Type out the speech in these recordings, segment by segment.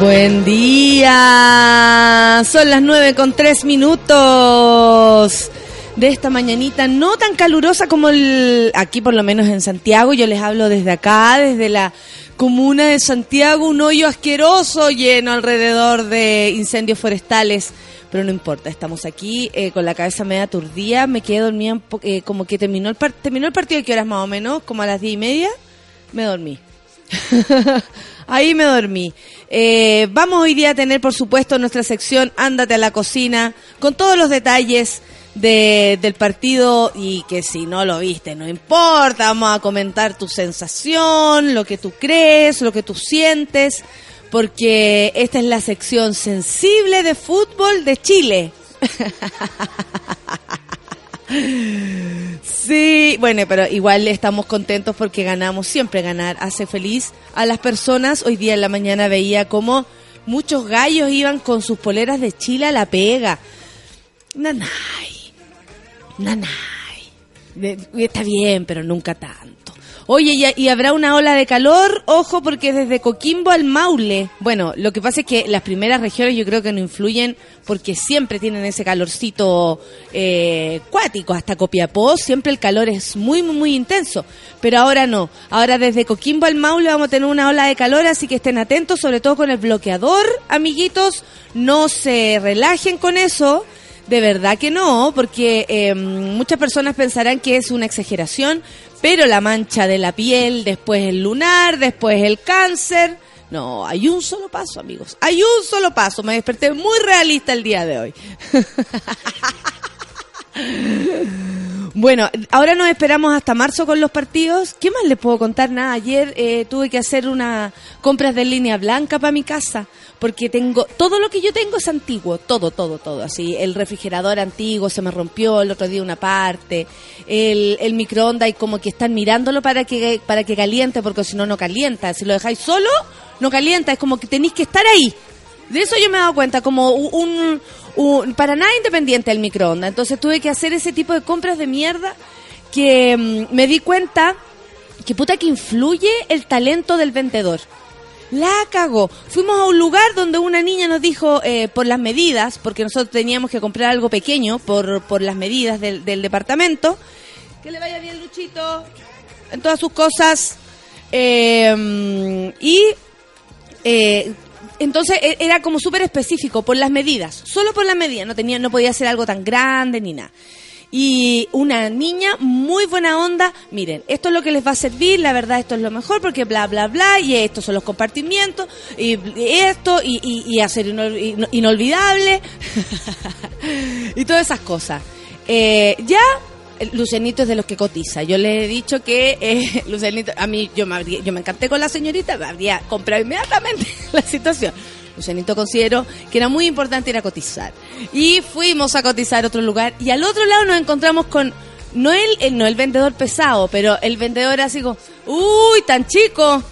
Buen día. Son las nueve con tres minutos de esta mañanita, no tan calurosa como el, aquí por lo menos en Santiago. Yo les hablo desde acá, desde la comuna de Santiago, un hoyo asqueroso lleno alrededor de incendios forestales. Pero no importa, estamos aquí eh, con la cabeza media aturdida. Me quedé dormida eh, como que terminó el, terminó el partido. ¿De qué horas más o menos? Como a las diez y media. Me dormí. Ahí me dormí. Eh, vamos hoy día a tener, por supuesto, nuestra sección Ándate a la cocina, con todos los detalles del partido y que si no lo viste, no importa, vamos a comentar tu sensación, lo que tú crees, lo que tú sientes, porque esta es la sección sensible de fútbol de Chile. Sí, bueno, pero igual estamos contentos porque ganamos, siempre ganar hace feliz a las personas. Hoy día en la mañana veía como muchos gallos iban con sus poleras de Chile a la pega. Nanay, nanay. Está bien, pero nunca tanto. Oye, ¿y, habrá una ola de calor? Ojo, porque desde Coquimbo al Maule. Bueno, lo que pasa es que las primeras regiones yo creo que no influyen porque siempre tienen ese calorcito eh, cuático. Hasta Copiapó siempre el calor es muy, muy, muy intenso. Pero ahora no. Ahora desde Coquimbo al Maule vamos a tener una ola de calor, así que estén atentos, sobre todo con el bloqueador, amiguitos. No se relajen con eso. De verdad que no, porque eh, muchas personas pensarán que es una exageración, pero la mancha de la piel, después el lunar, después el cáncer. No, hay un solo paso, amigos. Hay un solo paso. Me desperté muy realista el día de hoy. Bueno, ahora nos esperamos hasta marzo con los partidos. ¿Qué más les puedo contar? Nada, ayer eh, tuve que hacer una compras de línea blanca para mi casa porque tengo todo lo que yo tengo es antiguo, todo, todo, todo, así, el refrigerador antiguo se me rompió el otro día una parte, el, el microondas y como que están mirándolo para que para que caliente porque si no no calienta, si lo dejáis solo no calienta, es como que tenéis que estar ahí. De eso yo me he dado cuenta, como un, un para nada independiente el microondas. Entonces tuve que hacer ese tipo de compras de mierda que mm, me di cuenta que puta que influye el talento del vendedor. La cagó. Fuimos a un lugar donde una niña nos dijo eh, por las medidas, porque nosotros teníamos que comprar algo pequeño por, por las medidas del, departamento. Que le vaya bien, Luchito, en todas sus cosas. Em, y eh, entonces e, era como súper específico por las medidas, solo por las medidas, no tenía, no podía ser algo tan grande ni nada y una niña muy buena onda. Miren, esto es lo que les va a servir, la verdad esto es lo mejor porque bla, bla, bla, y estos son los compartimientos, y, esto, y, y, hacer inolvidable, y todas esas cosas. Eh, ya Lucenito es de los que cotiza. Yo le he dicho que eh, Lucenito, a mí yo me, yo me encanté con la señorita, me habría comprado inmediatamente la situación. Lucianito consideró que era muy importante ir a cotizar. Y fuimos a cotizar a otro lugar y al otro lado nos encontramos con, no el, no el vendedor pesado, pero el vendedor así como, uy, tan chico.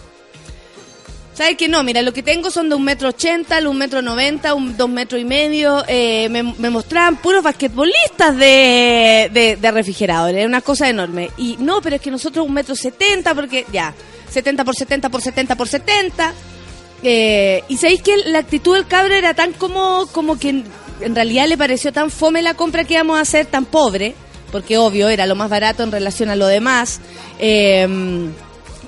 ¿Sabes que no? Mira, lo que tengo son de un metro ochenta, un metro noventa, un dos metros y medio. Eh, me, mostraban puros basquetbolistas de, de, de refrigeradores. Era una cosa enorme. Y no, pero es que nosotros un metro setenta, porque ya, 70 por 70 por 70 por 70. Eh, y sabéis que la actitud del cabro era tan como, como que en, realidad le pareció tan fome la compra que íbamos a hacer, tan pobre, porque obvio era lo más barato en relación a lo demás, em,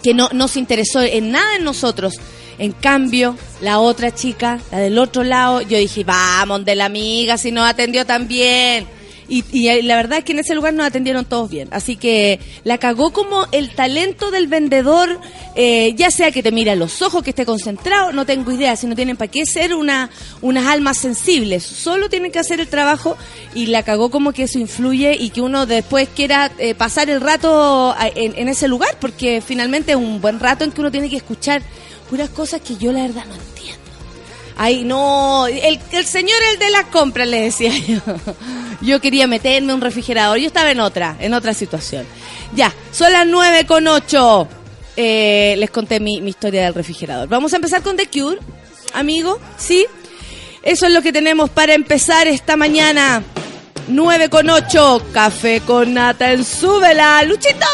que no, no se interesó en nada en nosotros. En cambio, la otra chica, la del otro lado, yo dije, vamos, de la amiga, si nos atendió tan bien. Y, y la verdad es que en ese lugar nos atendieron todos bien. Así que la cagó como el talento del vendedor, eh, ya sea que te mire a los ojos, que esté concentrado, no tengo idea, si no tienen para qué ser una, unas almas sensibles, solo tienen que hacer el trabajo y la cagó como que eso influye y que uno después quiera eh, pasar el rato en, en ese lugar, porque finalmente es un buen rato en que uno tiene que escuchar puras cosas que yo la verdad no entiendo. Ay, no, el, señor el de las compras le decía yo. Yo quería meterme un refrigerador, yo estaba en otra, en otra situación. Ya, son las nueve con ocho. Eh, les conté mi, mi historia del refrigerador. Vamos a empezar con The Cure, amigo, ¿sí? Eso es lo que tenemos para empezar esta mañana. 9 con 8, café con nata en Súbela, Luchito.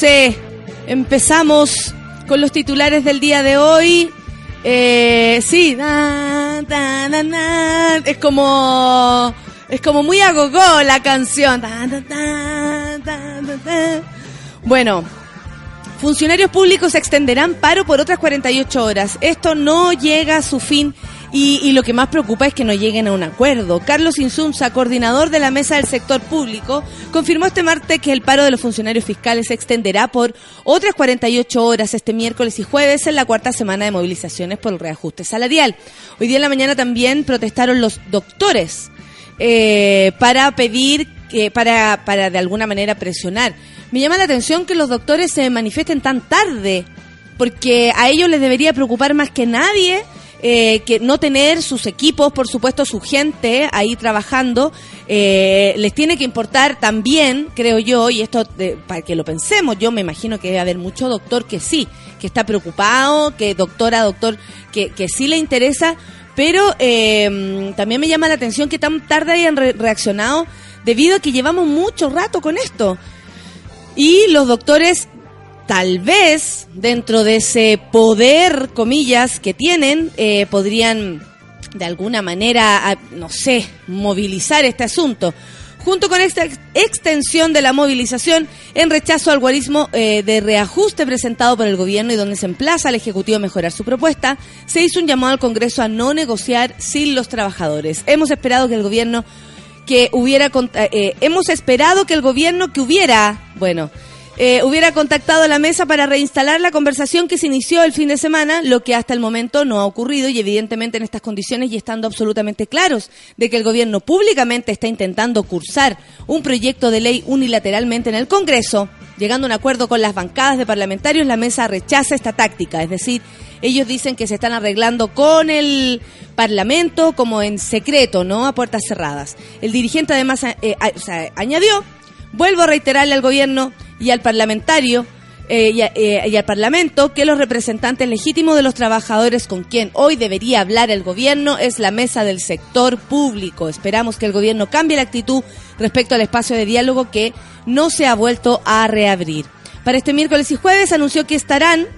12. Empezamos con los titulares del día de hoy. Eh, sí, es como es como muy agogó la canción. Bueno, funcionarios públicos extenderán paro por otras 48 horas. Esto no llega a su fin y, y, lo que más preocupa es que no lleguen a un acuerdo. Carlos Insunza, coordinador de la Mesa del Sector Público, confirmó este martes que el paro de los funcionarios fiscales se extenderá por otras 48 horas este miércoles y jueves en la cuarta semana de movilizaciones por el reajuste salarial. Hoy día en la mañana también protestaron los doctores eh, para pedir, que para, para de alguna manera presionar Me llama la atención que los doctores se manifiesten tan tarde, porque a ellos les debería preocupar más que nadie eh, que no tener sus equipos, por supuesto, su gente ahí trabajando. Eh, les tiene que importar también, creo yo, y esto para que lo pensemos, yo me imagino que debe haber mucho doctor que sí, que está preocupado, que doctora, doctor, que, que sí le interesa, pero eh, también me llama la atención que tan tarde hayan re- reaccionado debido a que llevamos mucho rato con esto. Y los doctores, tal vez, dentro de ese poder, comillas, que tienen, eh, podrían de alguna manera, no sé, movilizar este asunto. Junto con esta ex- extensión de la movilización en rechazo al guarismo eh, de reajuste presentado por el gobierno y donde se emplaza al Ejecutivo a mejorar su propuesta, se hizo un llamado al Congreso a no negociar sin los trabajadores. Hemos esperado que el gobierno que hubiera eh, hemos esperado que el gobierno que hubiera bueno eh, hubiera contactado a la mesa para reinstalar la conversación que se inició el fin de semana, lo que hasta el momento no ha ocurrido y evidentemente en estas condiciones y estando absolutamente claros de que el gobierno públicamente está intentando cursar un proyecto de ley unilateralmente en el Congreso, llegando a un acuerdo con las bancadas de parlamentarios, la mesa rechaza esta táctica, es decir, ellos dicen que se están arreglando con el Parlamento como en secreto, ¿no? A puertas cerradas. El dirigente además eh, o sea, añadió, vuelvo a reiterarle al gobierno y al parlamentario eh, eh, y al Parlamento que los representantes legítimos de los trabajadores con quien hoy debería hablar el gobierno es la mesa del sector público. Esperamos que el gobierno cambie la actitud respecto al espacio de diálogo que no se ha vuelto a reabrir. Para este miércoles y jueves anunció que estarán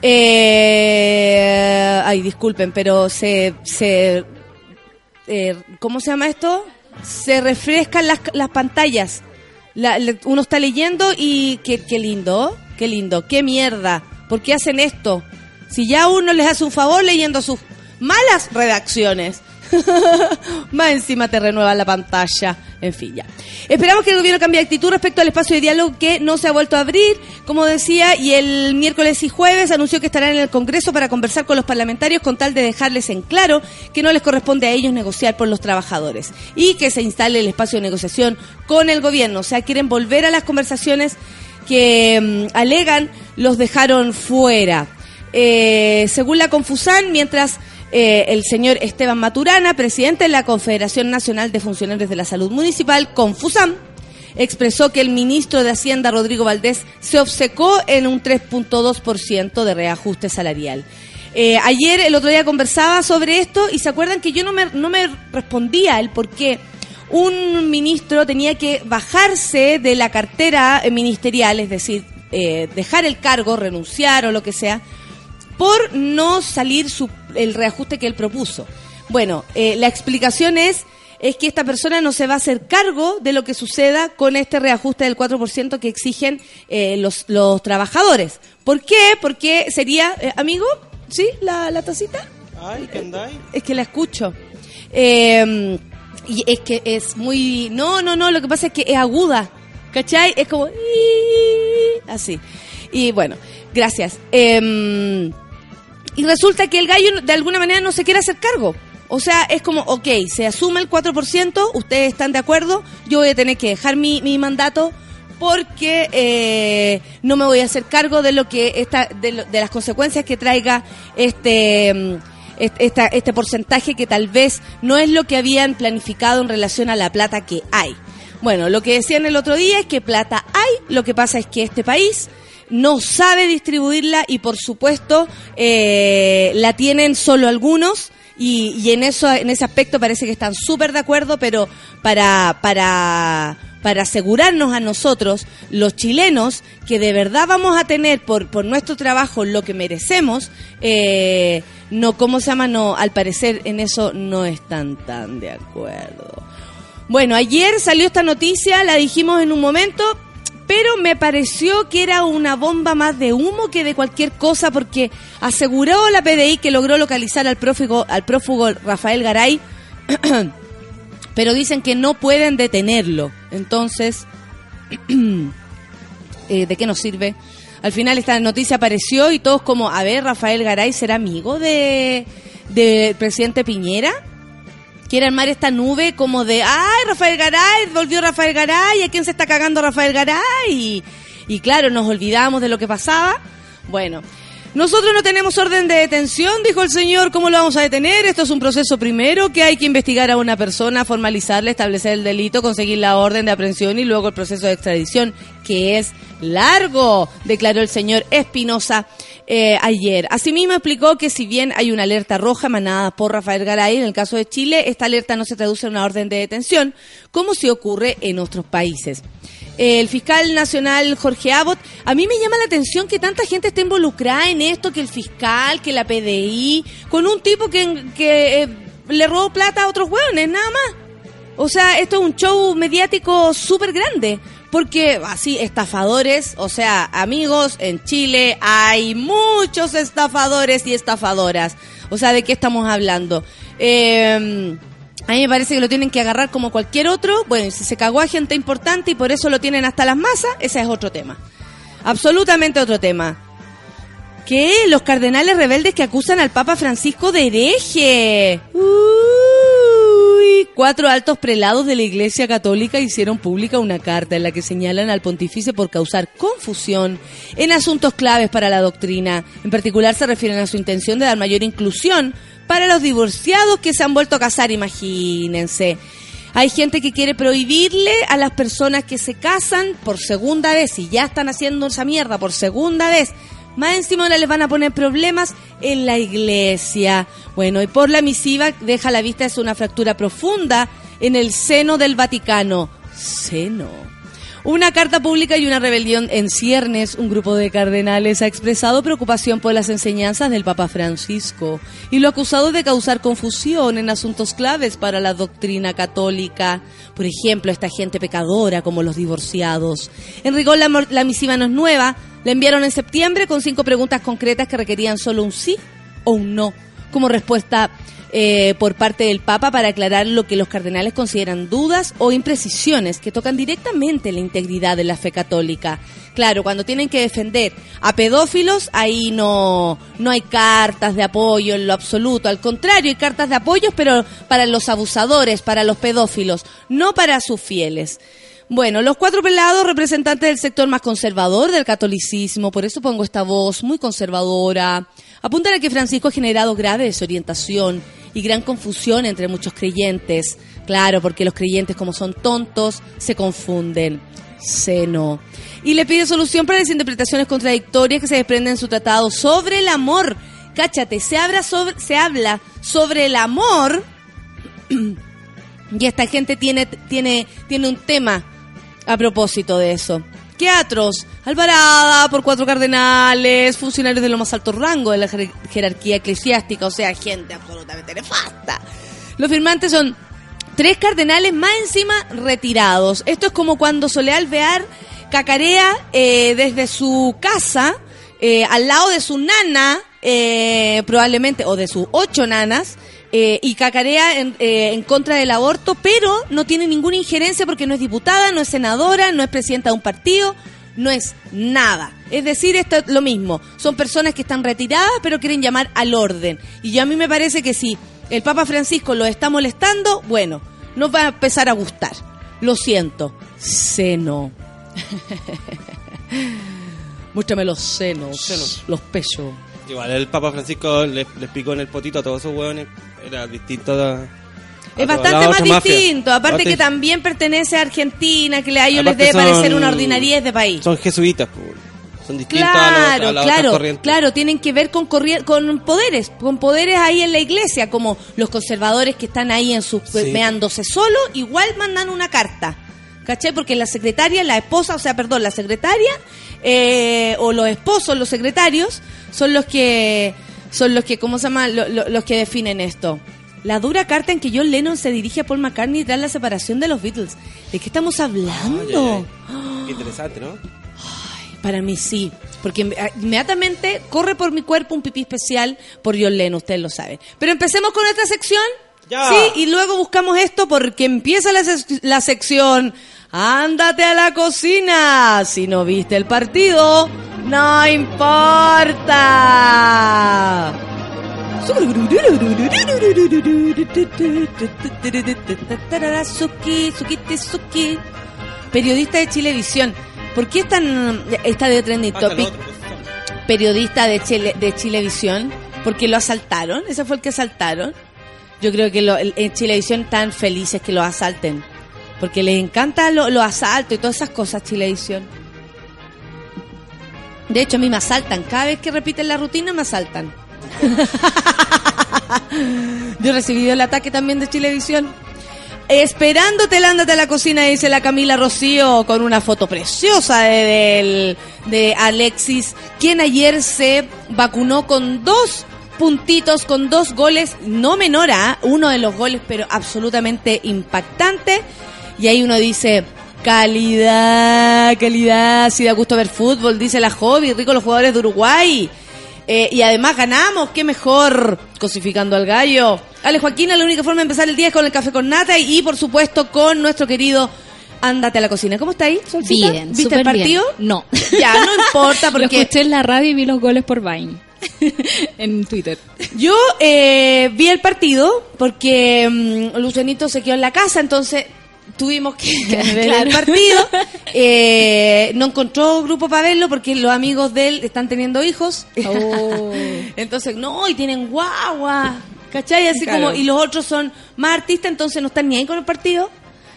eh, ay, disculpen, pero se, se eh, ¿cómo se llama esto? Se refrescan las, las pantallas. La- uno está leyendo y qué, qué lindo, qué lindo, qué mierda. ¿Por qué hacen esto? Si ya uno les hace un favor leyendo sus malas redacciones. Más encima te renueva la pantalla. En fin, ya. Esperamos que el gobierno cambie de actitud respecto al espacio de diálogo que no se ha vuelto a abrir, como decía, y el miércoles y jueves anunció que estarán en el Congreso para conversar con los parlamentarios con tal de dejarles en claro que no les corresponde a ellos negociar por los trabajadores y que se instale el espacio de negociación con el gobierno. O sea, quieren volver a las conversaciones que mm, alegan los dejaron fuera. Eh, según la Confusan, mientras eh, el señor Esteban Maturana, presidente de la Confederación Nacional de Funcionarios de la Salud Municipal, Confusan, expresó que el ministro de Hacienda, Rodrigo Valdés, se obcecó en un 3.2% de reajuste salarial. Eh, ayer, el otro día conversaba sobre esto y se acuerdan que yo no me, no me respondía el por qué un ministro tenía que bajarse de la cartera eh, ministerial, es decir, dejar el cargo, renunciar o lo que sea, por no salir su- el reajuste que él propuso. Bueno, eh, la explicación es, es que esta persona no se va a hacer cargo de lo que suceda con este reajuste del 4% que exigen eh, los, los trabajadores. ¿Por qué? Porque sería, eh, amigo, ¿sí? ¿La, la tacita? Ay, ¿qué andáis? Es que la escucho. Eh, y es que es muy... No, no, no, lo que pasa es que es aguda. ¿Cachai? Es como... Así. Y bueno, gracias. Eh, y resulta que el gallo de alguna manera no se quiere hacer cargo. O sea, es como, ok, se asume el 4%, ustedes están de acuerdo, yo voy a tener que dejar mi, mi mandato porque eh, no me voy a hacer cargo de lo que esta, de, de las consecuencias que traiga este est- esta- este porcentaje que tal vez no es lo que habían planificado en relación a la plata que hay. Bueno, lo que decían el otro día es que plata hay, lo que pasa es que este país no sabe distribuirla y por supuesto eh, la tienen solo algunos y, y en eso en ese aspecto parece que están súper de acuerdo pero para para para asegurarnos a nosotros los chilenos que de verdad vamos a tener por por nuestro trabajo lo que merecemos eh, no cómo se llama no al parecer en eso no están tan de acuerdo. Bueno, ayer salió esta noticia, la dijimos en un momento, pero me pareció que era una bomba más de humo que de cualquier cosa porque aseguró la PDI que logró localizar al prófugo, al prófugo Rafael Garay, pero dicen que no pueden detenerlo. Entonces, eh, ¿de qué nos sirve? Al final esta noticia apareció y todos como, a ver, Rafael Garay será amigo de del presidente Piñera. Quiere armar esta nube como de, ay, Rafael Garay, volvió Rafael Garay, ¿a quién se está cagando Rafael Garay? Y, y claro, nos olvidamos de lo que pasaba. Bueno, nosotros no tenemos orden de detención, dijo el señor, ¿cómo lo vamos a detener? Esto es un proceso primero que hay que investigar a una persona, formalizarle, establecer el delito, conseguir la orden de aprehensión y luego el proceso de extradición, que es largo, declaró el señor Espinosa eh, ayer. Asimismo explicó que si bien hay una alerta roja emanada por Rafael Garay en el caso de Chile, esta alerta no se traduce en una orden de detención, como si ocurre en otros países. El fiscal nacional Jorge Abbott, a mí me llama la atención que tanta gente esté involucrada en esto, que el fiscal, que la PDI, con un tipo que, eh, le robó plata a otros hueones, nada más. O sea, esto es un show mediático súper grande. Porque así, estafadores, o sea, amigos, en Chile hay muchos estafadores y estafadoras. O sea, ¿de qué estamos hablando? Eh, a mí me parece que lo tienen que agarrar como cualquier otro. Bueno, si se cagó a gente importante y por eso lo tienen hasta las masas, ese es otro tema. Absolutamente otro tema. ¿Qué? Los cardenales rebeldes que acusan al Papa Francisco de hereje. Uy, cuatro altos prelados de la Iglesia Católica hicieron pública una carta en la que señalan al pontífice por causar confusión en asuntos claves para la doctrina. En particular se refieren a su intención de dar mayor inclusión para los divorciados que se han vuelto a casar, imagínense. Hay gente que quiere prohibirle a las personas que se casan por segunda vez y ya están haciendo esa mierda por segunda vez. Más encima ahora les van a poner problemas en la iglesia. Bueno, y por la misiva deja la vista es una fractura profunda en el seno del Vaticano. Seno. Una carta pública y una rebelión en ciernes. Un grupo de cardenales ha expresado preocupación por las enseñanzas del Papa Francisco y lo ha acusado de causar confusión en asuntos claves para la doctrina católica. Por ejemplo, esta gente pecadora como los divorciados. En rigor, la, misiva no es nueva. La enviaron en septiembre con cinco preguntas concretas que requerían solo un sí o un no como respuesta eh, por parte del Papa para aclarar lo que los cardenales consideran dudas o imprecisiones que tocan directamente la integridad de la fe católica. Claro, cuando tienen que defender a pedófilos, ahí no, no hay cartas de apoyo en lo absoluto. Al contrario, hay cartas de apoyo, pero para los abusadores, para los pedófilos, no para sus fieles. Bueno, los cuatro pelados representantes del sector más conservador del catolicismo, por eso pongo esta voz muy conservadora, apuntan a que Francisco ha generado grave desorientación y gran confusión entre muchos creyentes. Claro, porque los creyentes como son tontos, se confunden. Seno. Y le pide solución para las interpretaciones contradictorias que se desprenden en su tratado sobre el amor. Cáchate, se habla sobre, se habla sobre el amor y esta gente tiene, tiene, tiene un tema a propósito de eso. ¡Qué atroz! Alvarada por cuatro cardenales, funcionarios de lo más alto rango de la jer- jerarquía eclesiástica, o sea, gente absolutamente nefasta. Los firmantes son tres cardenales más encima retirados. Esto es como cuando Soleal Alvear cacarea eh, desde su casa, eh, al lado de su nana, eh, probablemente, o de sus ocho nanas, eh, y cacarea en, eh, en contra del aborto, pero no tiene ninguna injerencia porque no es diputada, no es senadora, no es presidenta de un partido, no es nada. Es decir, esto es lo mismo. Son personas que están retiradas, pero quieren llamar al orden. Y a mí me parece que si el Papa Francisco los está molestando, bueno, nos va a empezar a gustar. Lo siento. Seno. Muéstrame los senos, Senos. los pechos. Igual el Papa Francisco le, le explicó en el potito a todos esos hueones. Era distinto a. Es bastante la más distinto, aparte que también pertenece a Argentina, que a ellos les debe parecer son- una ordinariedad de país. Son jesuitas, po. son distintos a, los- a Claro, claro, corrientes. claro, tienen que ver con con poderes, con poderes ahí en la iglesia, como los conservadores que están ahí en sus Sí. meándose solo, igual mandan una carta. ¿Cachai? Porque la secretaria, la esposa, o sea, perdón, la secretaria eh, o los esposos, los secretarios son los que son los que, ¿cómo se llama? Lo- lo- los que definen esto. La dura carta en que John Lennon se dirige a Paul McCartney tras la separación de los Beatles. ¿De qué estamos hablando? Ay, ay, ay. Qué interesante, ¿no? Para mí sí, porque inme- inmediatamente corre por mi cuerpo un pipí especial por John Lennon, ustedes lo saben. Pero empecemos con esta sección. Ya. Sí, y luego buscamos esto porque empieza la, sec- la sección. Ándate a la cocina. Si no viste el partido, no importa. Suki, Sukiti, Suki. Periodista de Chilevisión. ¿Por qué están está de trending topic? Periodista de Chile, de Chilevisión. Porque lo asaltaron. Ese fue el que asaltaron. Yo creo que lo- en Chilevisión están felices que lo asalten. Porque les encanta lo- los asaltos y todas esas cosas, Chilevisión. De hecho, a mí me asaltan. Cada vez que repiten la rutina, me asaltan. Yo he recibido el ataque también de Chilevisión. Esperándote, ándate a la cocina, dice la Camila Rocío, con una foto preciosa de, de Alexis, quien ayer se vacunó con dos puntitos, con dos goles, no menor a uno de los goles, pero absolutamente impactante. Y ahí uno dice, calidad, calidad, si da gusto ver fútbol, dice la hobby, rico los jugadores de Uruguay. Eh, y además ganamos, qué mejor, cosificando al gallo. Ale Joaquina, la única forma de empezar el día es con el café con nata y, por supuesto con nuestro querido Ándate a la cocina. ¿Cómo está ahí, Solcita? Bien, ¿Viste el partido? bien. No. Ya, no importa Lo porque escuché en la radio y vi los goles por Vine. en Twitter. yo eh, vi el partido porque mm, Lucianito se quedó en la casa, entonces tuvimos que ver Claro. el partido. Eh, no encontró grupo para verlo porque los amigos de él están teniendo hijos. Oh. Entonces, no, y tienen guagua. ¿Cachai? Así Claro. como, y los otros son más artistas, entonces no están ni ahí con el partido.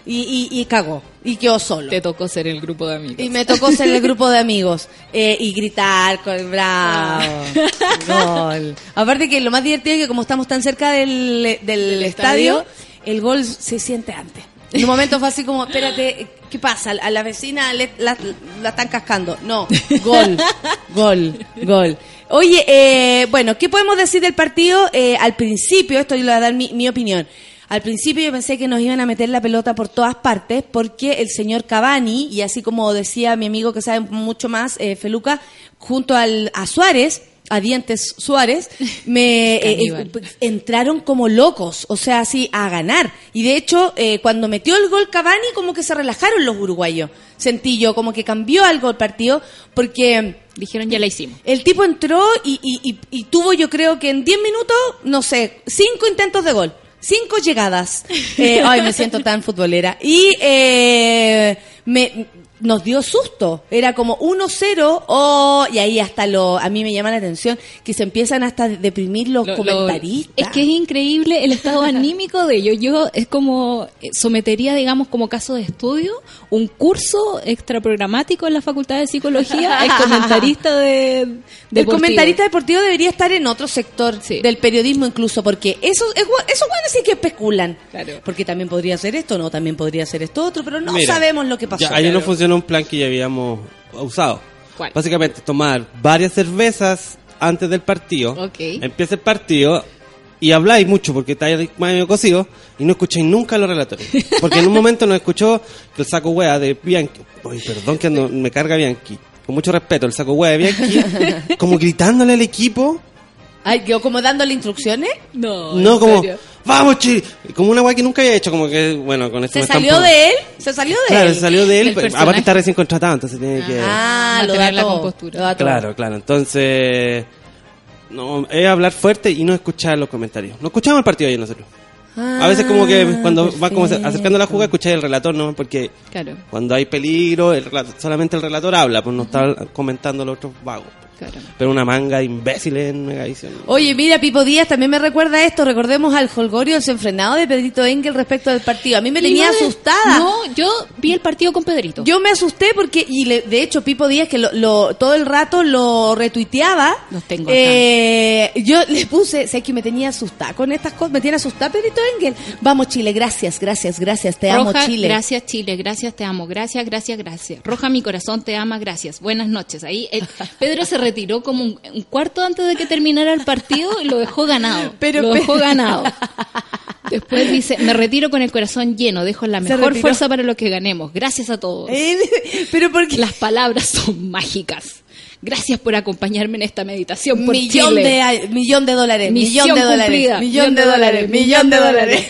Y, y, y cagó. Y quedó solo. Te tocó ser el grupo de amigos. Y me tocó ser el grupo de amigos eh, y gritar con el bravo. Gol. Aparte que lo más divertido es que como estamos tan cerca del, del estadio, estadio? el gol se siente antes. En un momento fue así como, espérate, ¿qué pasa? A la vecina le- la, están cascando. No, gol, gol, gol. Oye, eh, bueno, ¿qué podemos decir del partido? Eh, al principio, esto yo le voy a dar mi, mi opinión. Al principio yo pensé que nos iban a meter la pelota por todas partes porque el señor Cavani, y así como decía mi amigo que sabe mucho más, eh, Feluca, junto al, a Suárez, a Dientes Suárez, me eh, eh, entraron como locos, o sea, así a ganar. Y de hecho, eh, cuando metió el gol Cavani, como que se relajaron los uruguayos. Sentí yo, como que cambió algo el partido, porque Dijeron, ya la hicimos. el tipo entró y, y- y- y tuvo, yo creo que en 10 minutos, no sé, cinco intentos de gol. Cinco llegadas. Eh, ay, me siento tan futbolera. Y eh, me, nos dio susto. Era como 1-0. Oh, y ahí hasta lo. A mí me llama la atención que se empiezan hasta a deprimir los Lo- lo- comentaristas. es que es increíble el estado anímico de ellos. Yo es como, eh, sometería, digamos, como caso de estudio, un curso extraprogramático en la Facultad de Psicología al comentarista de, el deportivo. comentarista deportivo debería estar en otro sector Sí. del periodismo incluso, porque eso, es esos buenos sí que especulan. Claro. Porque también podría ser esto, no, también podría ser esto otro, pero no Mira, sabemos lo que pasó. Ya, ayer no funcionó un plan que ya habíamos usado. ¿Cuál? Básicamente tomar varias cervezas antes del partido. Empieza el partido y habláis mucho porque estáis medio cocido y no escucháis nunca los relatores. Porque en un momento nos escuchó que el saco wea de Bianchi. Oye, perdón que no- me carga Bianchi. Con mucho respeto, el saco wea de Bianchi. como gritándole al equipo. Ay, quedó como dándole instrucciones. No, No, ¿en como, serio? vamos, Chile. Como una wea que nunca había hecho. Como que, bueno, con esto ¿Se salió de él? ¿Se salió de Claro, él? se salió de él. Pero aparte está recién contratado, entonces tiene que... Ah, lo da la todo, compostura. lo da todo. Claro, claro. Entonces, no, es hablar fuerte y no escuchar los comentarios. No escuchamos el partido ayer nosotros. a veces como que Ah, cuando va como perfecto. acercando la jugada escucháis el relator, ¿no? Porque Claro, cuando hay peligro, el relator- solamente el relator habla, pues no está comentando los otros vagos. Claro. Pero una manga de imbéciles en Megavisión. Oye, mira, Pipo Díaz también me recuerda esto. Recordemos al holgorio desenfrenado de Pedrito Engel respecto del partido. A mí me tenía asustada. No, yo vi el partido con Pedrito. Yo me asusté porque, y le- de hecho, Pipo Díaz, que lo, lo- todo el rato lo retuiteaba. Los tengo acá. eh, yo le puse, sé que me tenía asustada con estas cosas, me tiene asustada Pedrito Engel. Vamos, Chile, gracias, gracias, gracias, te amo, Chile. gracias Chile, gracias, te amo, gracias, gracias, gracias. Roja, mi corazón te ama, gracias. Buenas noches. Ahí el- Pedro se retiró como un, un cuarto antes de que terminara el partido y lo dejó ganado. Pero- lo dejó pero- ganado. Después dice, me retiro con el corazón lleno, dejo la mejor fuerza para lo que ganemos. Gracias a todos. Eh, Pero porque Las palabras son mágicas. Gracias por acompañarme en esta meditación por millón Chile. de, millón de dólares, Misión millón de dólares, cumplida. millón de dólares, millón de dólares.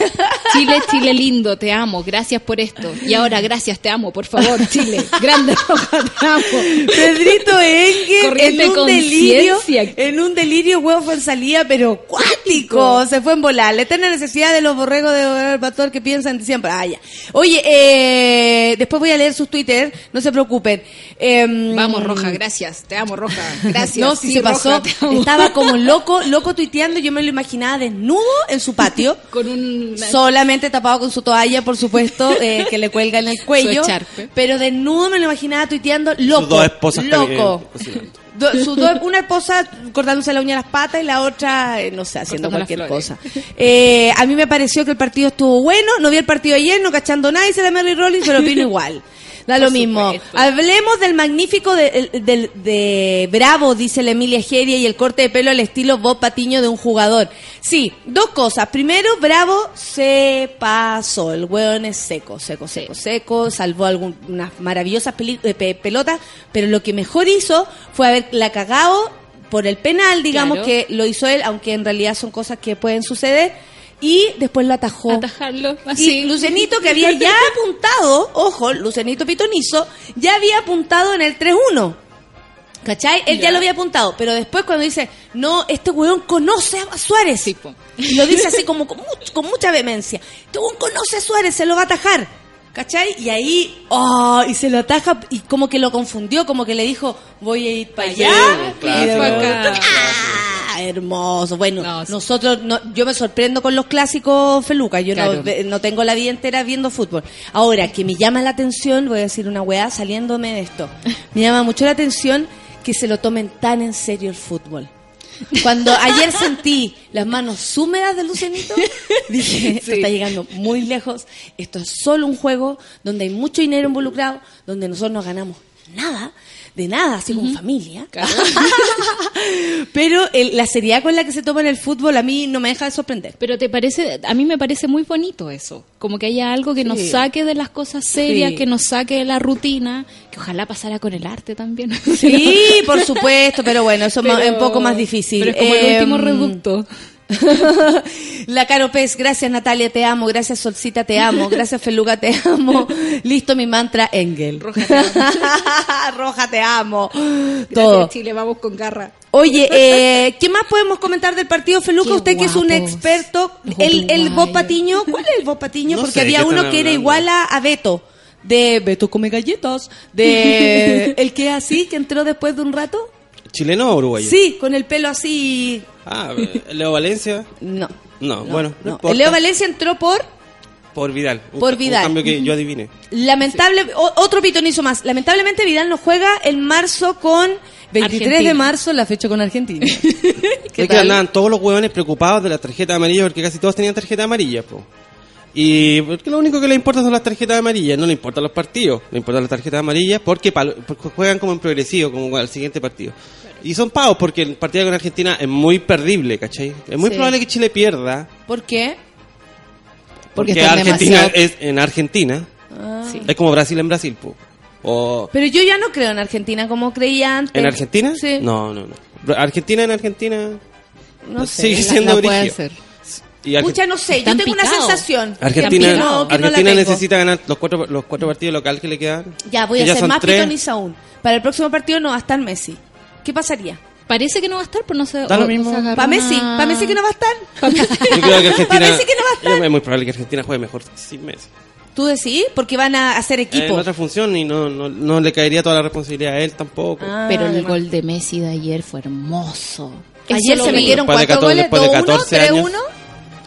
Chile, Chile lindo, te amo, gracias por esto. Y ahora, gracias, te amo, por favor, Chile. Grande roja, te amo. Pedrito Engel en un delirio, en un delirio huevo fue en salida, pero cuático, se fue en volar. La eterna necesidad de los borregos de el pastor que piensan siempre. Ah, ya. Oye, eh, después voy a leer sus Twitter, no se preocupen. Em, Vamos, Roja, gracias, te amo, Roja. Gracias. No, si Sí, se Roja, pasó, estaba como loco, loco tuiteando, yo me lo imaginaba desnudo en su patio. con un Solamente tapado con su toalla, por supuesto, eh, que le cuelga en el cuello. Su. Pero desnudo me lo imaginaba tuiteando loco. Sus dos esposas Loco. cocinando. Do- una esposa cortándose la uña a las patas y la otra, eh, no sé, haciendo Cortando cualquier cosa. Eh, a mí me pareció que el partido estuvo bueno. No vi el partido ayer, no cachando nada, hice la Mary Rollins, pero opino igual. Da lo mismo. Hablemos del magnífico de, de Bravo, dice la Emilia Geria, y el corte de pelo al estilo Bob Patiño de un jugador. Sí, dos cosas. Primero, Bravo se pasó. El hueón es seco, seco, seco, seco. Salvó algunas maravillosas eh, pe- pelotas, pero lo que mejor hizo fue haberla cagado por el penal, digamos Claro. que lo hizo él, aunque en realidad son cosas que pueden suceder. Y después lo atajó. atajarlo Y así. Lucenito, que había ya apuntado, ojo, Lucenito Pitonizo, ya había apuntado en el 3-1. ¿Cachai? Él ya. Ya. lo había apuntado, pero después cuando dice, no, este weón conoce a Suárez. Sí. Y lo dice así como con, much- con mucha vehemencia. Este weón conoce a Suárez, se lo va a atajar. ¿Cachai? Y ahí, oh, y se lo ataja y como que lo confundió, como que le dijo, voy a ir para allá. claro, y claro. ¡Ah! hermoso. Bueno, No, nosotros, no, yo me sorprendo con los clásicos Feluca. Yo no, Claro. ve- no tengo la vida entera viendo fútbol. Ahora, que me llama la atención, voy a decir una weá saliéndome de esto. Me llama mucho la atención que se lo tomen tan en serio el fútbol. Cuando ayer sentí las manos húmedas de Lucenito, dije, esto Sí. está llegando muy lejos, esto es solo un juego donde hay mucho dinero involucrado, donde nosotros no ganamos nada, de nada, así como familia. Pero el- la seriedad con la que se toma en el fútbol a mí no me deja de sorprender. Pero te parece, a mí me parece muy bonito eso, como que haya algo que nos saque de las cosas serias, Sí. que nos saque de la rutina, que ojalá pasara con el arte también. Sí, por supuesto, pero bueno, eso es un poco más difícil. Pero es como el último reducto. La Caro Pez, gracias Natalia, te amo. Gracias Solcita, te amo. Gracias Feluga, te amo. Listo mi mantra, Engel. Roja, te amo. Roja, te amo. Todo. Gracias, Chile, vamos con garra. Oye, eh, ¿qué más podemos comentar del partido Feluca? Qué Usted que es un experto. El, el Bob. Patiño, ¿cuál es el Bob Patiño? No Porque sé, había ¿qué uno que era igual a, a Beto. De Beto come galletas. De el que así, que entró después de un rato. ¿Chileno o uruguayo? Sí, con el pelo así. Ah, eh, Leo Valencia. No. No, bueno, no Leo Valencia entró por Por Vidal. Un- Por Vidal. Un cambio que yo adiviné. Lamentable, o- otro pitonizo más. Lamentablemente Vidal no juega en marzo con 23 de marzo, la fecha con Argentina. ¿Qué Es que andaban todos los huevones preocupados de la tarjeta amarilla porque casi todos tenían tarjeta amarilla, po. Y porque lo único que le importa son las tarjetas amarillas, no le importan los partidos, le importan las tarjetas amarillas porque, porque juegan como en progresivo, como al siguiente partido. Y son pavos porque el partido con Argentina es muy perdible, ¿cachai? Es muy Sí. probable que Chile pierda ¿Por qué? Porque porque, Argentina demasiado- es en Argentina. Ah. Sí. Es como Brasil en Brasil, po. O Pero yo ya no creo en Argentina como creía antes. ¿En Argentina? Sí. No, no, no. Argentina en Argentina No sé. sigue siendo la puede brígido. Y Pucha, no sé, yo tengo una sensación. Argentina, no necesita ganar los cuatro, los cuatro partidos locales que le quedan. Ya, voy que a ser más tres. pitoniza aún. Para el próximo partido no va a estar Messi. ¿Qué pasaría? Parece que no va a estar, pero no sé. Da lo mismo. ¿Para Messi? ¿Para Messi que no va a estar? Yo creo que Argentina. Pa' Messi que no va a estar. Yo- Es muy probable que Argentina juegue mejor sin Messi. ¿Tú decís? Porque van a hacer En equipo. otra función y no, no, no le caería toda la responsabilidad a él tampoco. Ah, Pero el además. gol de Messi de ayer fue hermoso. Ayer se metieron cuatro 14 goles, después de 2-1, 14 años. 3-1.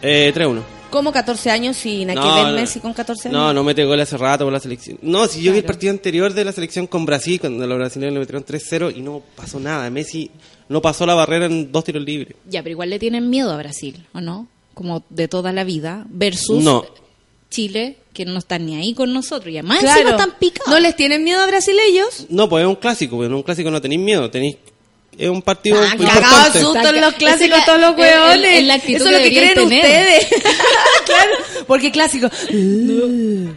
Eh, 3-1. ¿Cómo 14 años que ver Messi con 14 años? No, no mete gol hace rato por la selección. No, si yo vi el partido anterior de la selección con Brasil, cuando los brasileños le metieron 3-0 y no pasó nada. Messi no pasó la barrera en dos tiros libres. Ya, pero igual le tienen miedo a Brasil, ¿o no? Como de toda la vida. Versus No. Chile, que no están ni ahí con nosotros. Y además Claro. encima están picados. ¿No les tienen miedo a brasileños? No, pues es un clásico, pues en un clásico no tenéis miedo, tenéis es un partido Ah, importante. susto en los clásicos la- todos los es- es- hueones. Eso es lo que que creen tener. ustedes. claro, porque clásico.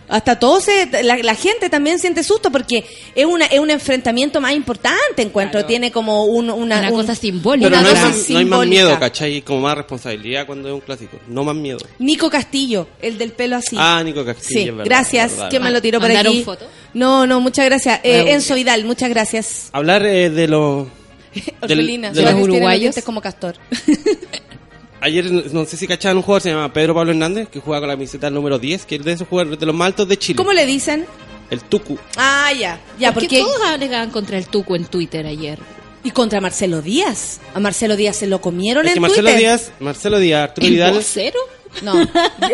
Hasta todo se, la, la gente también siente susto porque es una es un enfrentamiento más importante, encuentro. Claro. Tiene como un, una, Una un- cosa simbólica. Pero no hay, más, no hay más miedo, ¿cachai? Como más responsabilidad cuando es un clásico. No más miedo. Nico Castillo, el del pelo así. Ah, Nico Castillo. Sí, es verdad, gracias. ¿Quién me lo tiró por ¿Mandaron aquí? foto? No, no, muchas gracias. Eh, Ah, Enzo Vidal, muchas gracias. Hablar eh, de los... Orfelina, de vestir en los uruguayos. como castor. Ayer, no sé si cachaban un jugador, se llama Pedro Pablo Hernández, que juega con la camiseta número 10, que es de esos jugadores de los más altos de Chile. ¿Cómo le dicen? El Tucu. Ah, ya. Ya, porque porque... todos alegaban contra el Tuco en Twitter ayer. Y contra Marcelo Díaz. A Marcelo Díaz se lo comieron Es que en Marcelo Twitter. Díaz, Marcelo Díaz, Arturo ¿El Vidal... vocero? No,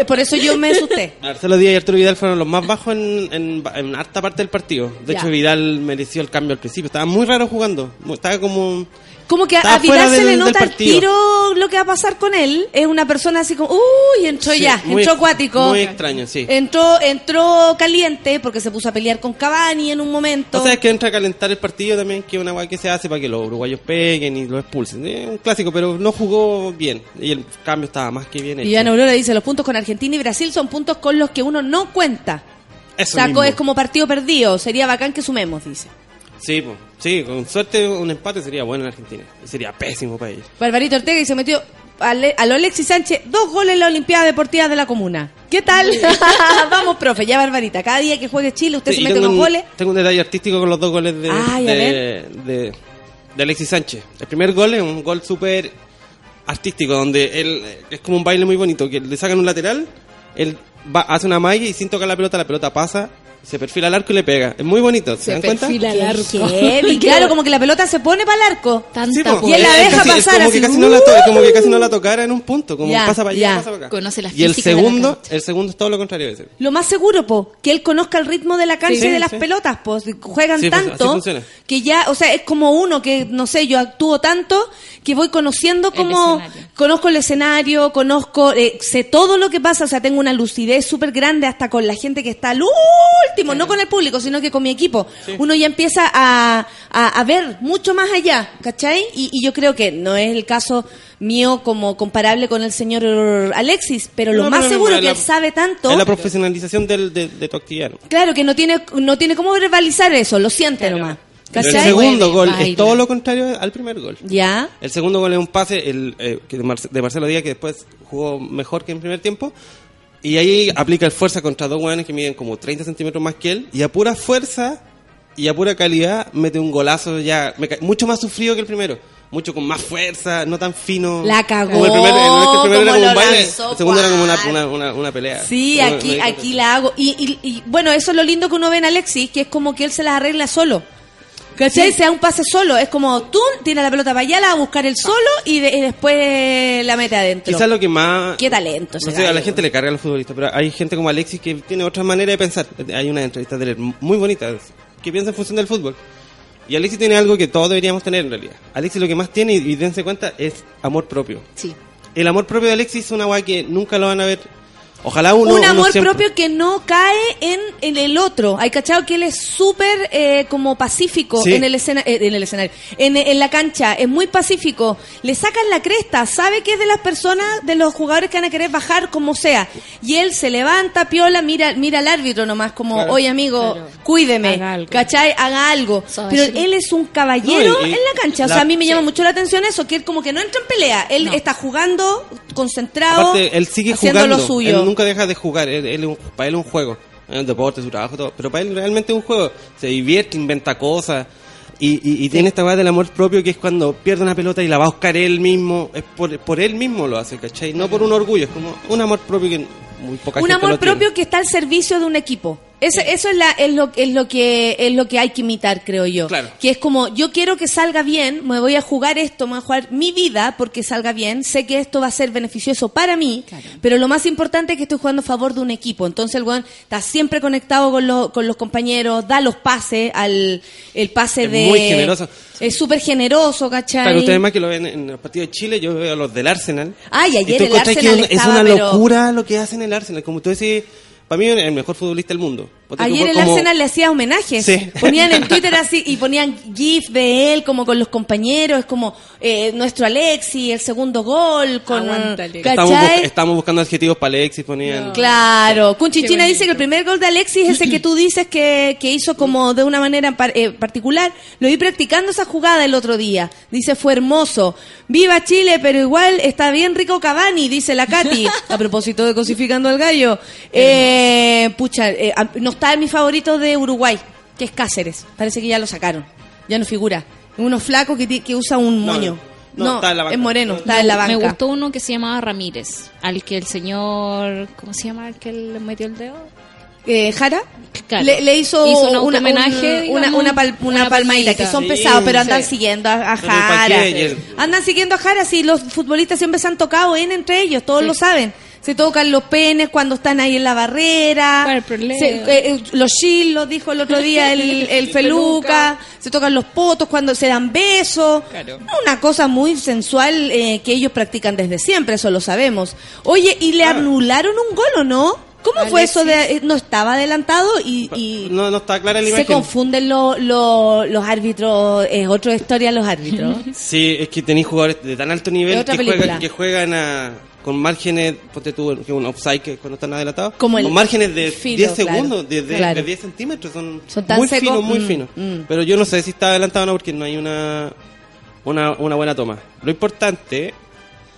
por eso yo me asusté. Marcelo Díaz y Arturo Vidal fueron los más bajos en, en, en harta parte del partido. De Ya. hecho, Vidal mereció el cambio al principio. Estaba muy raro jugando. Estaba como... Como que a, Vidal se le nota partido. tiro lo que va a pasar con él. Es una persona así como, uy, entró Sí, ya, muy entró acuático. muy extraño, sí. Entró, entró caliente porque se puso a pelear con Cavani en un momento. O sea, es que entra a calentar el partido también, que es una guay que se hace para que los uruguayos peguen y lo expulsen. Es un clásico, pero no jugó bien. Y el cambio estaba más que bien hecho. y Iván Aurora dice, los puntos con Argentina y Brasil son puntos con los que uno no cuenta. Eso mismo. es como partido perdido. Sería bacán que sumemos, dice. Sí, po. sí, con suerte un empate sería bueno en Argentina. Sería pésimo para ellos. Barbarito Ortega y se metió a, Le- a lo Alexis Sánchez dos goles en la Olimpiada Deportiva de la Comuna. ¿Qué tal? Vamos, profe, ya Barbarita. Cada día que juegue Chile, usted Sí, se mete unos un, goles. Tengo un detalle artístico con los dos goles de, Ay, de, de- de Alexis Sánchez. El primer gol es un gol súper artístico, donde él es como un baile muy bonito, que le sacan un lateral, él va, hace una malla y sin tocar la pelota, la pelota pasa, se perfila al arco y le pega. Es muy bonito, ¿se, Se dan cuenta? perfila al arco. Heavy, claro, como que la pelota se pone para el arco. Tanta Sí, po. Y él la Es deja casi- pasar como así, que, casi no la to- ¡uh! como que casi no la tocara en un punto, como Ya, pasa para allá, ya. pasa para acá. Conoce la y el física de la segundo, el segundo es todo lo contrario ese. Lo más seguro, po, que él conozca el ritmo de la cancha Sí, y de las pelotas, po. Juegan Sí, pues, tanto que ya, o sea, es como uno que, no sé, yo actúo tanto que voy conociendo como, conozco el escenario, conozco, eh, sé todo lo que pasa, o sea, tengo una lucidez súper grande hasta con la gente que está al último, no con el público, sino que con mi equipo. Uno ya empieza a, a, a ver mucho más allá, ¿cachai? Y, y yo creo que no es el caso mío como comparable con el señor Alexis, pero lo No, más seguro es que la- él sabe tanto. Es la profesionalización del, de, de tu. Claro, que no tiene, no tiene cómo verbalizar eso, lo siente nomás. Pero el segundo gol baila. es todo lo contrario al primer gol. Ya. El segundo gol es un pase el, eh, que de, Marce- de Marcelo Díaz que después jugó mejor que en primer tiempo. Y ahí aplica el fuerza contra dos hueones que miden como 30 centímetros más que él. Y a pura fuerza y a pura calidad mete un golazo ya mucho más sufrido que el primero. Mucho con más fuerza, no tan fino. La cagó, Como el primer, no es que el primero era como un baile, lanzó, el segundo era como una, cuál. una, una, una pelea. Sí, aquí, aquí la hago. Y, y, y, bueno, eso es lo lindo que uno ve en Alexis, que es como que él se las arregla solo. ¿Cachai? Se da un pase solo. Es como tú tira la pelota para allá, la a buscar él solo y, de- y después la mete adentro. Quizás lo que más... Qué talento No sé, a la gente le carga a los futbolistas, pero hay gente como Alexis que tiene otra manera de pensar. Hay una entrevista de él muy bonita que piensa en función del fútbol. Y Alexis tiene algo que todos deberíamos tener en realidad. Alexis lo que más tiene, y, y dense cuenta, es amor propio. Sí. El amor propio de Alexis es una guay que nunca lo van a ver. Ojalá uno... un uno amor siempre- propio que no cae en, en el otro. Hay cachado que él es súper eh, como pacífico Sí. en el escena, eh, en el escenario, en, en la cancha, es muy pacífico. Le sacan la cresta, sabe que es de las personas, de los jugadores que van a querer bajar como sea. Y él se levanta, piola, mira, mira al árbitro nomás, como, Claro. oye amigo, Claro. cuídeme, Haga algo. ¿cachai? Haga algo. Pero él es un caballero No, y- y en la cancha. O sea, a mí me llama mucho la atención eso, que él como que no entra en pelea. Él No. está jugando, concentrado, Aparte, él sigue haciendo jugando. lo suyo. Él nunca deja de jugar. Él, él para él es un juego. Es un deporte, su trabajo, todo. Pero para él realmente es un juego. Se divierte, inventa cosas. Y, y, y tiene esta weá del amor propio que es cuando pierde una pelota y la va a buscar él mismo. Es por, por él mismo lo hace, ¿cachai? No por un orgullo. Es como un amor propio que muy poca un gente amor lo tiene. propio que está al servicio de un equipo. Eso, eso es, la, es, lo, es, lo que, es lo que hay que imitar, creo yo. Claro. Que es como, yo quiero que salga bien, me voy a jugar esto, me voy a jugar mi vida porque salga bien, sé que esto va a ser beneficioso para mí, Claro. pero lo más importante es que estoy jugando a favor de un equipo. Entonces el weón está siempre conectado con, lo- con los compañeros, da los pases, al, el pase Es de... muy generoso. Es súper generoso, ¿cachai? Claro, ustedes más que lo ven en el partido de Chile, yo veo a los del Arsenal. Ay, Y ayer tú el Arsenal que es una pero- locura lo que hacen el Arsenal. Como tú decís, para mí es el mejor futbolista del mundo. Ponte Ayer el como- Arsenal le hacía homenajes. Sí. Ponían en Twitter así y ponían gif de él como con los compañeros, como eh, nuestro Alexi, el segundo gol, con. Estamos, buscando adjetivos para Alexis, ponían... Claro, Cunchichina dice que el primer gol de Alexis, ese que tú dices que, que hizo como de una manera par- eh, particular, lo vi practicando esa jugada el otro día. Dice, fue hermoso. Viva Chile, pero igual está bien rico Cavani, dice la Katy. A propósito de cosificando al gallo. Eh, pucha, eh, no está en mi favorito de Uruguay, que es Cáceres. Parece que ya lo sacaron. Ya no figura. Uno flaco que, ti- que usa un No, moño. no, No, está en la banca. es moreno, No, está en la banca. Me gustó uno que se llamaba Ramírez, al que el señor, ¿cómo se llama el que le metió el dedo? eh, Jara Claro. le, le hizo, Hizo un una, autohomenaje, una, digamos, una, pal- una una palmadita, que son Sí, pesados, pero andan sí. siguiendo a, a Pero ¿para Jara. Andan siguiendo a Jara, sí, los futbolistas siempre se han tocado en entre ellos, todos lo saben. Se tocan los penes cuando están ahí en la barrera. Se- eh, eh, los chilos, dijo el otro día el, el Feluca. Se tocan los potos cuando se dan besos. Claro. Una cosa muy sensual eh, que ellos practican desde siempre, eso lo sabemos. Oye, ¿y le Ah. anularon un gol o no? ¿Cómo fue eso de eh, no estaba adelantado y, y No, no está clara la se confunden lo- lo- los árbitros? Es otra historia los árbitros. Sí, es que tenéis jugadores de tan alto nivel que juegan, que juegan a- con márgenes, ponte tú, que un offside que cuando están adelantados, Como con márgenes de filo, 10 claro. segundos, de, de- Claro. de 10 centímetros, son, Son tan muy secos, finos, muy mm, finos. mm. Pero yo no sé si está adelantado o no porque no hay una, una, una buena toma. Lo importante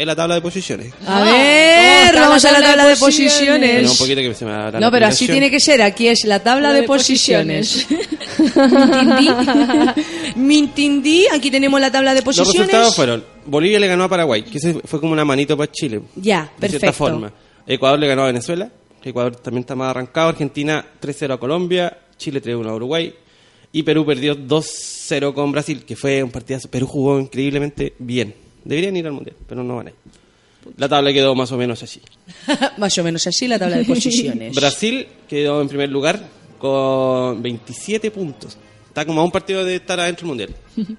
es la tabla de posiciones. A Ah, ver, ¿cómo está vamos a la tabla de de posiciones. Pero un poquito que se me la No, pero así tiene que ser. Aquí es la tabla La de, de posiciones. Mintindí, aquí tenemos la tabla de Los posiciones. resultados fueron, Bolivia le ganó a Paraguay, que fue como una manito para Chile. Ya, de cierta perfecto. forma. Ecuador le ganó a Venezuela, Ecuador también está más arrancado, Argentina 3-0 a Colombia, Chile 3-1 a Uruguay y Perú perdió 2-0 con Brasil, que fue un partidazo. Perú jugó increíblemente bien. Deberían ir al Mundial, pero no van a ir. La tabla quedó más o menos así. Más o menos así la tabla de posiciones. Brasil quedó en primer lugar con 27 puntos. Está como a un partido de estar adentro del Mundial.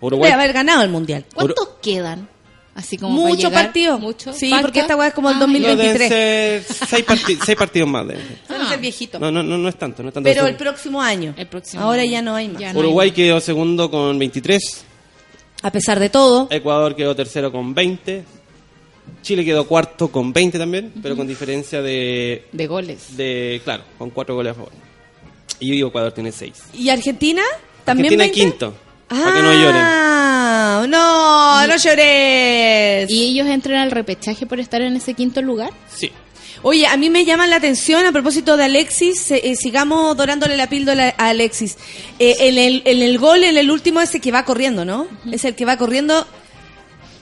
Uruguay Puede haber ganado el mundial. ¿Cuántos quedan? Así como llegar? partidos. ¿Muchos? Sí, ¿Falta? porque esta weá es como el Ah, No, 2023. deben ser seis, parti- seis partidos más. deben ser. Debe ser viejito. No, no, no, no es tanto. No es tanto Pero el próximo año. El próximo Ahora año. ya no hay más. Ya no hay Uruguay más. quedó segundo con 23. A pesar de todo. Ecuador quedó tercero con 20. Chile quedó cuarto con 20 también, pero con diferencia de, De goles. de, claro, con cuatro goles a favor. Y Ecuador tiene seis. ¿Y Argentina? ¿También Argentina 20? quinto. Para que no lloren. Ah, no, no llores. ¿Y ellos entran al repechaje por estar en ese quinto lugar? Sí. Oye, a mí me llama la atención a propósito de Alexis, eh, eh, sigamos dorándole la píldora a Alexis. Eh, en, el, en el gol, en el último, ese que va corriendo, ¿no? Es el que va corriendo.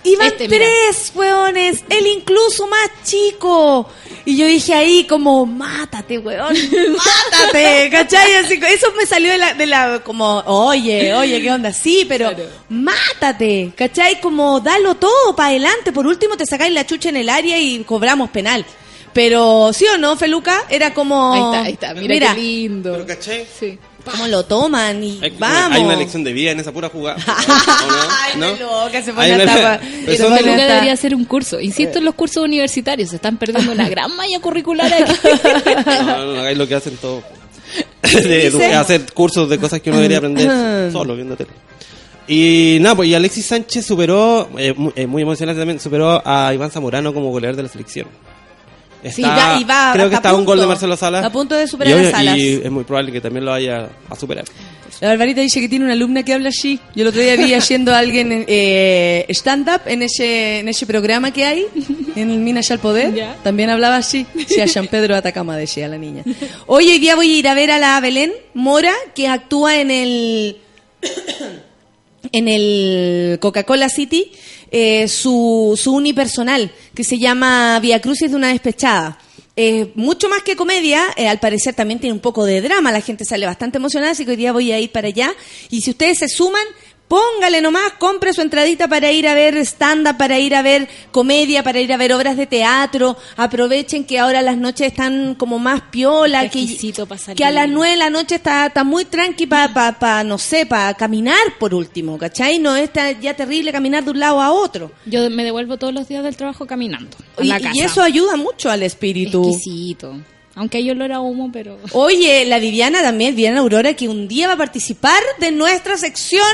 Iban Este, tres, weones, él incluso más chico. Y yo dije ahí como, mátate, weón, mátate, ¿cachai? Así, eso me salió de la, de la, como, oye, oye, ¿qué onda? Sí, pero mátate, ¿cachai? Como, dalo todo para adelante, por último te sacáis la chucha en el área y cobramos penal. Pero, ¿sí o no, Feluca? Era como... Ahí está, ahí está. Mira, qué lindo. Pero ¿cachai? Sí. ¿Cómo lo toman? Y Hay, vamos. hay una lección de vida en esa pura jugada. ¿o Ay, no? ¿No? loca, se pone una- hasta... pero de- hasta- debería hacer un curso. Insisto en los cursos universitarios. Se están perdiendo una gran malla curricular aquí. No, no, no hagáis lo que hacen todos. De hacer cursos de cosas que uno debería aprender solo viendo tele. Y nada, pues y Alexis Sánchez superó, eh, mu- eh, muy emocionante también, superó a Iván Zamorano como goleador de la selección. Sí, Está- ya, y va creo que está a un gol de. Marcelo Salas. A punto de superar y, a Salas. Y es muy probable que también lo vaya a superar. La Barbarita dice que tiene una alumna que habla así. Yo el otro día vi haciendo a alguien eh, stand-up en ese, en ese programa que hay, en el Minas al Poder. Ya. También hablaba así. Sí, a San Pedro de Atacama, decía la niña. Hoy, hoy día voy a ir a ver a la Belén Mora, que actúa en el en el Coca-Cola City eh, su, su unipersonal, que se llama Via Crucis de una despechada. Eh, mucho más que comedia, eh, al parecer también tiene un poco de drama, la gente sale bastante emocionada, así que hoy día voy a ir para allá. Y si ustedes se suman, póngale nomás, compre su entradita para ir a ver stand-up, para ir a ver comedia, para ir a ver obras de teatro. Aprovechen que ahora las noches están como más piola, que, a las nueve de la noche está, está muy tranqui para, pa, pa, no sé, para caminar por último, ¿cachai? No es ta- ya terrible caminar de un lado a otro. Yo me devuelvo todos los días del trabajo caminando. A Y, la y casa. eso ayuda mucho al espíritu. Exquisito. Aunque hay olor a humo, pero... Oye, la Viviana también, Viviana Aurora, que un día va a participar de nuestra sección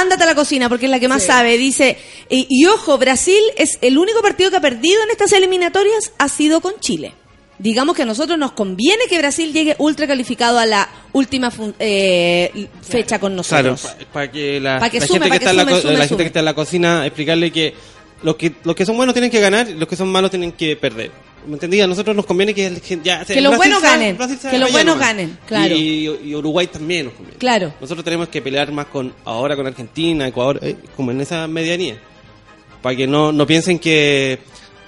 Ándate a la cocina, porque es la que más sabe. Dice, y, y ojo, Brasil es el único partido que ha perdido en estas eliminatorias, ha sido con Chile. Digamos que a nosotros nos conviene que Brasil llegue ultra calificado a la última fun- eh, fecha con Claro, nosotros. para que la, Pa' que la sume, gente que que está en la, sume, co- sume, la gente sume. que está en la cocina explicarle que los que los que son buenos tienen que ganar y los que son malos tienen que perder. ¿Me entendí? A nosotros nos conviene que, el- que ya Que los buenos ganen, Brasil que los buenos ganen, claro. Y, y Uruguay también nos conviene. Claro. Nosotros tenemos que pelear más con ahora con Argentina, Ecuador, eh, como en esa medianía. Para que no, no piensen que,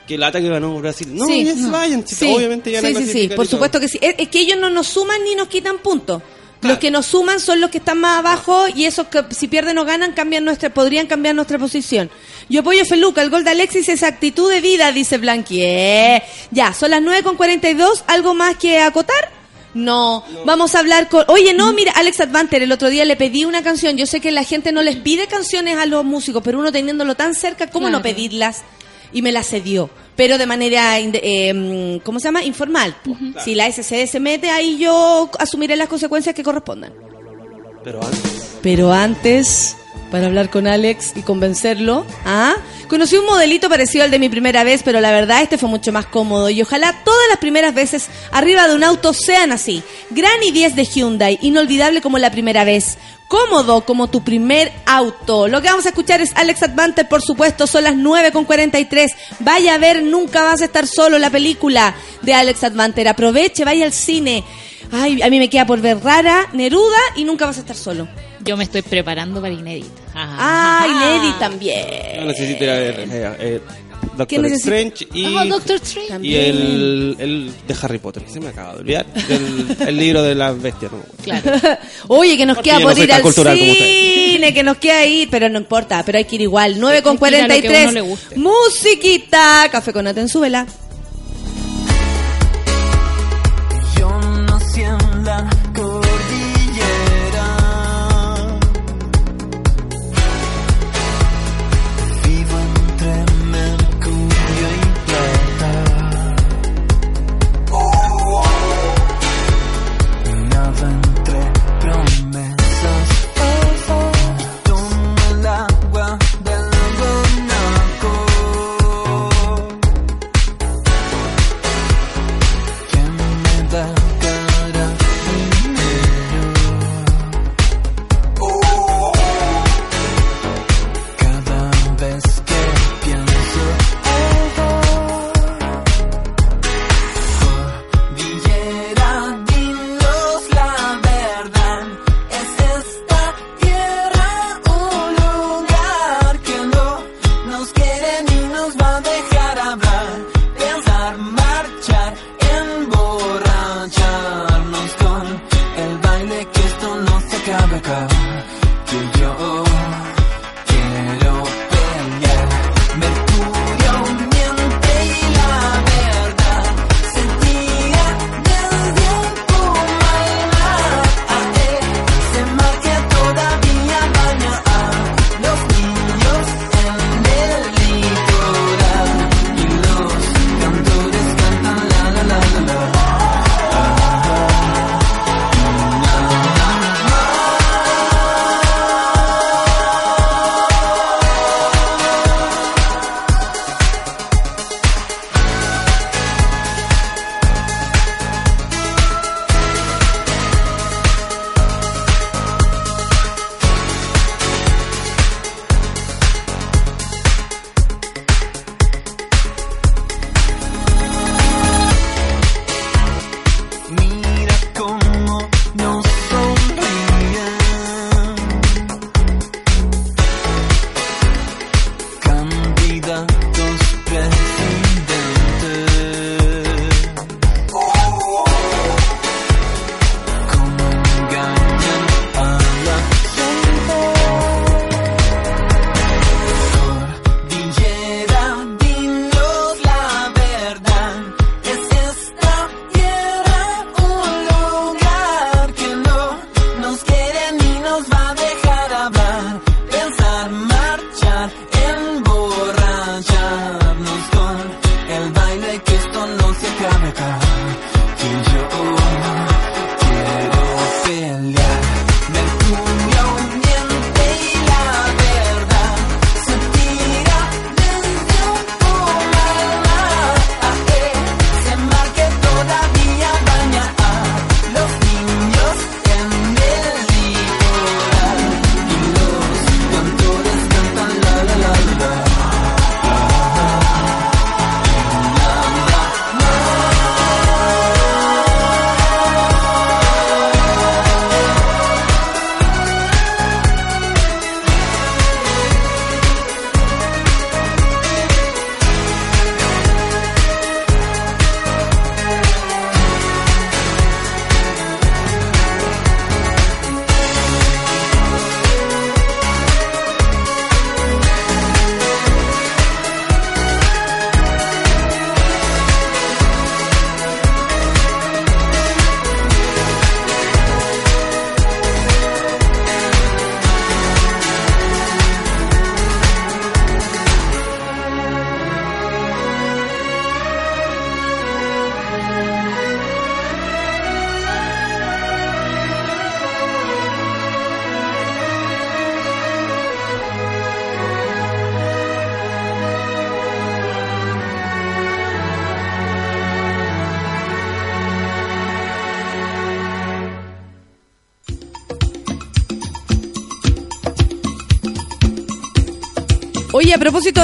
que el ataque ganó Brasil. No, Sí, no. vayan. Sí, Obviamente ya sí, sí, sí, por supuesto que sí. Es, es que ellos no nos suman ni nos quitan puntos. Los que nos suman son los que están más abajo y esos que si pierden o ganan cambian nuestra, podrían cambiar nuestra posición. Yo apoyo a Feluca, el gol de Alexis es actitud de vida, dice Blanqui. Eh, Ya, son las 9 con 42, ¿algo más que acotar? No. vamos a hablar con... Oye, no, mira, Alex Advanter, el otro día le pedí una canción. Yo sé que la gente no les pide canciones a los músicos, pero uno teniéndolo tan cerca, ¿cómo no pedirlas? Y me las cedió, pero de manera, eh, ¿cómo se llama? Informal. Si la SCD se mete, ahí yo asumiré las consecuencias que correspondan. Pero antes. Pero antes, para hablar con Alex y convencerlo, ¿ah? Conocí un modelito parecido al de mi primera vez, pero la verdad este fue mucho más cómodo y ojalá todas las primeras veces arriba de un auto sean así. Gran y 10 de Hyundai, inolvidable como la primera vez. Cómodo como tu primer auto. Lo que vamos a escuchar es Alex Advanter, por supuesto, son las 9 con 43. Vaya a ver, nunca vas a estar solo la película de Alex Advanter. Aproveche, vaya al cine. Ay, a mí me queda por ver rara, Neruda y nunca vas a estar solo. Yo me estoy preparando para inédita. Ah. Ay, Lady Yo también. necesito ir a ver eh, eh, ¿Qué Doctor necesita? Strange y, Ah, Doctor Strange. y También. el, el de Harry Potter, que se me acaba de olvidar. del- el libro de las bestias. ¿no? Claro. Oye, que nos Porque queda yo no por soy ir tan al cultural como cine, que nos queda ir, pero no importa, pero hay que ir igual. 9 con Hay que ir a lo que a 43. uno le guste. Musiquita, café con nata en su vela. Yo nací en la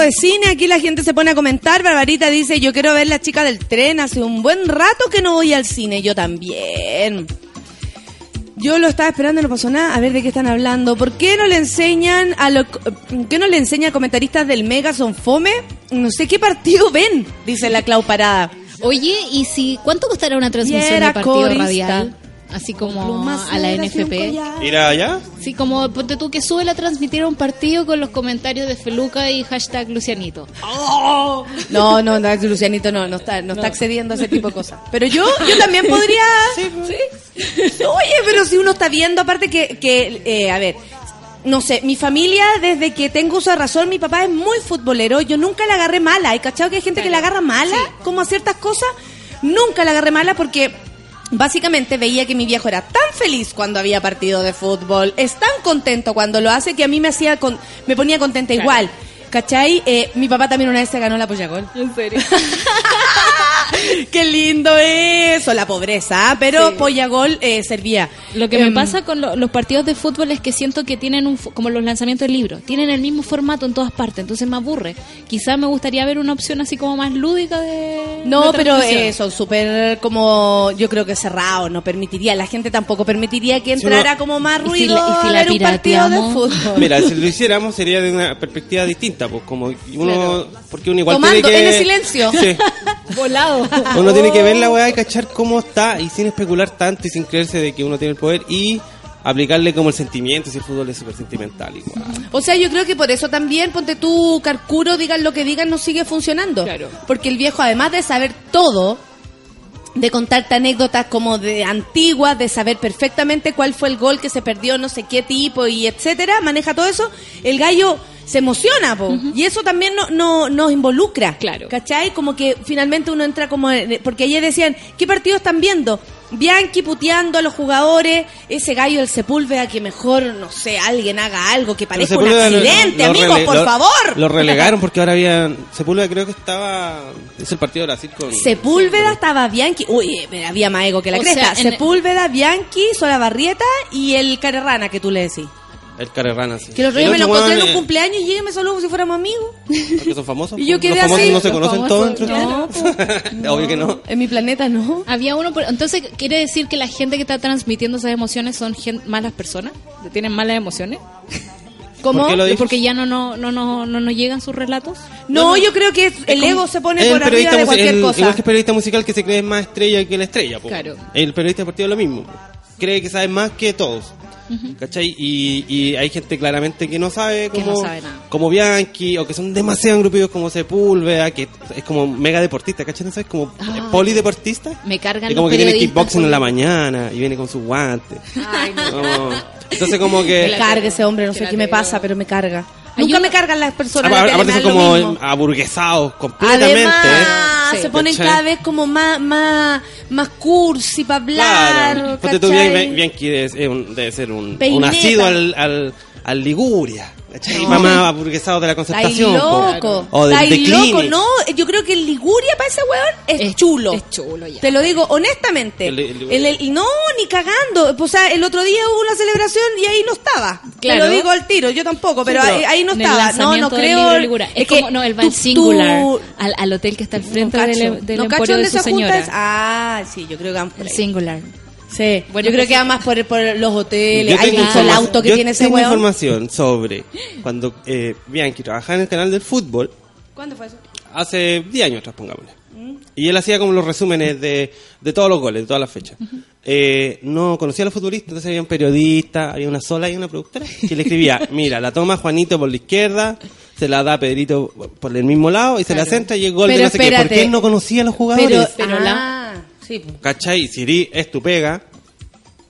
de cine, aquí la gente se pone a comentar. Barbarita dice, yo quiero ver la chica del tren. Hace un buen rato que no voy al cine. Yo también. Yo lo estaba esperando, no pasó nada. A ver de qué están hablando. ¿Por qué no le enseñan a los, ¿por qué no le enseñan a comentaristas del Mega son fome? No sé qué partido ven, dice la Clau Parada. Oye, ¿y si cuánto costará una transmisión era de partido corista. radial? Así como a la NFP. ¿Ir allá? Sí, como ponte tú que sube a transmitir un partido con los comentarios de Feluca y hashtag Lucianito. No, no, no, Lucianito no, no está, no, está accediendo a ese tipo de cosas. Pero yo, yo también podría. Oye, pero si uno está viendo, aparte que, que eh, a ver, no sé, mi familia, desde que tengo uso de razón, mi papá es muy futbolero. Yo nunca la agarré mala. ¿Hay cachado que hay gente que la agarra mala? Como a ciertas cosas. Nunca la agarré mala porque básicamente veía que mi viejo era tan feliz cuando había partido de fútbol, es tan contento cuando lo hace que a mí me hacía con- me ponía contenta igual. ¿Cachai? Eh, mi papá también una vez se ganó la Pollagol. ¿En serio? Qué lindo eso, la pobreza, ¿ah? pero Pollagol eh, servía. Lo que me Em, pasa con lo- los partidos de fútbol es que siento que tienen un, como los lanzamientos de libros, tienen el mismo formato en todas partes, entonces me aburre. Quizás me gustaría ver una opción así como más lúdica de No, de pero eh, son súper como, yo creo que cerrados, no permitiría, la gente tampoco permitiría que Si entrara uno- como más ¿Y si ruido la- y si a la ver un partido de fútbol. Mira, si lo hiciéramos sería de una perspectiva distinta, pues como uno, porque uno igual Tomando tiene que... en el silencio. Sí. Volado. Uno tiene que ver la weá y cachar cómo está y sin especular tanto y sin creerse de que uno tiene el poder y aplicarle como el sentimiento, si el fútbol es súper sentimental igual. O sea, yo creo que por eso también, ponte tú, Carcuro, digan lo que digan, no sigue funcionando. Claro. Porque el viejo, además de saber todo, de contarte anécdotas como de antiguas, de saber perfectamente cuál fue el gol que se perdió, no sé qué tipo y etcétera, maneja todo eso, el gallo se emociona, po. y eso también no, no, nos involucra. Claro. ¿Cachai? Como que finalmente uno entra como... en- Porque ayer decían, ¿qué partido están viendo? Bianchi puteando a los jugadores, ese gallo del Sepúlveda que mejor, no sé, alguien haga algo que parezca un lo- accidente, lo amigos, por lo- favor. Lo relegaron porque ahora había... Sepúlveda creo que estaba... Es el partido de Brasil con... Sepúlveda estaba Bianchi, uy, eh, había más ego que la O cresta. sea, Sepúlveda, Bianchi, Solabarrieta y el Carerrana que tú le decís. El Carerrana, sí. Que los reyes me lo encontré en un cumpleaños y y me saludó como si fuéramos amigos. Porque son famosos. Y yo pues. quedé los famosos así. no se conocen famosos, todos entre No, sí. Obvio que no. En mi planeta no. Había uno, por- entonces quiere decir que la gente que está transmitiendo esas emociones son gen- malas personas, tienen malas emociones, ¿Cómo? ¿Por qué lo dices? porque ya no no no no no nos llegan sus relatos. No, yo creo que el ego se pone por arriba de cualquier el- cosa. Igual que el periodista musical que se cree más estrella que la estrella. po. Claro. El periodista deportivo es lo mismo. po. Cree que sabe más que todos. ¿Cachai? Y, y hay gente claramente que no sabe Que como, no sabe nada. como Bianchi o que son demasiado engrupidos como Sepúlveda, que es como mega deportista, ¿cachai? ¿No sabes? Como Ay. polideportista. Me cargan Y como los que tiene kickboxing en la poli- mañana y viene con sus guantes. Ay, no. Entonces como Me que... carga ese hombre, no sé qué me pasa, pero me carga. Nunca me cargan las personas. Aparte, aparte son como aburguesados completamente. Además, Sí. se ponen ¿Cachai? cada vez como más, más, más cursi para hablar. Claro. Bianchi debe, ser un- debe ser un, un nacido al, al, al Liguria. ¿Cachai? No. Mamá aburguesado de la concertación. loco. po. O Estáis decline. loco. No, yo creo que el Liguria para ese weón es, Es- chulo. es chulo, ya. Te lo digo honestamente. El- el. El- el- no, ni cagando. O sea, el otro día hubo una celebración y ahí no estaba. Claro. Te lo digo al tiro. Yo tampoco, pero, pero ahí, ahí no el estaba. No, no del creo. Ligura. Es, como, no, él va singular, tú- al, al hotel que está al no frente cacho. del, del no emporio de su señora. es- Ah, sí, yo creo que van por El ahí. singular. Sí, Bueno, yo creo pues que sí. va más por, por los hoteles. Hay el auto que yo tiene ese tengo weón. información sobre cuando eh, Bianchi trabajaba en el canal del fútbol ¿Cuándo fue eso? hace 10 años atrás, pongámosle. Y él hacía como los resúmenes de, de todos los goles, de todas las fechas. Eh, no conocía a los futbolistas, entonces había un periodista, había una sola y una productora que le escribía, mira, la toma Juanito por la izquierda, se la da Pedrito por el mismo lado y se la centra y el gol de Pero no sé qué, porque espérate. él no conocía a los jugadores. Pero, Pero ah, sí. ¿Cachai? Y si erí- es tu pega,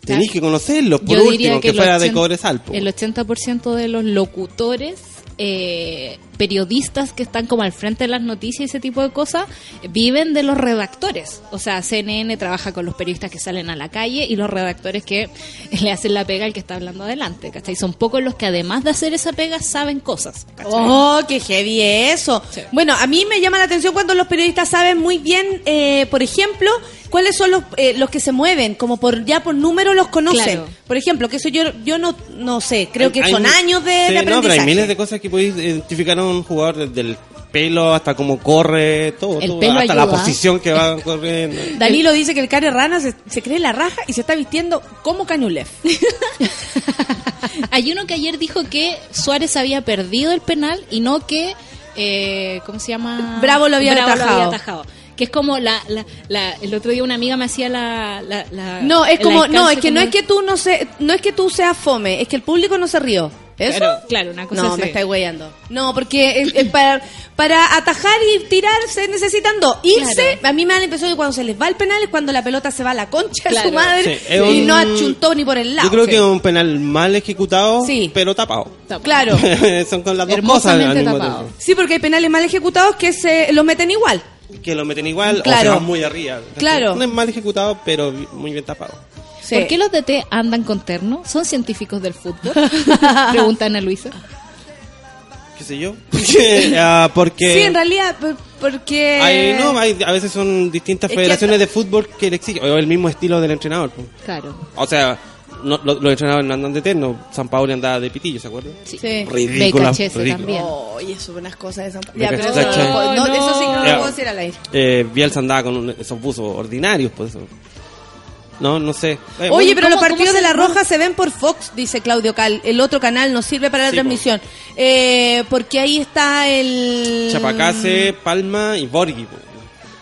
Claro. que conocerlos, por Yo último, diría que, fuera de 80 Cobresal. po. El 80% de los locutores, eh, periodistas que están como al frente de las noticias y ese tipo de cosas, viven de los redactores. O sea, CNN trabaja con los periodistas que salen a la calle y los redactores que le hacen la pega al que está hablando adelante. ¿cachai? Son pocos los que además de hacer esa pega saben cosas. ¿cachai? Oh, qué heavy eso. Sí. Bueno, a mí me llama la atención cuando los periodistas saben muy bien, eh, por ejemplo, cuáles son los, eh, los que se mueven, como por ya por número los conocen. Claro. Por ejemplo, que eso yo yo no no sé, creo que Hay- son hay- años de, sí, de No, pero aprendizaje. hay miles de cosas que podéis identificar a un jugador desde el pelo hasta cómo corre, todo, El todo, pelo hasta la posición que va corriendo. Danilo dice que el Care Rana se, se cree la raja y se está vistiendo como Cañulef. Hay uno que ayer dijo que Suárez había perdido el penal y no que, eh, ¿cómo se llama? Bravo lo había atajado. atajado. Que es como la, la, la- el otro día una amiga me hacía la, la, la- No, es como no, es que no es que tú no se, no es que tú seas fome, es que el público no se rió. ¿Eso? Claro, claro, una cosa No, así. me estáis weyando. No, porque eh, eh, para, para atajar y tirar se necesitan dos. Irse, Claro. a mí me da la impresión que cuando se les va el penal es cuando la pelota se va a la concha de Claro. su madre Sí, y un- no achuntó ni por el lado. Yo creo Sí. que es un penal mal ejecutado, Sí. pero tapado. Claro. Son con las dos cosas al Hermosamente mismo tapado. tiempo. Sí, porque hay penales mal ejecutados que se los meten igual. Que lo meten igual Claro. o se van muy arriba. Claro. No es mal ejecutado, pero muy bien tapado. Sí. ¿Por qué los DT andan con terno? ¿Son científicos del fútbol? Pregunta Ana Luisa. ¿Qué sé yo? Ah, porque Sí, en realidad, por- porque... hay, no, hay- a veces son distintas Es que federaciones de fútbol que le exigen. O el mismo estilo del entrenador. pues. Claro. O sea, no- lo- los entrenadores no andan de terno. San Paolo andaba de pitillo, ¿se acuerdan? Sí. Sí. Ridícula. También. Oye, eso buenas cosas de San Me Ya, pero eso, no, no, No, eso sí que no lo puedo decir al aire. Eh, Bielsa andaba con un- esos buzos ordinarios, pues eso. No, no sé. Eh, Oye, pero los ¿cómo- partidos de la Roja se ven por Fox, dice Claudio Cal. El otro canal no sirve para la Sí, transmisión. Eh, porque ahí está el... Chapacase, Palma y Borghi.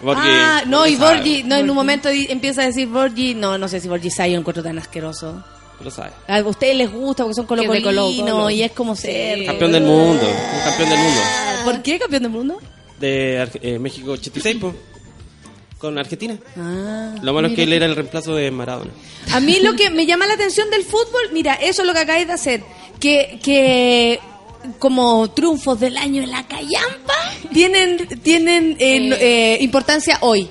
Borghi, Ah, no, y lo Borgi, no, en un momento di- empieza a decir Borgi, no, no sé si Borgi Sai yo encuentro tan asqueroso. Lo sabe. A ustedes les gusta porque son colocolinos Colo-Colo. y es como ser... Campeón del mundo, un campeón del mundo. ¿Por qué campeón del mundo? De eh, México 86, pues, con Argentina. Ah, Lo malo es que él era el reemplazo de Maradona. A mí lo que me llama la atención del fútbol, mira, eso es lo que acabáis de hacer, que, que como triunfos del año en la callampa tienen, tienen eh, eh, importancia hoy.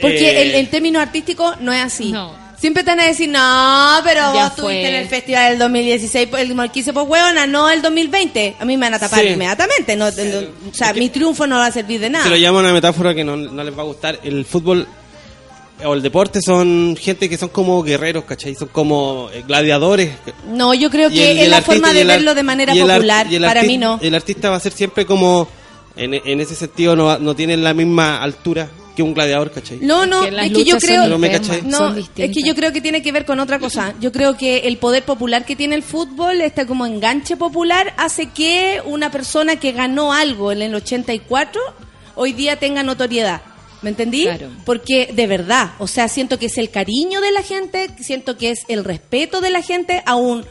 Porque Eh. el, el término artístico no es así. No. Siempre te van a decir, no, pero Ya vos estuviste fue. en el festival del 2016, el Marquise pues hueona, no el 2020. A mí me van a tapar Sí. inmediatamente. No, no- o sea, mi triunfo no va a servir de nada. Se lo llama una metáfora que no, no les va a gustar. El fútbol o el deporte son gente que son como guerreros, ¿cachai? Son como eh, gladiadores. No, yo creo que el- es la artista- forma de verlo de manera popular. Para mí no. El artista va a ser siempre como, en, en ese sentido, no, va- no tiene la misma altura que un gladiador, ¿cachai? No, no, que es que yo creo... No es que yo creo que tiene que ver con otra cosa. Yo creo que el poder popular que tiene el fútbol, este como enganche popular, hace que una persona que ganó algo en el 84 hoy día tenga notoriedad. ¿Me entendí? Claro. Porque de verdad, o sea, siento que es el cariño de la gente, siento que es el respeto de la gente a un,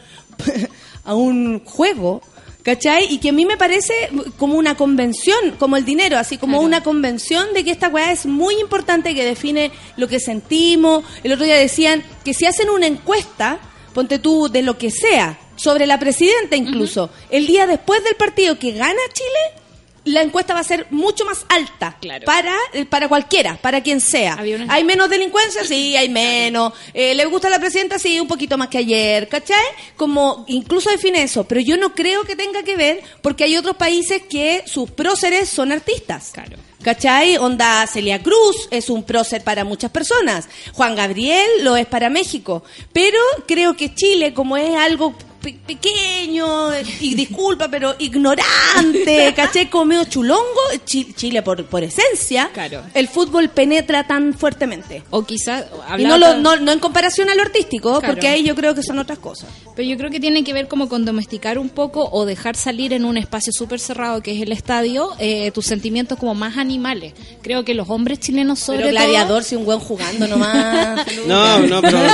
a un juego, ¿cachai? Y que a mí me parece como una convención, como el dinero, así como Claro. una convención de que esta weá es muy importante, que define lo que sentimos. El otro día decían que si hacen una encuesta, ponte tú de lo que sea, sobre la presidenta incluso, el día después del partido que gana Chile, la encuesta va a ser mucho más alta Claro. para, eh, para cualquiera, para quien sea. Una- ¿Hay menos delincuencia? Sí, hay menos. Eh, ¿Le gusta la presidenta? Sí, un poquito más que ayer, ¿cachai? Como incluso define eso, pero yo no creo que tenga que ver porque hay otros países que sus próceres son artistas. Claro. ¿Cachai? Onda Celia Cruz es un prócer para muchas personas. Juan Gabriel lo es para México. Pero creo que Chile, como es algo pe- pequeño, y disculpa, pero ignorante, ¿cachai? Como medio chulongo, Chi- Chile por, por esencia, Claro. el fútbol penetra tan fuertemente. O quizás... Y no, lo- no, no en comparación a lo artístico, Claro. porque ahí yo creo que son otras cosas. Pero yo creo que tiene que ver como con domesticar un poco o dejar salir en un espacio súper cerrado que es el estadio eh, tus sentimientos como más animales. Creo que los hombres chilenos sobre Pero todo- gladiador, si un buen jugando nomás. No, no, pero.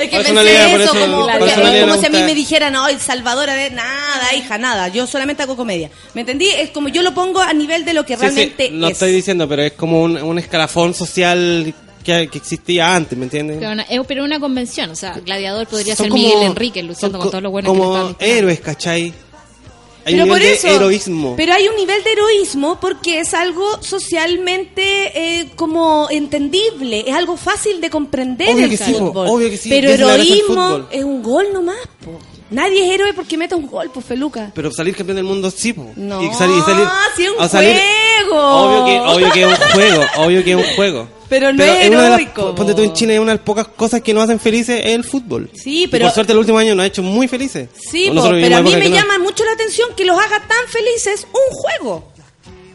Es que pensé eso, como, si a mí me dijeran, no, Salvadora de nada, hija, nada. Yo solamente hago comedia. ¿Me entendí? Es como yo lo pongo a nivel de lo que Sí, sí, realmente lo es. estoy diciendo, pero es como un, un escalafón social que, que existía antes, ¿me entiendes? Pero una, es- pero una convención, o sea, Gladiador podría Son ser como- Miguel Enrique luchando con co- todo lo bueno que le Como disparando. héroes, ¿cachai? Hay pero un por nivel eso, de heroísmo. pero hay un nivel de heroísmo porque es algo socialmente eh, como entendible, es algo fácil de comprender Obvio el que sí, fútbol. obvio que sí, Pero heroísmo es un gol nomás, po. Nadie es héroe porque mete un gol, po, Feluca. Pero salir campeón del mundo sí, po. No, y salir, salir, sí es un salir- juego. Obvio que, obvio que es un juego, obvio que es un juego. Pero no es las- heroico. ponte tú en es una de las pocas cosas que nos hacen felices es el fútbol. Sí, Y pero- por suerte, el último año nos ha hecho muy felices. Sí, po, pero a mí me no. llama mucho la atención que los haga tan felices un juego.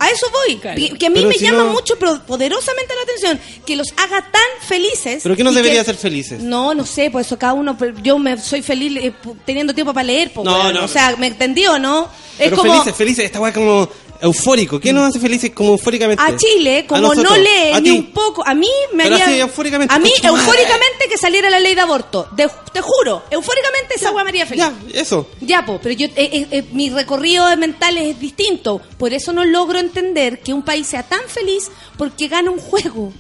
A eso voy. Claro. Que, a mí Pero me si llama no- mucho, pero poderosamente la atención, que los haga tan felices. ¿Pero qué nos debería que- hacer felices? No, no sé, pues eso cada uno, yo me soy feliz eh, teniendo tiempo para leer, po, No, no. o sea, ¿me entendió, no? Es Pero como felices, felices, esta weá como eufórico. ¿Qué nos hace felices como eufóricamente? a Chile, como no lee a ni ti. un poco, a mí me Pero haría así, eufóricamente, a mí eufóricamente que saliera la ley de aborto. De- te juro, eufóricamente esa me haría feliz. Ya, eso. Ya, po, pero yo, eh, eh, eh, mi recorrido mental es distinto. Por eso no logro entender que un país sea tan feliz porque gana un juego.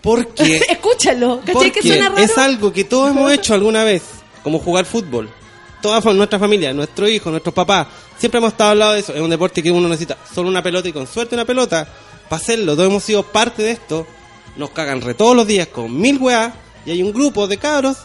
Porque, Escúchalo, ¿cachai que suena raro? es algo que todos hemos hecho alguna vez, como jugar fútbol. Toda nuestra familia, nuestros hijos, nuestros papás, siempre hemos estado hablando de eso. Es un deporte que uno necesita solo una pelota y con suerte una pelota. Para hacerlo, todos hemos sido parte de esto. Nos cagan re todos los días con mil weas. Y hay un grupo de cabros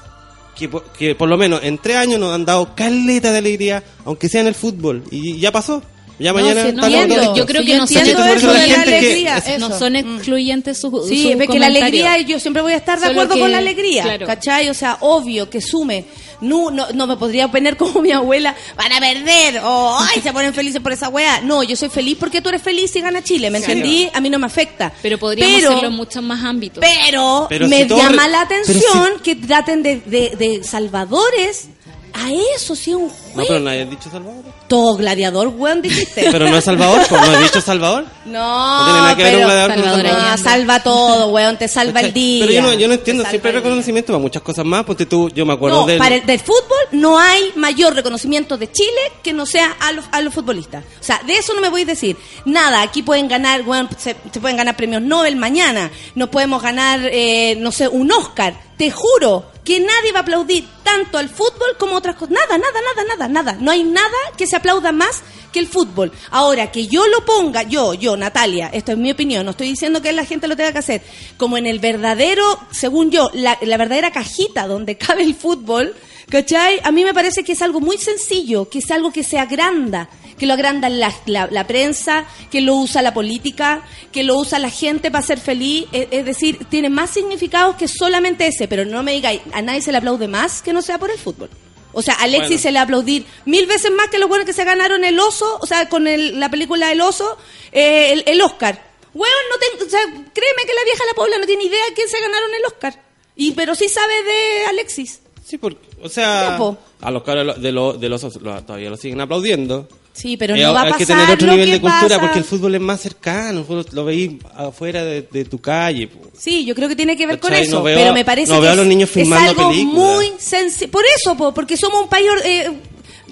que, que por lo menos en tres años nos han dado caleta de alegría, aunque sea en el fútbol. Y ya pasó. Ya No, mañana sí, no, entiendo. yo creo Sí, que yo no son, entiendo Por eso eso la de la gente que- alegría. es- no son Mm. excluyentes sus Sí, su es que la alegría, yo siempre voy a estar de Solo acuerdo que- con la alegría, claro. ¿cachai? O sea, obvio que sume. No, no, no me podría poner como mi abuela, van a perder, o ay, se ponen felices por esa wea. No, yo soy feliz porque tú eres feliz y gana Chile, ¿me Claro. entendí? A mí no me afecta. Pero podríamos Pero- hacerlo en muchos más ámbitos. Pero, Pero me si todo llama re- la atención que traten de, de, de salvadores a eso, si es un No, pero nadie ha dicho Salvador. Todo gladiador, weón, dijiste. Pero no es Salvador, pues, no he dicho Salvador. no, No tiene nada que ver un gladiador con Salvador no, salva todo, weón, te salva el día. Pero yo no, yo no entiendo, siempre hay reconocimiento para muchas cosas más. Ponte tú, yo me acuerdo No, del... para el, del fútbol no hay mayor reconocimiento de Chile que no sea a los, a los futbolistas. O sea, de eso no me voy a decir. Nada, aquí pueden ganar, bueno, se, se pueden ganar premios Nobel mañana. No podemos ganar, eh, no sé, un Oscar. Te juro que nadie va a aplaudir tanto al fútbol como otras cosas. Nada, nada, nada, nada, nada. No hay nada que se aplauda más que el fútbol. Ahora, que yo lo ponga, yo, yo, Natalia, esto es mi opinión, no estoy diciendo que la gente lo tenga que hacer, como en el verdadero, según yo, la, verdadera cajita donde cabe el fútbol, ¿cachai? A mí me parece que es algo muy sencillo, que es algo que se agranda, que lo agranda la prensa, que lo usa la política, que lo usa la gente para ser feliz, es, es decir, tiene más significados que solamente ese, pero no me digáis, a nadie se le aplaude más que no sea por el fútbol. O sea, Alexis Bueno. se le aplaudir mil veces más que los buenos que se ganaron el oso, o sea, con el- la película El oso, eh, el, el Oscar. Weón, no tengo, o sea, créeme que la vieja La Paula no tiene idea de quién se ganaron el Oscar. Y, pero sí sabe de Alexis. Sí, porque, o sea, a los cabros de, los de los lo- todavía lo siguen aplaudiendo. Sí, pero Eh, no va a hay pasar que tener otro nivel de cultura pasa- porque el fútbol es más cercano, lo veis afuera de, de tu calle. po. Sí, yo creo que tiene que ver con eso, No veo- pero me parece no que veo a es- los niños es, filmando algo películas. muy sencillo. Por eso, po, porque somos un país eh,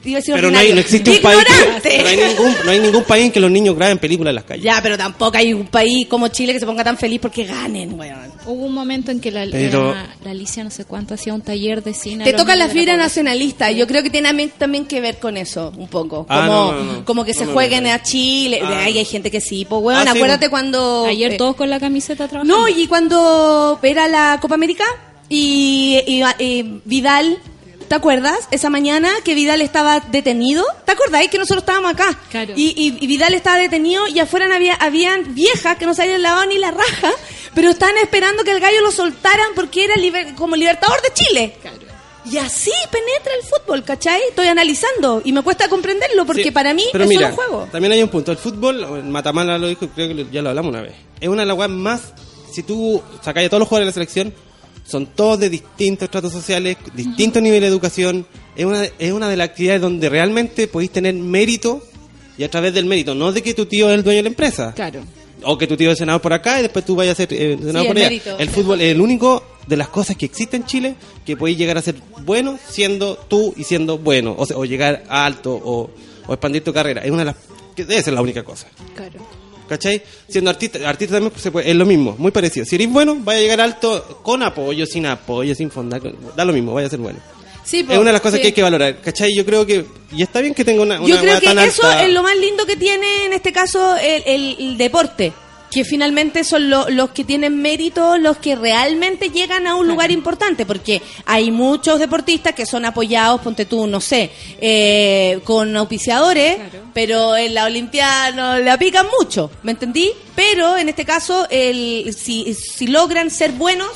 iba a decir Pero no, hay, no existe un país que, no hay ningún no hay ningún país en que los niños graben películas en las calles. Ya, pero tampoco hay un país como Chile que se ponga tan feliz porque ganen, weón. Hubo un momento en que la, Pero- la, la Alicia no sé cuánto hacía un taller de cine. Te toca la fibra nacionalista. Yo creo que tiene también, también que ver con eso, un poco. Como, Ah, no, no, no. como que se No, no, jueguen no, no. a Chile. Ah. Ay, hay gente que sí, pues, weón. Ah, acuérdate pues. cuando. Ayer eh, todos con la camiseta trabajando. No, y cuando era la Copa América y, y- y Vidal, ¿te acuerdas? Esa mañana que Vidal estaba detenido. ¿Te acordáis que nosotros estábamos acá? Claro. Y, y- y Vidal estaba detenido y afuera había, habían viejas que no se habían lavado ni la raja, pero estaban esperando que el gallo lo soltaran porque era liber- como libertador de Chile. Claro. Y así penetra el fútbol, ¿cachai? Estoy analizando y me cuesta comprenderlo porque Sí, para mí pero es mira, solo juego. También hay un punto. El fútbol, Matamala lo dijo, creo que ya lo hablamos una vez. Es una de las weas más. Si tú sacas a todos los jugadores de la selección, son todos de distintos estratos sociales, distintos niveles de educación. Es una, es una de las actividades donde realmente podéis tener mérito y a través del mérito, no de que tu tío es el dueño de la empresa. Claro. O que tu tío es senador por acá y después tú vayas a ser eh, senador Sí, por el allá. mérito. El fútbol es el único de las cosas que existe en Chile que podéis llegar a ser bueno siendo tú y siendo bueno. O, sea, o llegar a alto o, o expandir tu carrera. Es una de las. que debe ser la única cosa. Claro. ¿Cachai? Siendo artista, artista también se puede- es lo mismo, muy parecido. Si eres bueno, vaya a llegar alto con apoyo, sin apoyo, sin fonda, da lo mismo, vaya a ser bueno. Sí, es una de las cosas sí. que hay que valorar, ¿cachai? Yo creo que, y está bien que tenga una, una Yo creo que tan eso alta. es lo más lindo que tiene en este caso el, el- el deporte. Que finalmente son lo- los que tienen mérito, los que realmente llegan a un lugar importante, porque hay muchos deportistas que son apoyados, ponte tú, no sé, eh, con auspiciadores, pero en la Olimpiada no le aplican mucho, ¿me entendí? Pero en este caso, el, si, si logran ser buenos,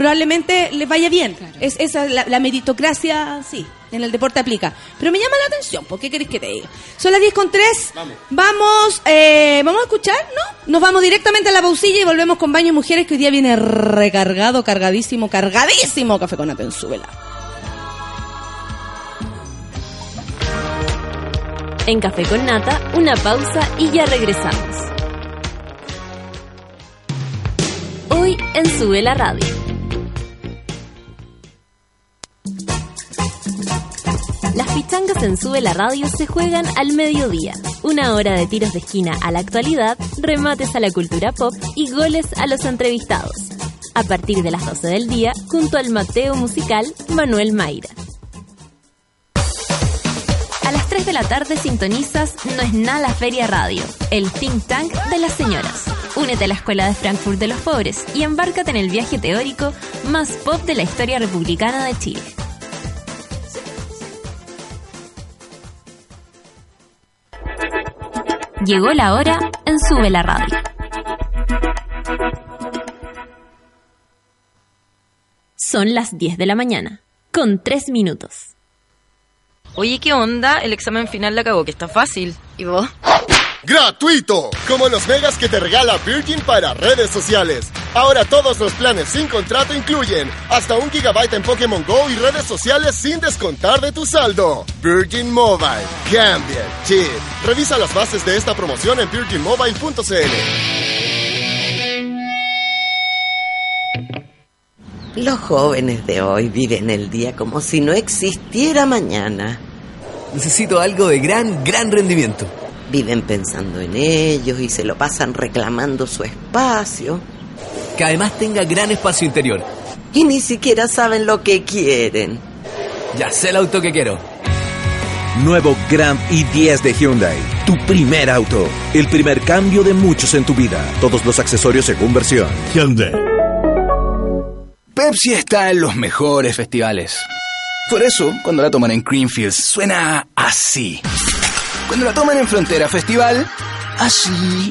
probablemente les vaya bien. Es, esa la, la meritocracia, sí, en el deporte aplica. Pero me llama la atención, ¿por qué querés que te diga? Son las 10 con 3. Vamos. Vamos, eh, ¿vamos a escuchar? ¿No? Nos vamos directamente a la pausilla y volvemos con Baño Mujeres, que hoy día viene recargado, cargadísimo, cargadísimo Café con Nata en Súbela. En Café con Nata, una pausa y ya regresamos. Hoy en Sube la Radio. Las pichangas en Sube la Radio se juegan al mediodía. Una hora de tiros de esquina a la actualidad, remates a la cultura pop y goles a los entrevistados. A partir de las 12 del día, junto al Mateo musical Manuel Mayra. A las 3 de la tarde sintonizas No es nada la Feria Radio, el think tank de las señoras. Únete a la Escuela de Frankfurt de los Pobres y embárcate en el viaje teórico más pop de la historia republicana de Chile. Llegó la hora en Sube la Radio. Son las 10 de la mañana, con 3 minutos. Oye, ¿qué onda? El examen final la cagó, que está fácil. ¿Y vos? ¡Gratuito! Como los megas que te regala Virgin para redes sociales. Ahora todos los planes sin contrato incluyen hasta un gigabyte en Pokémon Go y redes sociales sin descontar de tu saldo. Virgin Mobile. Cambia el chip. Revisa las bases de esta promoción en virginmobile.cl. Los jóvenes de hoy viven el día como si no existiera mañana. Necesito algo de gran, gran rendimiento. Viven pensando en ellos y se lo pasan reclamando su espacio. Que además tenga gran espacio interior. Y ni siquiera saben lo que quieren. Ya sé el auto que quiero. Nuevo Grand i10 de Hyundai. Tu primer auto. El primer cambio de muchos en tu vida. Todos los accesorios según versión. Hyundai. Pepsi está en los mejores festivales. Por eso, cuando la toman en Greenfields, suena así. Cuando la toman en Frontera Festival, así.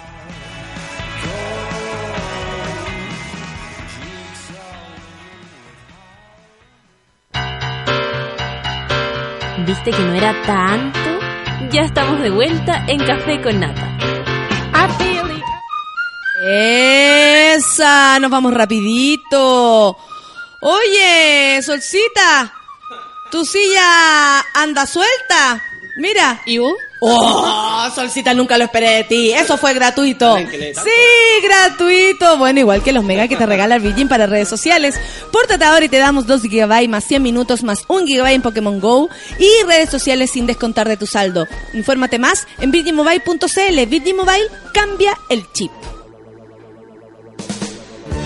¿Viste que no era tanto? Ya estamos de vuelta en Café con Nata. Esa, nos vamos rapidito. Oye, Solcita, tu silla anda suelta. Mira. ¿Y vos? Oh, Solcita, nunca lo esperé de ti. Eso fue gratuito. Sí, gratuito. Bueno, igual que los mega que te regala el Virgin para redes sociales. Pórtate ahora y te damos 2 GB más 100 minutos más 1 GB en Pokémon Go y redes sociales sin descontar de tu saldo. Infórmate más en virginmobile.cl. Virgin Mobile cambia el chip.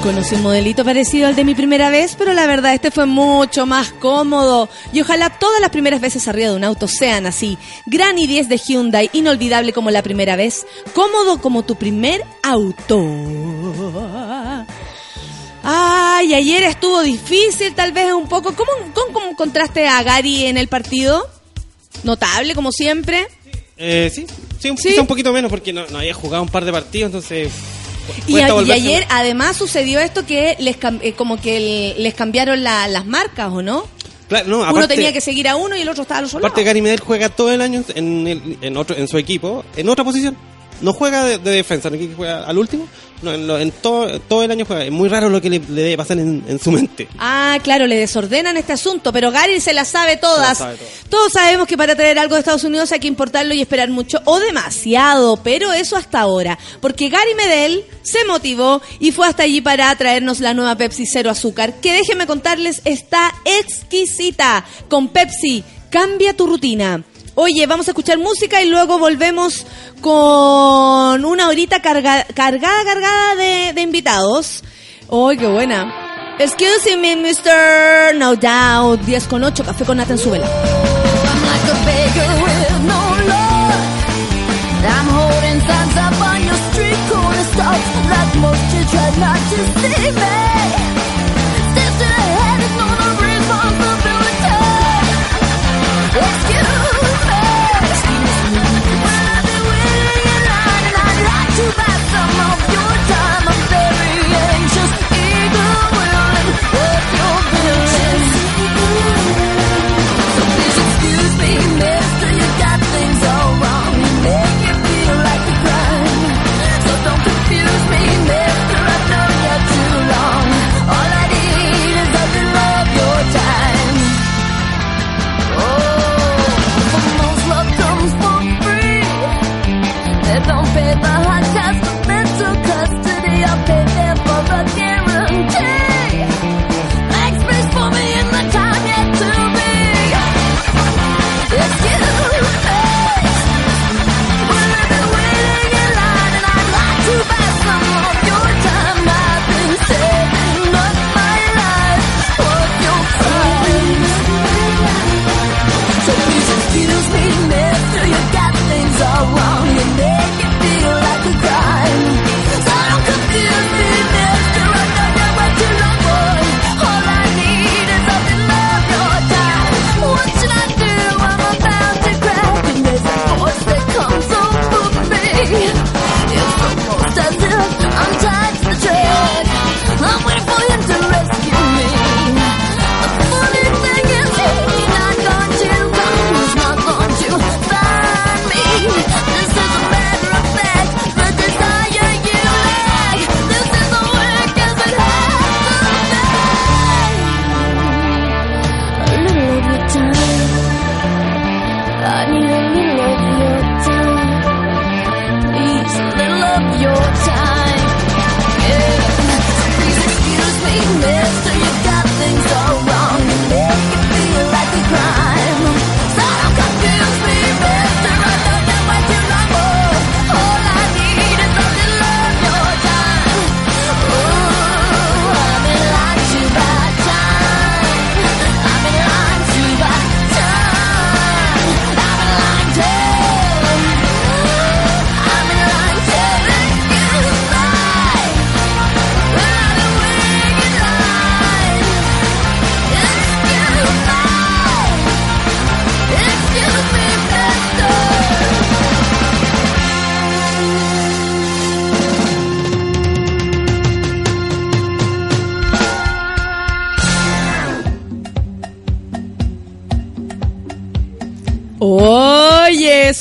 Conocí un modelito parecido al de mi primera vez, pero la verdad este fue mucho más cómodo. Y ojalá todas las primeras veces arriba de un auto sean así. Gran i 10 de Hyundai, inolvidable como la primera vez, cómodo como tu primer auto. Ay, ayer estuvo difícil, tal vez un poco. ¿Cómo, cómo, cómo encontraste a Gary en el partido? Notable, como siempre. Eh, sí, sí, un, ¿Sí? quizá un poquito menos porque no, no había jugado un par de partidos, entonces. Y, a- ayer además sucedió esto que les eh, como que el- les cambiaron la- las marcas, ¿o no? Claro, no, uno aparte- tenía que seguir a uno y el otro estaba al otro Aparte, lado. Gary Medel juega todo el año en, el- en, otro, en su equipo, en otra posición. No juega de, de defensa, no juega al último. No, en, lo- en todo, todo el año juega. Es muy raro lo que le, le debe pasar en, en su mente. Ah, claro, le desordenan este asunto, pero Gary se sabe todas. Las sabe todas. Todos sabemos que para traer algo de Estados Unidos hay que importarlo y esperar mucho o demasiado, pero eso hasta ahora, porque Gary Medel se motivó y fue hasta allí para traernos la nueva Pepsi Cero Azúcar, que déjenme contarles está exquisita. Con Pepsi, cambia tu rutina. Oye, vamos a escuchar música y luego volvemos con una horita carga- cargada, cargada de, de invitados. ¡Ay, qué buena! Excuse me, Mr. No Doubt. 10 con 8, café con nata en su vela. Like most, you try not to see me.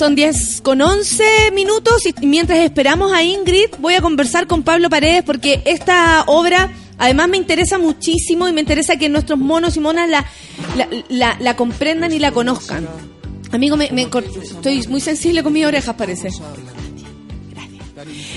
Son 10 con 11 minutos y mientras esperamos a Ingrid voy a conversar con Pablo Paredes porque esta obra además me interesa muchísimo y me interesa que nuestros monos y monas la, comprendan y la conozcan. Amigo, me, me estoy muy sensible con mis orejas parece.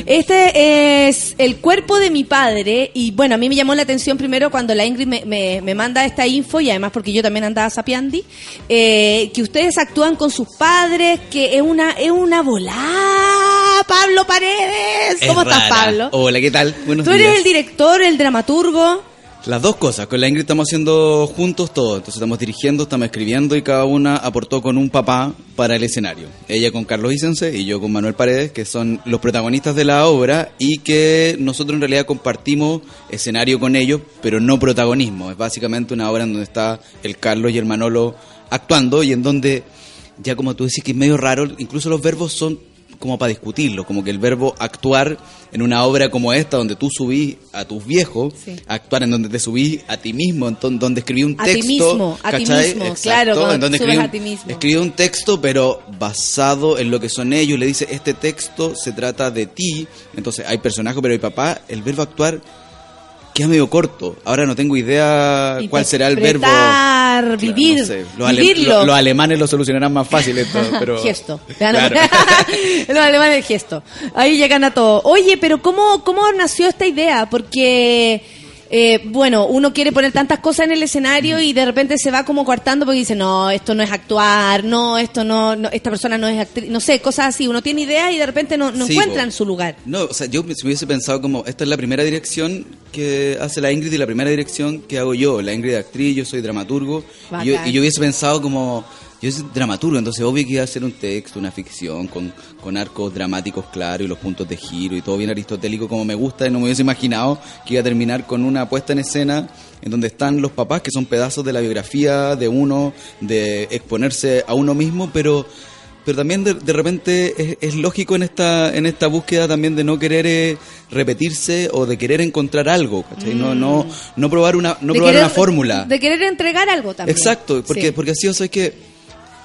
Este es el cuerpo de mi padre y bueno, a mí me llamó la atención primero cuando la Ingrid me, me- me manda esta info y además porque yo también andaba sapiandi, eh, que ustedes actúan con sus padres, que es una, es una volá, Pablo Paredes. ¿Cómo Es estás, rara. Pablo? Hola, ¿qué tal? Buenos Tú eres el director, el dramaturgo. Las dos cosas. Con la Ingrid estamos haciendo juntos todo. Entonces estamos dirigiendo, estamos escribiendo y cada una aportó con un papá para el escenario. Ella con Carlos Isense y yo con Manuel Paredes, que son los protagonistas de la obra y que nosotros en realidad compartimos escenario con ellos, pero no protagonismo. Es básicamente una obra en donde está el Carlos y el Manolo actuando y en donde, ya como tú decís que es medio raro, incluso los verbos son como para discutirlo, como que el verbo actuar en una obra como esta, donde tú subís a tus viejos, Sí. actuar en donde te subís a ti mismo, en donde escribí un A ti texto. mismo, a ti mismo, Exacto, claro, en donde escribí a un- ti mismo. escribí un texto, pero basado en lo que son ellos. Le dice, este texto se trata de ti. Entonces hay personaje, pero hay papá. El verbo actuar queda medio corto. Ahora no tengo idea cuál será el verbo. Interpretar, vivir, No sé, los, ale- vivirlo. lo- los alemanes lo solucionarán más fácil esto, pero... Gesto. Claro. Los alemanes gesto. Ahí llegan a todo. Oye, pero ¿cómo, cómo nació esta idea? Porque, eh, bueno, uno quiere poner tantas cosas en el escenario y de repente se va como coartando porque dice, no, esto no es actuar, no, esto no, no esta persona no es actriz, no sé, cosas así. Uno tiene ideas y de repente no, no Sí, encuentran po. su lugar. No, o sea, yo me- si hubiese pensado como, esta es la primera dirección que hace la Ingrid y la primera dirección que hago yo. La Ingrid actriz, yo soy dramaturgo. Y yo, y yo hubiese pensado como, yo soy dramaturgo, entonces obvio que iba a hacer un texto, una ficción, con, con arcos dramáticos claros y los puntos de giro y todo bien aristotélico como me gusta. Y no me hubiese imaginado que iba a terminar con una puesta en escena en donde están los papás, que son pedazos de la biografía de uno, de exponerse a uno mismo, pero pero también de, de repente es, es lógico en esta en esta búsqueda también de no querer eh, repetirse o de querer encontrar algo ¿cachai? no no no probar una no De probar querer- una fórmula De querer entregar algo también. exacto porque Sí. porque así o sea, es que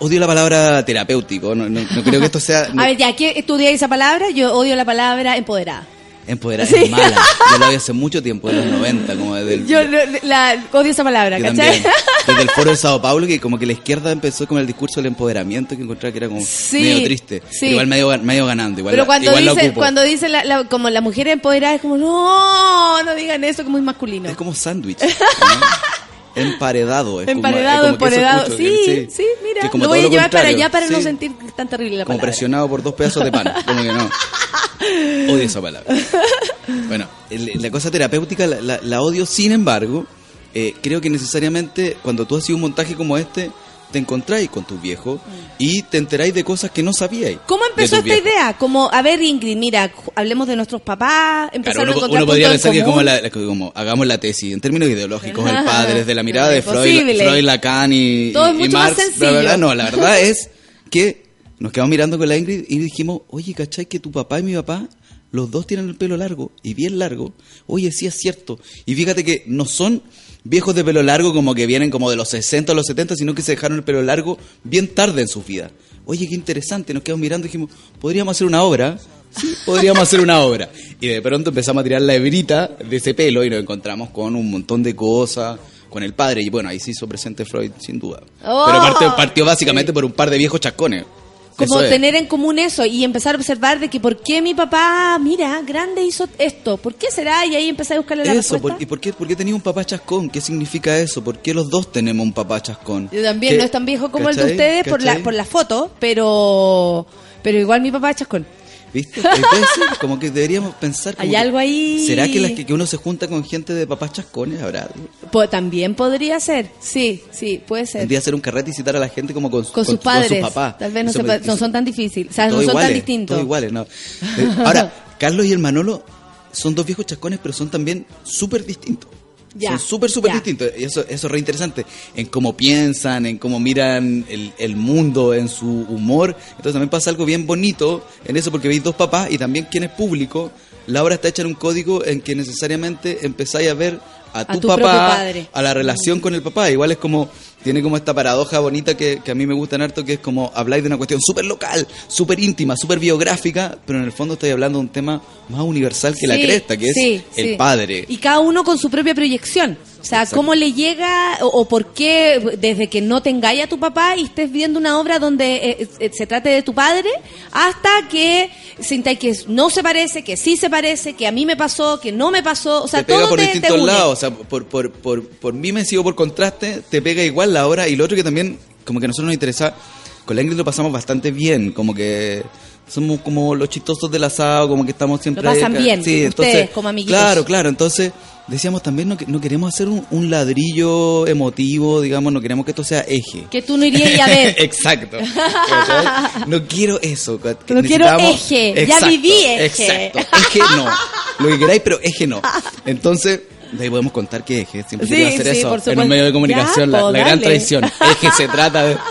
odio la palabra terapéutico no, no, no creo que esto sea A ver, ya, ¿qué estudiáis esa palabra? Yo odio la palabra empoderada. empoderar Sí. es mala yo lo vi hace mucho tiempo en los 90 como desde el, Yo la, la- odio esa palabra, ¿cachai? también. desde el foro de Sao Paulo que como que la izquierda empezó con el discurso del empoderamiento que encontraba que era como Sí, medio triste sí. igual medio, medio ganando igual, Pero la- cuando igual la dice, ocupo. cuando dice la, la- como la mujer empoderada es como, no, no digan eso, que es masculino. Es como sándwich. Emparedado. Es como- Emparedado, es como que eso empoderado. escucho, Sí, sí, mira, es como lo voy a llevar para allá para no sentir tan terrible la Como palabra. presionado por dos pedazos de pan. Como que no. Odio esa palabra. Bueno, la cosa terapéutica la, la- la odio, sin embargo, eh, creo que necesariamente cuando tú haces un montaje como este, te encontráis con tus viejos y te enteráis de cosas que no sabíais. ¿Cómo empezó esta idea? Como, a ver, Ingrid, mira, hablemos de nuestros papás, Claro, empezaron uno, a encontrar uno podría pensar en que como, la- la- como hagamos la tesis en términos ideológicos, el padre desde la mirada de Freud. Freud, Lacan y, Todo es y mucho más Marx. sencillo. bla, bla, bla. No, la verdad es que nos quedamos mirando con la Ingrid y dijimos, oye, ¿cachai que tu papá y mi papá, los dos tienen el pelo largo y bien largo? Oye, sí es cierto. Y fíjate que no son viejos de pelo largo como que vienen como de los 60 a los 70, sino que se dejaron el pelo largo bien tarde en su vida. Oye, qué interesante. Nos quedamos mirando y dijimos, podríamos hacer una obra sí, podríamos hacer una obra. Y de pronto empezamos a tirar la hebrita de ese pelo y nos encontramos con un montón de cosas, con el padre. Y bueno, ahí se hizo presente Freud, sin duda. Oh. Pero partió, partió básicamente por un par de viejos chascones. Como Eso tener en común eso y empezar a observar de que por qué mi papá, mira, grande hizo esto, ¿por qué será? Y ahí empecé a buscarle la Eso, respuesta. por- ¿y por qué, por qué tenía un papá chascón? ¿Qué significa eso? ¿Por qué los dos tenemos un papá chascón? Yo también ¿Qué- no es tan viejo como el de cachai? ustedes por la, por la foto, pero pero igual mi papá es chascón. ¿Viste? Entonces, como que deberíamos pensar... como Hay que- algo ahí. ¿Será que, las que, que uno se junta con gente de papás chascones? ¿Habrá? Po- también podría ser, sí, sí, puede ser. Día hacer un carrete y citar a la gente como con, Con sus padres. papás. Tal vez no, se no son tan difíciles, o sea, no son tan distintos. todos iguales, no. Eh, Ahora, Carlos y el Manolo son dos viejos chascones, pero son también súper distintos. Ya, son súper, súper distintos. Y eso, eso es re interesante. En cómo piensan, en cómo miran el, el mundo, en su humor. Entonces también pasa algo bien bonito en eso, porque veis dos papás y también quien es público. La obra está hecha en un código en que necesariamente empezáis a ver a tu, papá, a la relación con el papá. Igual es como, tiene como esta paradoja bonita que, que a mí me gusta en harto, que es como habláis de una cuestión súper local, súper íntima, súper biográfica, pero en el fondo estáis hablando de un tema más universal que la cresta, que sí, es el sí. padre. Y cada uno con su propia proyección. O sea, Exacto. cómo le llega o, o por qué desde que no te engaña tu papá y estés viendo una obra donde eh, eh, se trate de tu padre hasta que sintáis que no se parece, que sí se parece, que a mí me pasó, que no me pasó. O sea, te pega todo por te, te distintos lados, o sea, por, por, por, por mí me sigo por contraste, te pega igual la hora y lo otro que también, como que a nosotros nos interesa, con la Ingrid lo pasamos bastante bien, como que somos como los chistosos del asado, como que estamos siempre... Lo pasan ahí, bien, sí, ustedes, entonces, como amiguitos. Claro, claro, entonces decíamos también no, que- no queremos hacer un, un ladrillo emotivo, digamos, no queremos que esto sea eje. Que tú no irías a ver. Exacto. No quiero eso. que No quiero eje, ya viví eje. Exacto. Eje no. Lo que queráis, pero eje no. Entonces, de ahí podemos contar que eje. Siempre Sí, hacer sí, eso en un medio de comunicación. Ya, la, po, la gran dale. tradición. Eje se trata de.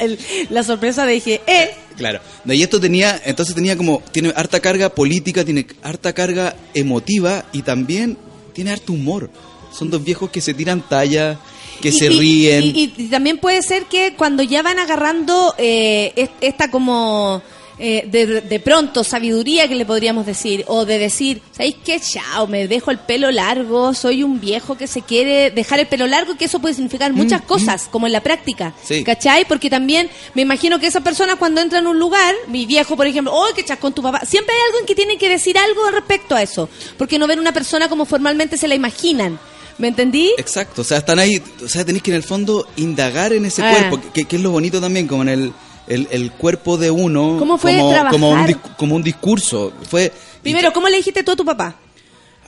El- la sorpresa de dije, eh, Claro. Y esto tenía, entonces tenía como, tiene harta carga política, tiene harta carga emotiva y también tiene harto humor. Son dos viejos que se tiran talla, que Y- se y- ríen. Y, y también puede ser que cuando ya van agarrando eh, es- esta como eh, de, de pronto sabiduría que le podríamos decir, o de decir, ¿sabéis qué? Chao, me dejo el pelo largo, soy un viejo que se quiere dejar el pelo largo, que eso puede significar muchas cosas, como en la práctica. Mm, Sí. ¿Cachai? Porque también me imagino que esas personas cuando entran a un lugar, mi viejo, por ejemplo, ¡oh, qué chascón tu papá! Siempre hay algo en que tienen que decir algo respecto a eso, porque no ven una persona como formalmente se la imaginan. ¿Me entendí? Exacto, o sea, están ahí, o sea, tenéis que en el fondo indagar en ese Ah. cuerpo, que, que es lo bonito también, como en el, el, el cuerpo de uno, ¿Cómo fue como, como, un, como un discurso. Fue, Primero, ¿cómo le dijiste tú a tu papá?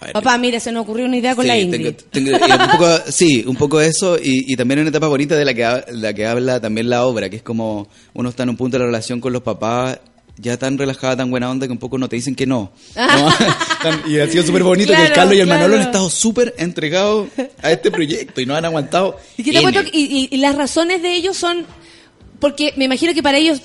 Ver, Papá, mira, se nos ocurrió una idea con Sí, la Ingrid. tengo- y un poco, sí, un poco eso y, y también una etapa bonita de la que, la que habla también la obra, que es como uno está en un punto de la relación con los papás ya tan relajada, tan buena onda que un poco no te dicen que no. y ha sido súper bonito que el Carlos y el claro. Manolo han estado súper entregados a este proyecto y no han aguantado. Y, que te N. cuento que- y- y- y las razones de ellos son, porque me imagino que para ellos,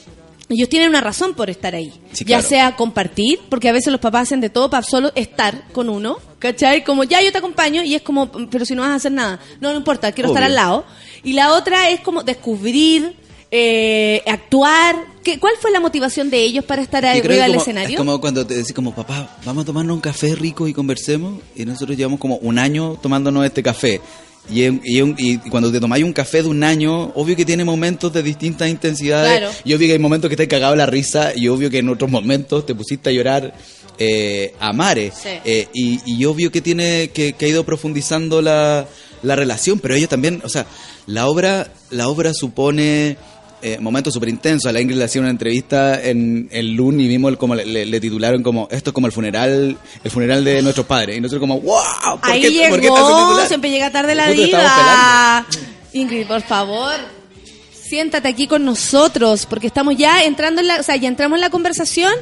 ellos tienen una razón por estar ahí. Sí, ya claro. sea compartir, porque a veces los papás hacen de todo para solo estar con uno, ¿cachai? Como ya yo te acompaño y es como, pero si no vas a hacer nada, no, no importa, quiero estar al lado. Y la otra es como descubrir, eh, actuar. ¿Qué, ¿Cuál fue la motivación de ellos para estar creo arriba del escenario? Es como cuando te decís como, papá, vamos a tomarnos un café rico y conversemos. Y nosotros llevamos como un año tomándonos este café. Y, y y cuando te tomáis un café de un año, obvio que tiene momentos de distintas intensidades. Claro. Y obvio que hay momentos que te has cagado la risa. Y obvio que en otros momentos te pusiste a llorar eh, a mares. Sí. Eh, y, y obvio que tiene que, que ha ido profundizando la, la relación. Pero ellos también, o sea, la obra, la obra supone eh, momentos súper intensos. A la Ingrid le hacía una entrevista en el Lun y vimos el- como le, le- le titularon como esto es como el funeral, el funeral de nuestros padres. Y nosotros como, wow, ¿por Ahí qué, llegó, siempre llega tarde la vida. Ingrid, por favor, siéntate aquí con nosotros, porque estamos ya entrando en la, o sea, ya entramos en la conversación.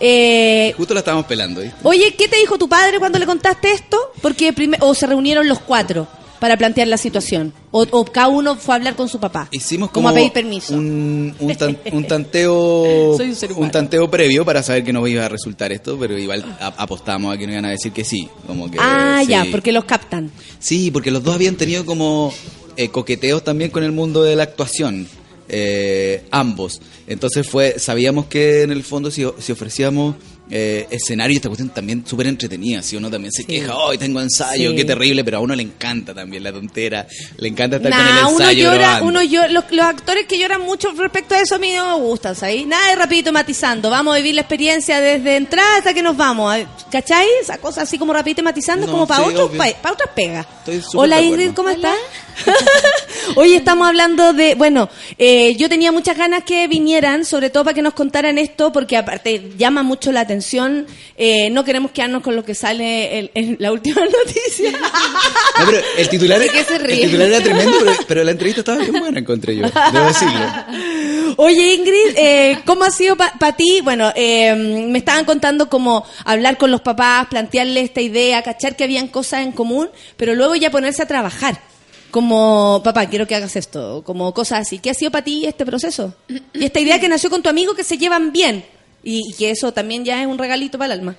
Eh, Justo la estábamos pelando, ¿viste? oye, ¿qué te dijo tu padre cuando le contaste esto? Porque o se reunieron los cuatro para plantear la situación, o, o cada uno fue a hablar con su papá. Hicimos como como, a pedir permiso. Un, un, tan- un tanteo Soy un tanteo previo para saber que no iba a resultar esto, pero igual a- apostamos a que no iban a decir que sí, como que ah, sí. ya, porque los captan. Sí, porque los dos habían tenido como eh, coqueteos también con el mundo de la actuación, eh, ambos. Entonces fue, sabíamos que en el fondo si, si ofrecíamos eh, escenario y esta cuestión también súper entretenida, si uno también se queja, hoy tengo ensayo, Sí. qué terrible, pero a uno le encanta también la tontera, le encanta estar con el uno ensayo llora, grabando. uno llora, los, los actores que lloran mucho respecto a eso a mí no me gustan, ¿sabes? Nada de rapidito matizando, vamos a vivir la experiencia desde entrada hasta que nos vamos, ¿cachai? Esa cosa así como rapidito matizando No, como para otros obvio. pa- para otras pegas. Hola Ingrid. ¿cómo estás? Hoy estamos hablando de, bueno, eh, yo tenía muchas ganas que vinieran, sobre todo para que nos contaran esto, porque aparte llama mucho la atención, eh, no queremos quedarnos con lo que sale en, en la última noticia. No, pero el titular, era tremendo, pero, pero la entrevista estaba bien buena, encontré yo, debo decirlo. Oye, Ingrid, eh, ¿cómo ha sido para ti? Bueno, eh, me estaban contando cómo hablar con los papás, plantearle esta idea, cachar que habían cosas en común, pero luego ya ponerse a trabajar. Como, papá, quiero que hagas esto, como cosas así. ¿Qué ha sido para ti este proceso? Y esta idea que nació con tu amigo que se llevan bien. Y, y que eso también ya es un regalito para el alma.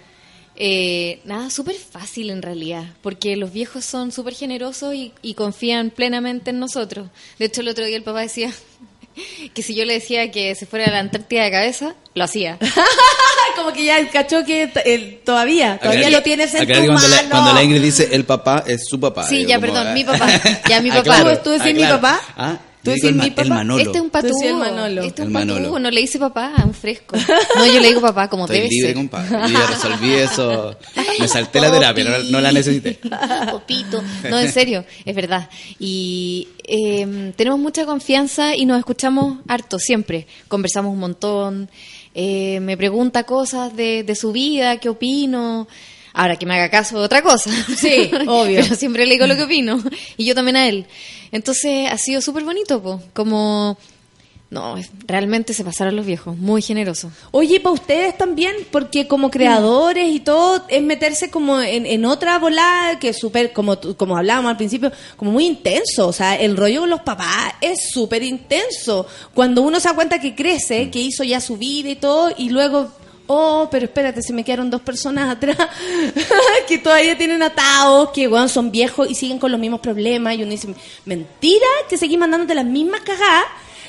Eh, nada, súper fácil en realidad, porque los viejos son súper generosos y, y confían plenamente en nosotros. De hecho, el otro día el papá decía que si yo le decía que se fuera a la Antártida de cabeza, lo hacía. Como que ya cachó que eh, todavía, todavía lo tienes en tu cuando la, mano. cuando la Ingrid dice el papá, es su papá. Sí, ya, como, perdón, ah. mi papá. Ya, mi Ah, papá. ¿Tú decís Ah, mi papá? Ah, ¿Tú decís el, mi el papá? Manolo. Este es un patú. el Manolo. Este es El un patú. Manolo. No le dice papá, a un fresco. No, yo le digo papá como Estoy debe libre, ser. compadre. Yo ya resolví eso. Me salté la terapia, no, no la necesité. Popito. No, en serio, es verdad. Y eh, tenemos mucha confianza y nos escuchamos harto, siempre. Conversamos un montón. Eh, me pregunta cosas de, de su vida, qué opino. Ahora que me haga caso de otra cosa. Sí, obvio. Pero siempre le digo lo que opino. Y yo también a él. Entonces ha sido súper bonito. Como No, realmente se pasaron los viejos, muy generosos. Oye, para ustedes también, porque como creadores y todo, es meterse como en, en otra volada que es súper, como, como hablábamos al principio, como muy intenso. O sea, el rollo con los papás es súper intenso. Cuando uno se da cuenta que crece, que hizo ya su vida y todo, y luego, oh, pero espérate, se me quedaron dos personas atrás que todavía tienen atados, que bueno, son viejos y siguen con los mismos problemas. Y uno dice, mentira, que seguís mandándote las mismas cagadas.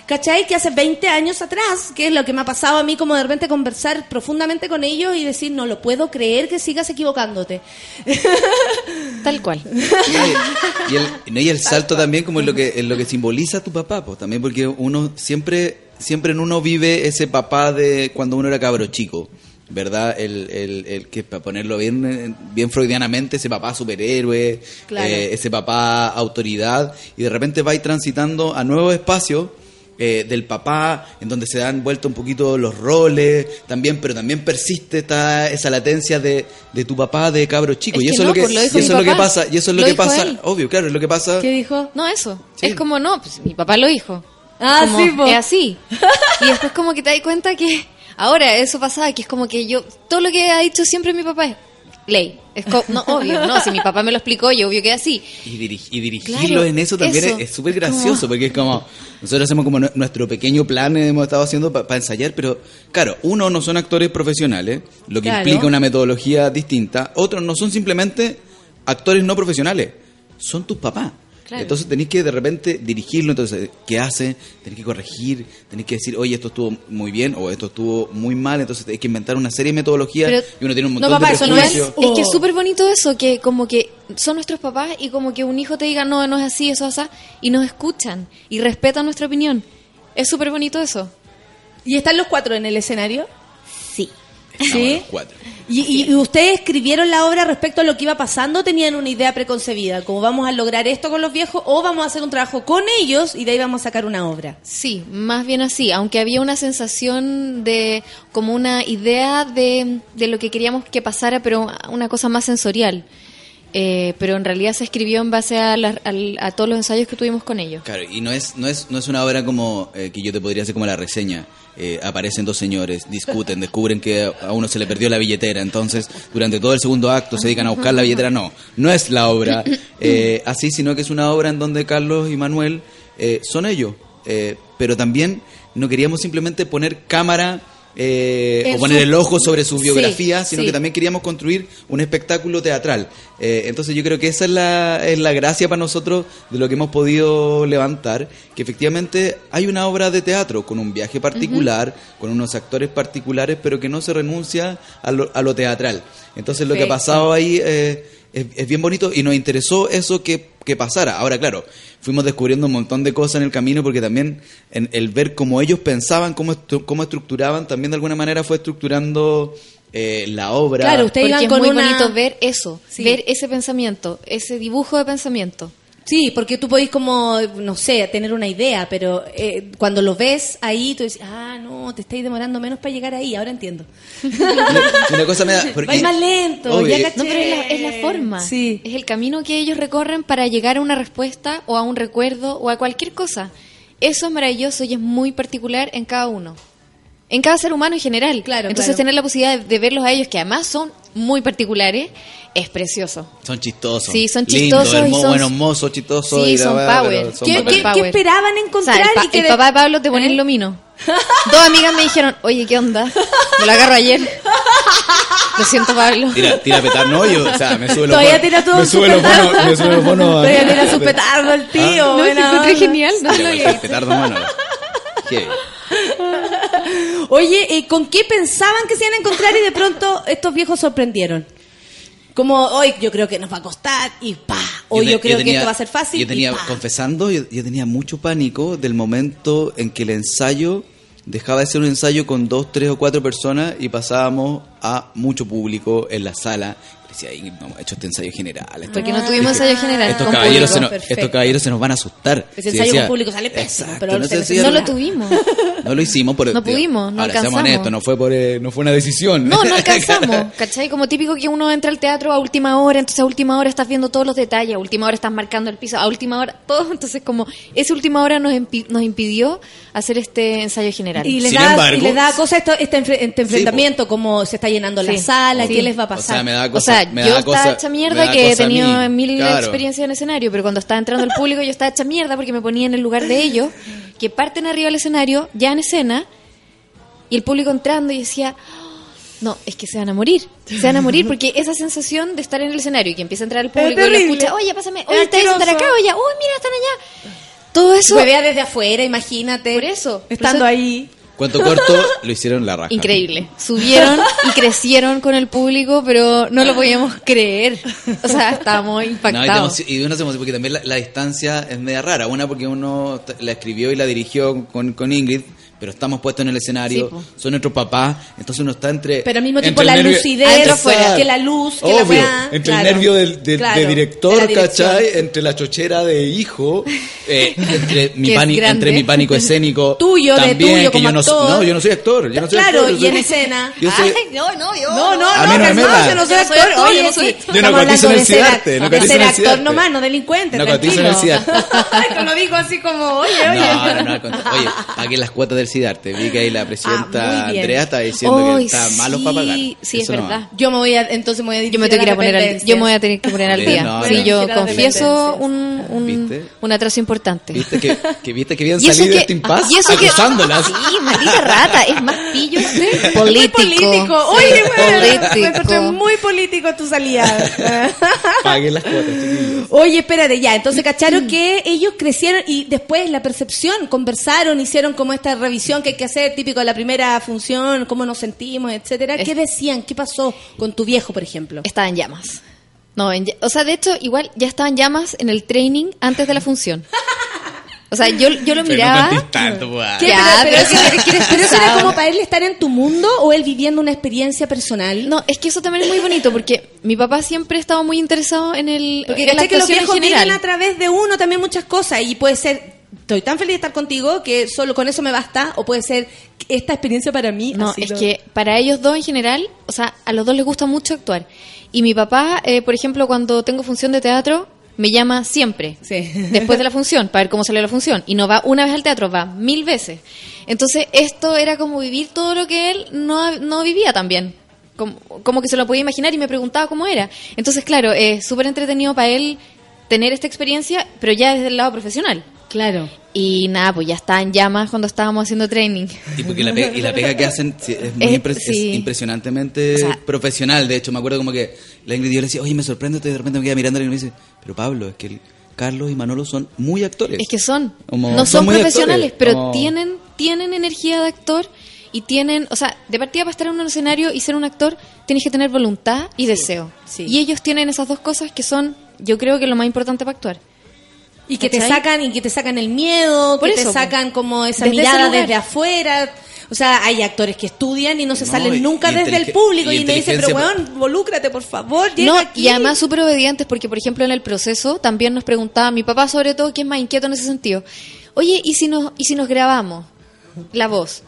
¿Cachai? Que hace 20 años atrás, que es lo que me ha pasado a mí, como de repente conversar profundamente con ellos y decir, no lo puedo creer que sigas equivocándote. Tal cual. Y el, no, y el salto también como en lo que en lo que simboliza tu papá, pues también porque uno siempre siempre en uno vive ese papá de cuando uno era cabro chico, ¿verdad? El, el, el que para ponerlo bien bien freudianamente ese papá superhéroe, Claro. eh, ese papá autoridad y de repente vais transitando a nuevos espacios eh, del papá, en donde se dan vuelta un poquito los roles, también, pero también persiste esta, esa latencia de, de tu papá de cabro chico. Es y eso no, es lo que, lo y dijo eso mi es lo que papá. pasa, y eso es lo, Lo que pasa, él. obvio, claro, es lo que pasa. ¿Qué dijo? No, eso. Es como, no, pues mi papá lo dijo. Ah, Como, sí, po. Es así. Y después como que te das cuenta que ahora eso pasaba, que es como que yo, todo lo que ha dicho siempre mi papá es ley. Es co- no, obvio, no, si mi papá me lo explicó, yo obvio que es así. Y, dirig- y dirigirlo Claro, en eso también eso. es- súper gracioso, Como- porque es como, nosotros hacemos como nu- nuestro pequeño plan, hemos estado haciendo para ensayar, pero claro, uno no son actores profesionales, lo que Claro. implica una metodología distinta, otros no son simplemente actores no profesionales, son tus papás. Claro. Entonces tenéis que de repente dirigirlo, entonces, ¿qué hace? Tenéis que corregir, tenéis que decir, oye, esto estuvo muy bien o esto estuvo muy mal, entonces hay que inventar una serie de metodologías Pero- y uno tiene un No, montón papá, de eso no es-. Es que es súper bonito eso, que como que son nuestros papás y como que un hijo te diga, no, no es así, eso es así, y nos escuchan y respetan nuestra opinión. Es súper bonito eso. ¿Y están los cuatro en el escenario? Sí. Cuatro. ¿Y, y- y ustedes escribieron la obra respecto a lo que iba pasando? ¿Tenían una idea preconcebida? ¿Cómo vamos a lograr esto con los viejos? ¿O vamos a hacer un trabajo con ellos y de ahí vamos a sacar una obra? Sí, más bien así, aunque había una sensación de como una idea de, de lo que queríamos que pasara, pero una cosa más sensorial. Eh, pero en realidad se escribió en base a, al- a todos los ensayos que tuvimos con ellos. Claro, y no es, no es, no es una obra como eh, que yo te podría hacer como la reseña. Eh, aparecen dos señores, discuten, descubren que a uno se le perdió la billetera, entonces durante todo el segundo acto se dedican a buscar la billetera. No, no es la obra eh, así, sino que es una obra en donde Carlos y Manuel eh, son ellos. Eh, pero también no queríamos simplemente poner cámara eh, o poner su- el ojo sobre su Sí, biografía, sino sí. que también queríamos construir un espectáculo teatral. Eh, entonces yo creo que esa es la, es la gracia para nosotros de lo que hemos podido levantar, que efectivamente hay una obra de teatro con un viaje particular, con unos actores particulares, pero que no se renuncia a lo, a lo teatral. Entonces lo que ha pasado ahí eh, es, es bien bonito y nos interesó eso que, que pasara. Ahora, claro, fuimos descubriendo un montón de cosas en el camino porque también en el ver cómo ellos pensaban, cómo, estru- cómo estructuraban, también de alguna manera fue estructurando eh, la obra. Claro, usted- Porque iban es con muy una- bonito ver eso, Sí. ver ese pensamiento, ese dibujo de pensamiento. Sí, porque tú podés como, no sé, tener una idea, pero eh, cuando lo ves ahí, tú dices, ah, no, te estáis demorando menos para llegar ahí, ahora entiendo. Una cosa me da... porque- Vais más lento, Obvio, ya caché. No, pero es la, es la forma. Sí. Es el camino que ellos recorren para llegar a una respuesta o a un recuerdo o a cualquier cosa. Eso es maravilloso y es muy particular en cada uno. En cada ser humano en general. Claro, Entonces claro. tener la posibilidad de, de verlos a ellos, que además son muy particulares, es precioso. Son chistosos. Sí, son chistosos y hermo- son- buenos mozos, chistosos. Sí, y son weá, power. son ¿Qué, Power. qué esperaban O sea, encontrar? el, pa- y que el de- papá de Pablo te pone ¿Eh? el lomino. Dos amigas me dijeron, oye, ¿qué onda? Me lo agarro ayer. Lo siento, Pablo. Tira, tira a petar, no, yo, o sea, me sube los Todavía tira todo me su sube los petardo. bonos, me sube los bonos. Todavía tira su petardo el tío. No, buena sí, encontré genial. No el había petardo mano. Heavy. Oye, eh, ¿con qué pensaban que se iban a encontrar y de pronto estos viejos sorprendieron? Como hoy yo creo que nos va a costar y pa, hoy yo, creo que tenía- esto va a ser fácil. Yo tenía, y confesando, yo, yo tenía mucho pánico del momento en que el ensayo dejaba de ser un ensayo con dos, tres o cuatro personas y pasábamos a mucho público en la sala. Decía, Ingrid, no hemos hecho este ensayo general. Esto- Porque no tuvimos ensayo general. Estos con caballeros, se nos, estos caballeros se nos van a asustar. Ese Sí, ensayo decía, con público sale pésimo, Exacto, pero no, se- si lo tuvimos. no lo hicimos por No pudimos, no Ahora, alcanzamos. honestos, no fue por eh, no fue una decisión. No, no alcanzamos, ¿cachai? Como típico que uno entra al teatro a última hora, entonces a última hora estás viendo todos los detalles, a última hora estás marcando el piso, a última hora todo, entonces como esa última hora nos, impi- nos impidió hacer este ensayo general. Y les, Sin da, embargo- y les da cosa esto, este, enfre- este enfrentamiento, como se está llenando la Sí. sala, Sí. qué les va a O pasar. sea, me da O cosa, sea, yo estaba cosa- hecha mierda da que he tenido mil Claro. experiencias en escenario, pero cuando estaba entrando al público yo estaba hecha mierda porque me ponía en el lugar de ellos, que parten arriba del escenario, ya en escena, y el público entrando y decía, no, es que se van a morir, se van a morir, porque esa sensación de estar en el escenario y que empieza a entrar el público y lo escucha, oye, pásame, Es oye, ustedes están acá, oye, uy, mira, están allá. Todo eso, Me vea desde afuera, imagínate. por eso, por Estando eso- ahí. Cuento corto, lo hicieron la raja. Increíble. Subieron y crecieron con el público, pero no lo podíamos creer. O sea, estábamos No, y, impactados. te emoci- y uno se emociona porque también la, la distancia es media rara. Una porque uno la escribió y la dirigió con, con Ingrid, pero estamos puestos en el escenario, Sí, son nuestros papás, entonces uno está entre... Pero al mismo tiempo entre la nervio- lucidez, que la luz, que la Obvio, weá. entre claro. el nervio del, de, Claro, de director, de la. ¿cachai? Entre la chochera de hijo, eh, entre, mi pánico, entre mi pánico escénico. Tuyo, de también, tuyo que como yo no, actor. no, yo no soy actor. Yo no soy claro, actor, yo y soy- en escena. Yo soy, Ay, no, no, yo. No, no, no, mí no me yo no soy Yo no soy actor. Oye, yo no soy. Yo no cotizo en el de ser, CIDARTE, no de cotizo en el actor CIDARTE. nomás, no delincuente. No cotizo en el. CIDARTE. Que lo digo así como, oye, oye. No, no, no. Oye, pagué las cuotas del CIDARTE. Vi que ahí la Ah, presidenta bien. Andrea está diciendo que Ay, está malos sí, para pagar. sí, es Eso no va. verdad. Yo me voy a, entonces me voy a Yo me tengo que ir a poner al, yo me voy a tener que poner al Bien, día. no, sí, no. yo confieso un, un, un atraso importante. ¿Viste que, que viste que eso salido de que- este impasse y eso que- acusándolas? Sí, maldita rata, es más pillo usted. Político. Muy político. Oye, me encontré político. muy político tu salida. Pagué las cuotas, chiquillos. Oye, espérate, ya. Entonces cacharon que ellos crecieron y después la percepción, conversaron, hicieron como esta revisión que hay que hacer, típico de la primera función, cómo nos sentimos, etcétera. ¿Qué Es- decían? ¿Qué pasó con tu viejo, por ejemplo? Estaba en llamas. No, en o sea, de hecho, igual ya estaban llamas en el training antes de la función. O sea, yo, yo lo Pero no miraba. tanto, pues. ¿Qué? Ya, pero, pero pero, es eso- pero era como para él estar en tu mundo o él viviendo una experiencia personal. No, es que eso también es muy bonito porque mi papá siempre estaba muy interesado en el Porque en la que los en viejos viven a través de uno también muchas cosas y puede ser, estoy tan feliz de estar contigo que solo con eso me basta o puede ser esta experiencia para mí. No, es que para ellos dos en general, o sea, a los dos les gusta mucho actuar. Y mi papá, eh, por ejemplo, cuando tengo función de teatro, me llama siempre, Sí. después de la función, para ver cómo salió la función. Y no va una vez al teatro, va mil veces. Entonces, esto era como vivir todo lo que él no, no vivía también. Como, como que se lo podía imaginar y me preguntaba cómo era. Entonces, claro, es súper entretenido para él tener esta experiencia, pero ya desde el lado profesional. Claro. Y nada, pues ya estaba en llamas cuando estábamos haciendo training. Y, porque la pega, y la pega que hacen sí, es, muy impres- es impresionantemente O sea- profesional. De hecho, me acuerdo como que la Ingrid yo le decía, oye, me sorprende, y de repente me queda mirando y me dice, pero Pablo, es que el Carlos y Manolo son muy actores. Es que son, Como- no son profesionales, actores, pero como- tienen tienen energía de actor y tienen, o sea, de partida para estar en un escenario y ser un actor tienes que tener voluntad y deseo. sí. Y ellos tienen esas dos cosas que son, yo creo que lo más importante para actuar. Y que te sacan y que te sacan el miedo, Por que te sacan como esa Desde mirada desde afuera. O sea, hay actores que estudian y no se No, salen nunca desde el público y y, le dicen, pero weón, involúcrate, por favor, llega No, aquí. y además súper obedientes porque, por ejemplo, en el proceso también nos preguntaba, mi papá sobre todo, que es más inquieto en ese sentido, oye, ¿y si nos, y si nos grabamos la voz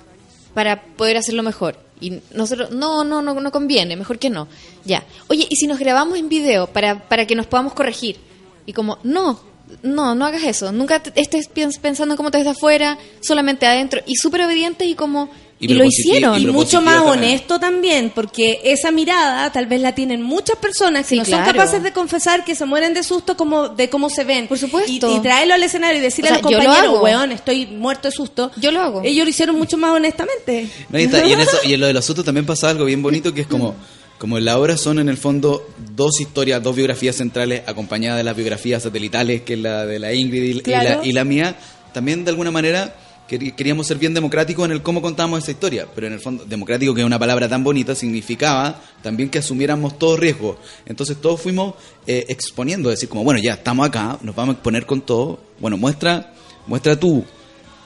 para poder hacerlo mejor? Y nosotros, no, no, no, no conviene, mejor que no. Ya. Oye, ¿y si nos grabamos en video para, para que nos podamos corregir? Y como, no, no, no hagas eso. Nunca te- estés pensando cómo te ves de afuera, solamente adentro. Y súper obedientes y como... Y Y, lo hicieron. y mucho más también. honesto también, porque esa mirada tal vez la tienen muchas personas que Sí, no son capaces de confesar que se mueren de susto como de cómo se ven. Por supuesto. Y, y traerlo al escenario y decirle O a los lo compañeros, hago. weón, estoy muerto de susto. Yo lo hago. Ellos lo hicieron mucho más honestamente. No, y, está- y en eso, y en lo de los sustos también pasa algo bien bonito que es como, como en la obra son en el fondo dos historias, dos biografías centrales acompañadas de las biografías satelitales, que es la de la Ingrid y, y Claro. la, y la mía, también de alguna manera queríamos ser bien democráticos en el cómo contamos esa historia, pero en el fondo, democrático, que es una palabra tan bonita, significaba también que asumiéramos todo riesgo. Entonces todos fuimos eh, exponiendo, decir como, bueno, ya estamos acá, nos vamos a exponer con todo, bueno, muestra, muestra tú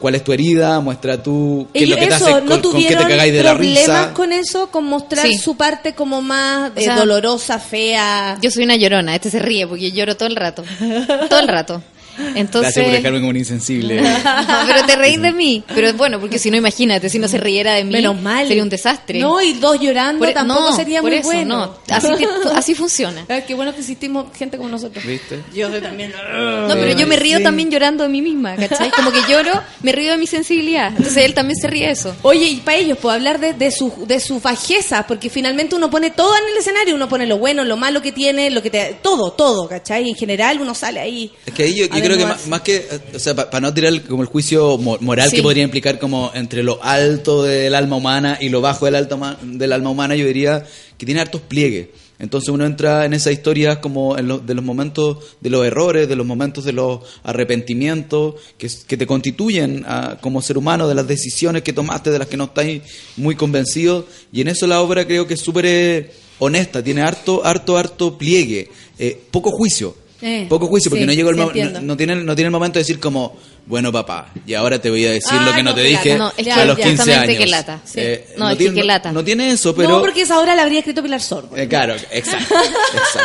cuál es tu herida, muestra tú qué es lo que te eso, hace, no con, con qué tuvieron te cagáis de la problemas risa. con eso, con mostrar Sí. su parte como más O eh, sea, dolorosa, fea. Yo soy una llorona, este se ríe porque yo lloro todo el rato. Todo el rato. Entonces. Gracias por dejarme como un insensible. pero te reís de mí. Pero bueno, porque si no, imagínate, si no se riera de mí, Menos mal. sería un desastre. No, y dos llorando Por- tampoco no, sería por muy eso, bueno. no. Así, te- así funciona. Ah, Qué bueno que existimos gente como nosotros. ¿Viste? Yo también. No, pero yo me río Sí. también llorando de mí misma, ¿cachai? Como que lloro, me río de mi sensibilidad. Entonces él también se ríe de eso. Oye, y para ellos, puedo hablar de, de su de su bajeza, porque finalmente uno pone todo en el escenario, uno pone lo bueno, lo malo que tiene, lo que te, todo, todo, ¿cachai? En general uno sale ahí. Es que ahí yo, yo A creo que más, más que, o sea, para no tirar el- como el juicio mo- moral Sí. que podría implicar como entre lo alto del alma humana y lo bajo del, alto del alma humana, yo diría que tiene hartos pliegues. Entonces uno entra en esas historias como en lo- de los momentos de los errores, de los momentos de los arrepentimientos que, te constituyen ah, como ser humano, de las decisiones que tomaste, de las que no estáis muy convencidos. Y en eso la obra creo que es súper eh, honesta, tiene harto, harto, harto pliegue, eh, poco juicio. Eh, Poco juicio, porque sí, no llegó el sí, no, no tiene, no tiene el momento de decir como, bueno papá, y ahora te voy a decir Ah, lo que no, no, te dije no, es a que los 15 justamente años. que lata. Sí. Eh, No, es que tiene, que lata. no tiene eso, pero... No, porque esa obra la habría escrito Pilar Sordo. Eh, claro, exacto, exacto.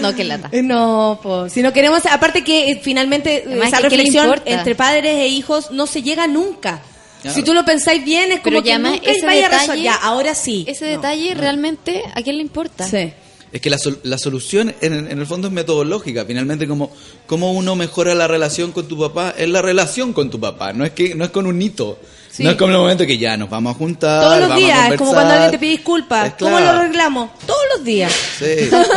No, que lata. Eh, No, pues, si no queremos, aparte que eh, finalmente Además, esa ¿qué- qué le reflexión entre padres e hijos no se llega nunca. Claro. Si tú lo pensáis bien, es Pero como que ya más nunca ese vaya a detalle- resolver. Ya, ahora sí. Ese No. detalle realmente, ¿a quién le importa? Sí. Es que la, la solución en, en el fondo es metodológica. Finalmente, como cómo uno mejora la relación con tu papá, es la relación con tu papá. No es que no es con un hito. Sí. No es como el momento que ya nos vamos a juntar. Todos los vamos a días, es como cuando alguien te pide disculpas. Es ¿Cómo claro. lo arreglamos? Todos los días. Sí.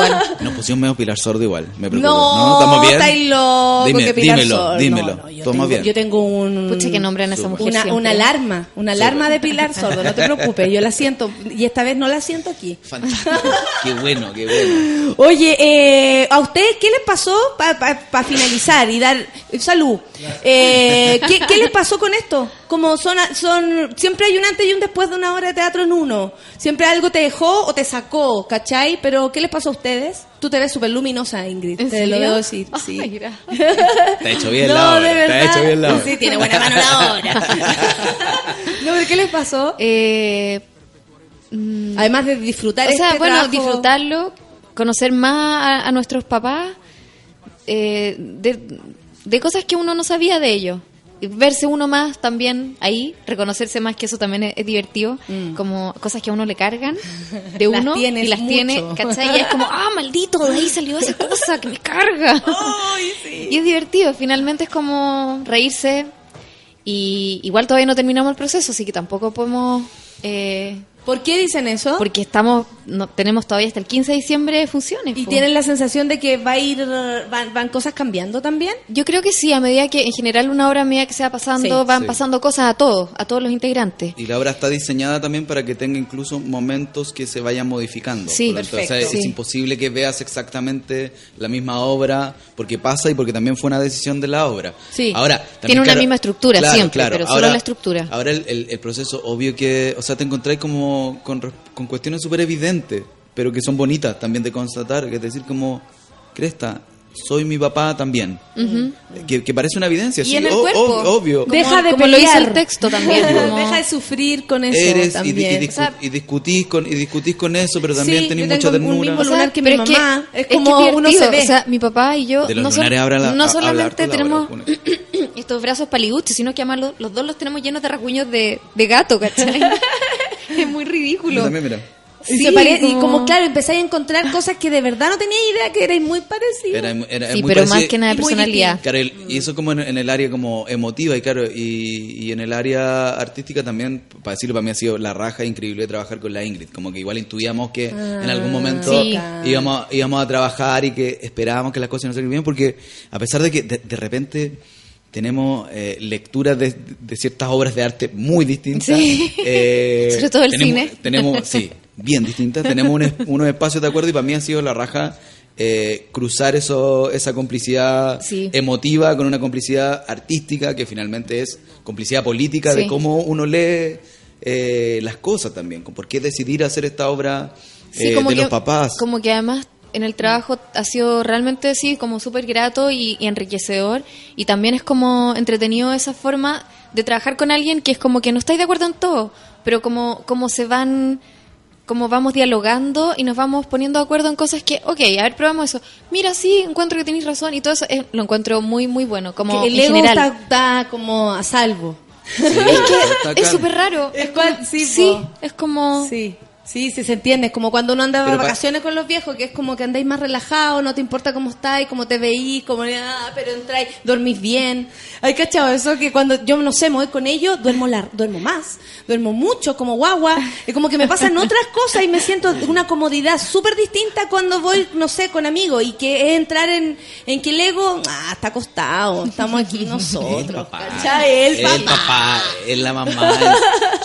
Nos pusimos medio Pilar Sordo igual. Me. No, ¿Estamos bien? estáis loco, Dime- que Pilar dímelo, Sordo. dímelo. No, no, yo ¿Estamos tengo- bien? Yo tengo un... Pucha, que nombran a esa mujer Una, alarma, una alarma de Pilar Sordo, no te preocupes, yo la siento y esta vez no la siento aquí. Fantástico. qué bueno, qué bueno. Oye, eh, ¿a ustedes qué les pasó para finalizar y dar salud? Eh, ¿qué, qué les pasó con esto? Como son, son, siempre hay un antes y un después de una hora de teatro en uno. Siempre algo te dejó o te sacó, ¿cachai? Pero ¿qué les pasó a ustedes? Tú te ves súper luminosa, Ingrid. ¿En te lo veo decir. Sí. Te ha hecho bien No, la obra. de Te ha verdad. hecho bien la obra. Sí, tiene buena mano la obra. no, pero ¿qué les pasó? Eh, mm, Además de disfrutar o sea, este bueno, trabajo- disfrutarlo, conocer más a, a nuestros papás, eh, de, de cosas que uno no sabía de ellos. Verse uno más también ahí, reconocerse más que eso también es, es divertido, como cosas que a uno le cargan de Mm. Las uno tienes y las mucho. tiene, ¿cachai? Y es como, ah, maldito, de ahí salió esa cosa que me carga. Y es divertido, finalmente es como reírse y igual todavía no terminamos el proceso, así que tampoco podemos... eh, ¿Por qué dicen eso? porque estamos no, tenemos todavía hasta el 15 de diciembre funciones. ¿Y po. tienen la sensación de que va a ir, van, van cosas cambiando también? Yo creo que sí, a medida que en general una hora a medida que se va pasando, Sí. van Sí. pasando cosas a todos, a todos los integrantes. Y la obra está diseñada también para que tenga incluso momentos que se vayan modificando. Sí, tanto, o sea, perfecto. es Sí. imposible que veas exactamente la misma obra porque pasa y porque también fue una decisión de la obra. Sí. Ahora, también, Tiene una claro, misma estructura claro, siempre, claro. pero solo la estructura. Ahora el, el- el proceso, obvio que, o sea, te encontráis como con, con cuestiones súper evidentes, pero que son bonitas también de constatar, que es decir, como, Cresta, soy mi papá también. Ujú. Que, que parece una evidencia, Y sí, en el o- cuerpo. ob- obvio. Como- Deja de como lo dice pelear. el texto también. como- Deja de sufrir con eso eres y, di- también. y discu- O sea, y discutís con y discutís con eso pero también Sí, tenés yo mucha un ternura mismo O sea, lunar que mi es que- mamá. Es es que como es uno se ve. O sea, mi papá y yo de los no, la- no solamente tenemos estos brazos paliguches, sino que además los, los dos los tenemos llenos de rasguños de, de gato, ¿cachai? es muy Yo ridículo. también mira Y, Sí, se pare- y como- claro, empezáis a encontrar cosas que de verdad no tenía idea que erais muy parecidos. era, era Sí, muy pero parecido- más que nada de personalidad. Claro, y eso como en, en el área como emotiva y claro y, y en el área artística también para decirlo para mí ha sido la raja increíble de trabajar con la Ingrid como que igual intuíamos que en algún momento Sí. íbamos íbamos a trabajar y que esperábamos que las cosas nos salieran bien porque a pesar de que de, de repente tenemos eh, lecturas de, de ciertas obras de arte muy distintas Sí. eh, Sobre todo el tenemos, cine. tenemos sí bien distintas tenemos un es- unos espacios de acuerdo y para mí ha sido la raja eh, cruzar eso esa complicidad Sí. emotiva con una complicidad artística que finalmente es complicidad política de Sí. cómo uno lee eh, las cosas también, con por qué decidir hacer esta obra Sí, eh, como de que, los papás. Como que además en el trabajo ha sido realmente, sí, como súper grato y, y enriquecedor. Y también es como entretenido esa forma de trabajar con alguien que es como que no estáis de acuerdo en todo, pero como, como se van como vamos dialogando y nos vamos poniendo de acuerdo en cosas que, ok, a ver, probamos eso. Mira, sí, encuentro que tenéis razón y todo eso eh, lo encuentro muy, muy bueno. Como Que el en ego general. está, está como a salvo. Es que es súper raro. Es cual- sí, Sí, es como... Sí, sí, sí se entiende. Es como cuando uno anda de vacaciones con los viejos, que es como que andáis más relajados, no te importa cómo estáis, cómo te veís, como, ah, pero entráis, dormís bien. Hay cachado eso que cuando yo no sé, me voy con ellos, duermo, lar- duermo más, duermo mucho, como guagua. Es como que me pasan otras cosas y me siento una comodidad súper distinta cuando voy, no sé, con amigos. Y que es entrar en, en que el ego, ah, está acostado, estamos aquí nosotros. ¿cachai? El el papá. papá, es la mamá.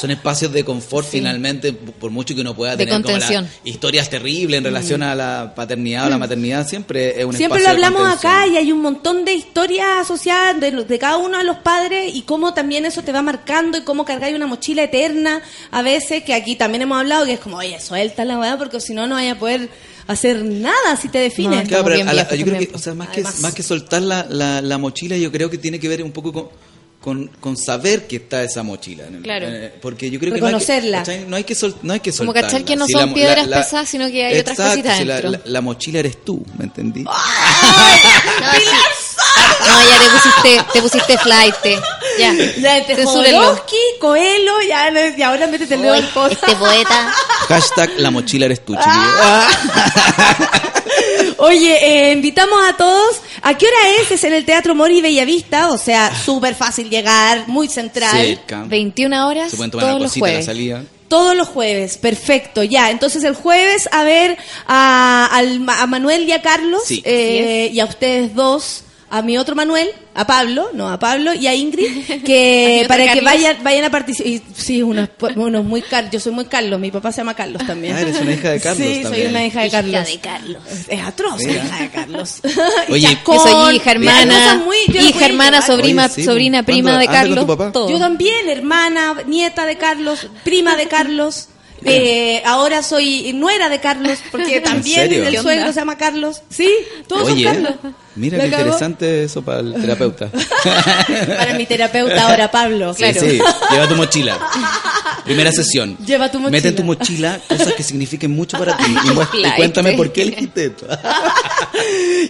son espacios de confort finalmente, por mucho que uno pueda De tener como las contención. historias terribles en relación a la paternidad o la maternidad, siempre es un Siempre espacio lo hablamos acá y hay un montón de historias asociadas de, de cada uno de los padres y cómo también eso te va marcando y cómo cargáis una mochila eterna a veces, que aquí también hemos hablado, que es como, oye, suelta la weá porque si no, no vaya a poder hacer nada si te defines. Claro, pero bien a la- viejos yo creo también, que, o sea, más que, más que soltar la, la, la mochila, yo creo que tiene que ver un poco con, con, con saber que está esa mochila. en el- Claro. eh, porque yo creo que Reconocerla. no hay que, no hay que, sol- no hay que Como soltarla. cachar que no Si son piedras pesadas, sino que hay otras cositas si la, dentro. la- la mochila eres tú, ¿me entendí? No, ya te pusiste, te pusiste flight. Ya, Ya, entre Censúrenlo. Jodorowsky, Coelho, ya, no- y ahora métete el dedo al. Este poeta. Hashtag la mochila eres tú, Ah. Oye, eh, invitamos a todos. ¿A qué hora es? Es en el Teatro Mori Bellavista, o sea, súper fácil llegar, muy central. Cerca. 21 horas Se pueden tomar todos una los la jueves. salida. Todos los jueves, perfecto, ya. Entonces el jueves a ver a, al- a Manuel y a Carlos, Sí. eh, y a ustedes dos, a mi otro Manuel, a Pablo, no, a Pablo y a Ingrid, que para que vayan vayan a participar. Sí, unos, unos muy Carlos, yo soy muy Carlos, mi papá se llama Carlos también. Ah, eres una hija de Carlos Sí, soy una hija de Hija Carlos. de Carlos. Es atroz, hija de Carlos. Oye, chacón, Yo soy hija, hermana, muy- hija, hermana, sobrina, Oye, sí, sobrina, ¿cuándo prima de Carlos. Yo también, hermana, nieta de Carlos, prima de Carlos. Eh, ahora soy nuera de Carlos, porque también el ¿Qué suegro se llama Carlos. Sí, todos Oye, son Carlos. Mira ¿La qué interesante eso para el terapeuta. Para mi terapeuta ahora, Pablo. Sí, sí, lleva tu mochila. Primera sesión. Lleva tu Mete en mochila. tu mochila cosas que signifiquen mucho para ti. Y, Like. cuéntame por qué elegiste esto.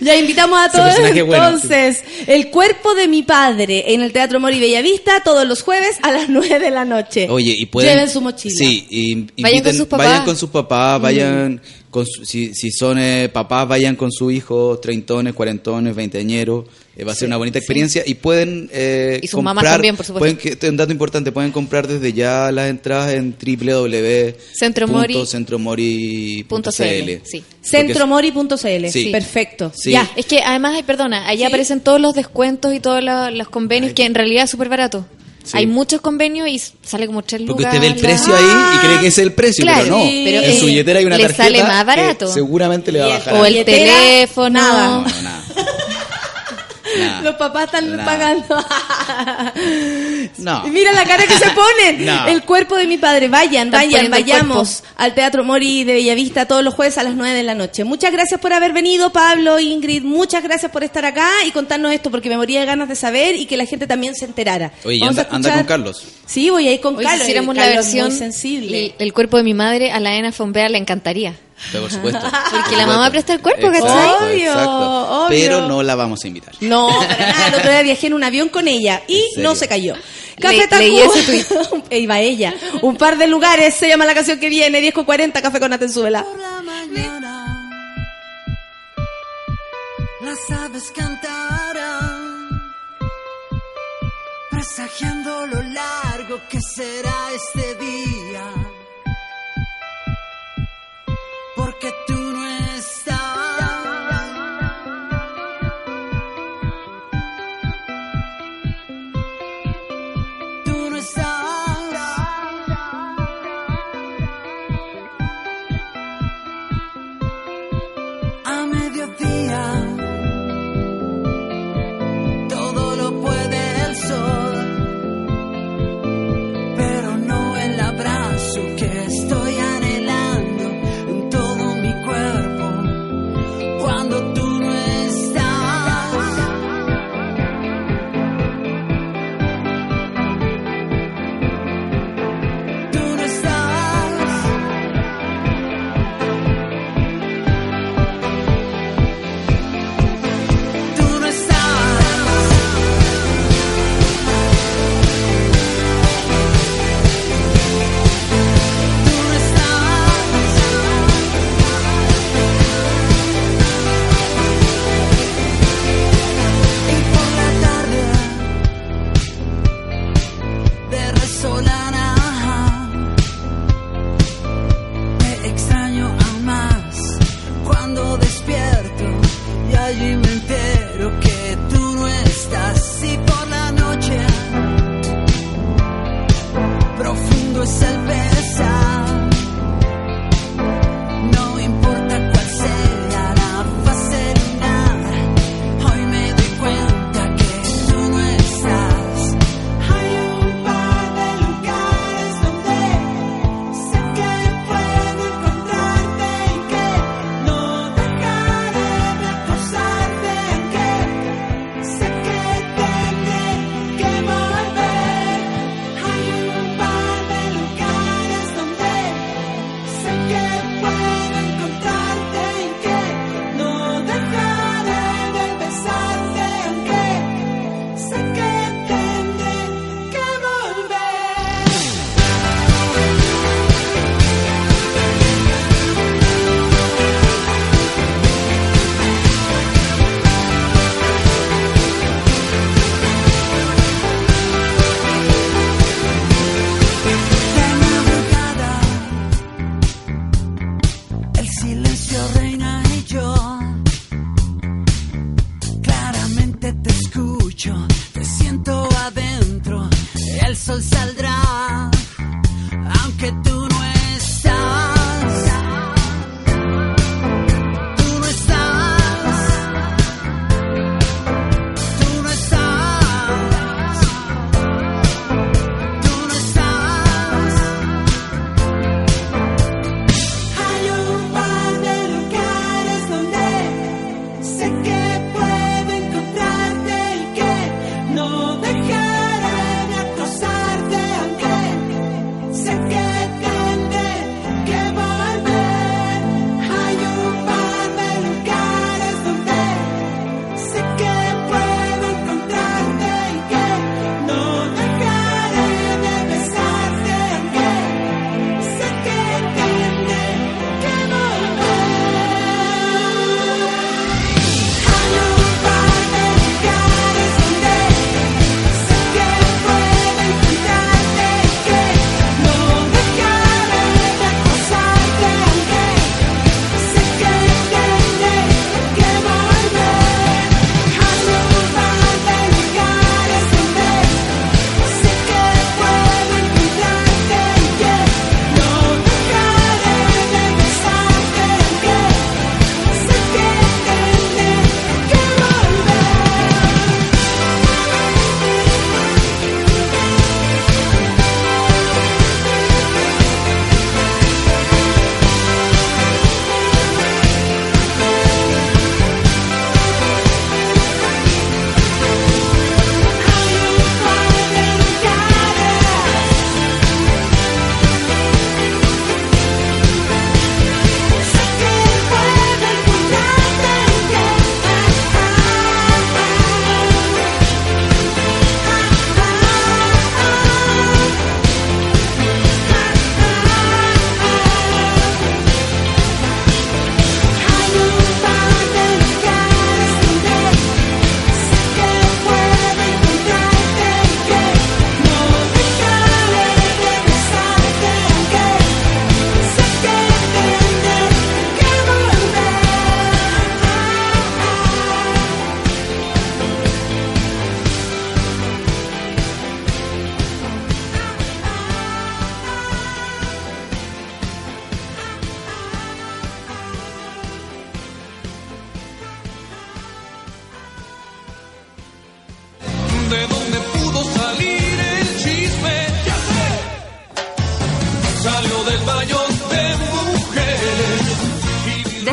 Ya invitamos a todos bueno, entonces. El cuerpo de mi padre en el Teatro Mori Bellavista todos los jueves a las 9 de la noche. Oye, y pueden. Lleven su mochila. Sí, y Vayan con sus papás. Vayan con sus papás, vayan. Con su- si, si son eh, papás, vayan con su hijo, treintones, cuarentones, veinteañeros. Eh, va a ser una bonita experiencia y pueden eh, Y sus mamás comprar. también, por supuesto. Pueden, que, este es un dato importante, pueden comprar desde ya las entradas en Centromori- www.centromori.cl. Sí. Centromori.cl. Sí. Perfecto. Sí. Ya. Es que además, perdona, allá Sí. aparecen todos los descuentos y todos los convenios que en realidad es súper barato. Sí. Hay muchos convenios y sale como tres Porque lucas. usted ve el precio ahí y cree que es el precio, Claro, pero no. sí. Pero, en su eh, billetera hay una le tarjeta sale más barato. seguramente le va a bajar. O el teléfono. nada. No, no, nada. Los papás están Nah. pagando. No. Y Mira la cara que se ponen. No. El cuerpo de mi padre. Vayan, Están vayan, vayamos al Teatro Mori de Bellavista todos los jueves a las 9 de la noche. Muchas gracias por haber venido, Pablo, Ingrid. Muchas gracias por estar acá y contarnos esto porque me moría de ganas de saber y que la gente también se enterara. Oye, anda, a anda con Carlos. Sí, voy a ir con Hoy Carlos. hiciéramos la versión sensible. el, el cuerpo de mi madre a la Ena Fombea le encantaría. Pero por supuesto. Porque la mamá presta el cuerpo, Exacto, ¿cachai? Obvio, exacto. obvio. Pero no la vamos a invitar. No, para nada. El otro día viajé en un avión con ella y no se cayó. Le- Café leí Tacuba. ese Iba ella. Un par de lugares se llama la canción que viene. 10 con 40, Café con Atenzuela. Las aves cantarán, presagiando lo largo que será este día.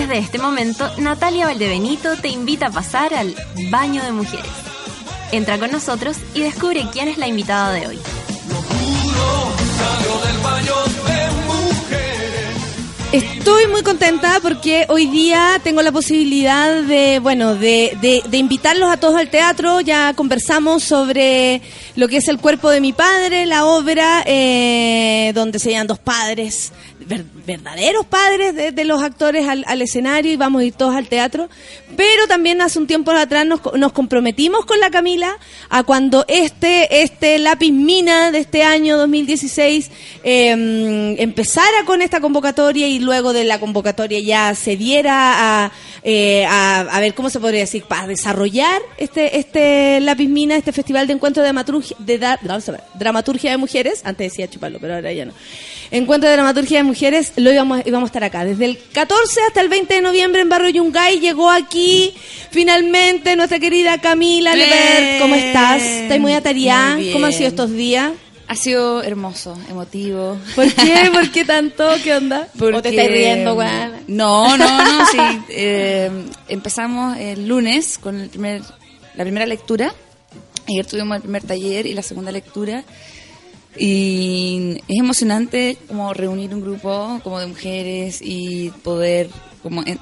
Desde este momento, Natalia Valdebenito te invita a pasar al Baño de Mujeres. Entra con nosotros y descubre quién es la invitada de hoy. Estoy muy contenta porque hoy día tengo la posibilidad de, bueno, de, invitarlos a todos al teatro. Ya conversamos sobre lo que es el cuerpo de mi padre, la obra, eh, donde se llaman dos padres, verdaderos padres de, los actores al, al escenario y vamos a ir todos al teatro. Pero también hace un tiempo atrás nos, nos comprometimos con la Camila a cuando este, este lápiz de este año 2016 eh, empezara con esta convocatoria y luego de la convocatoria ya se diera a, eh, a, a ver cómo se podría decir, para desarrollar este, este lápiz este festival de encuentro de de dramaturgia de mujeres, antes decía chuparlo, pero ahora ya no. Encuentro de dramaturgia de mujeres, lo íbamos, íbamos a estar acá. Desde el 14 hasta el 20 de noviembre en Barrio Yungay llegó aquí finalmente nuestra querida Camila Lebert. ¿Cómo estás? ¿Estás muy atareada? Muy. ¿Cómo han sido estos días? Ha sido hermoso, emotivo. ¿Por qué? ¿Por qué tanto? ¿Qué onda? ¿O te estás riendo, weón? No, no, no, sí. Eh, empezamos el lunes con el primer, la primera lectura. Ayer tuvimos el primer taller y la segunda lectura. Y es emocionante como reunir un grupo como de mujeres y poder como en-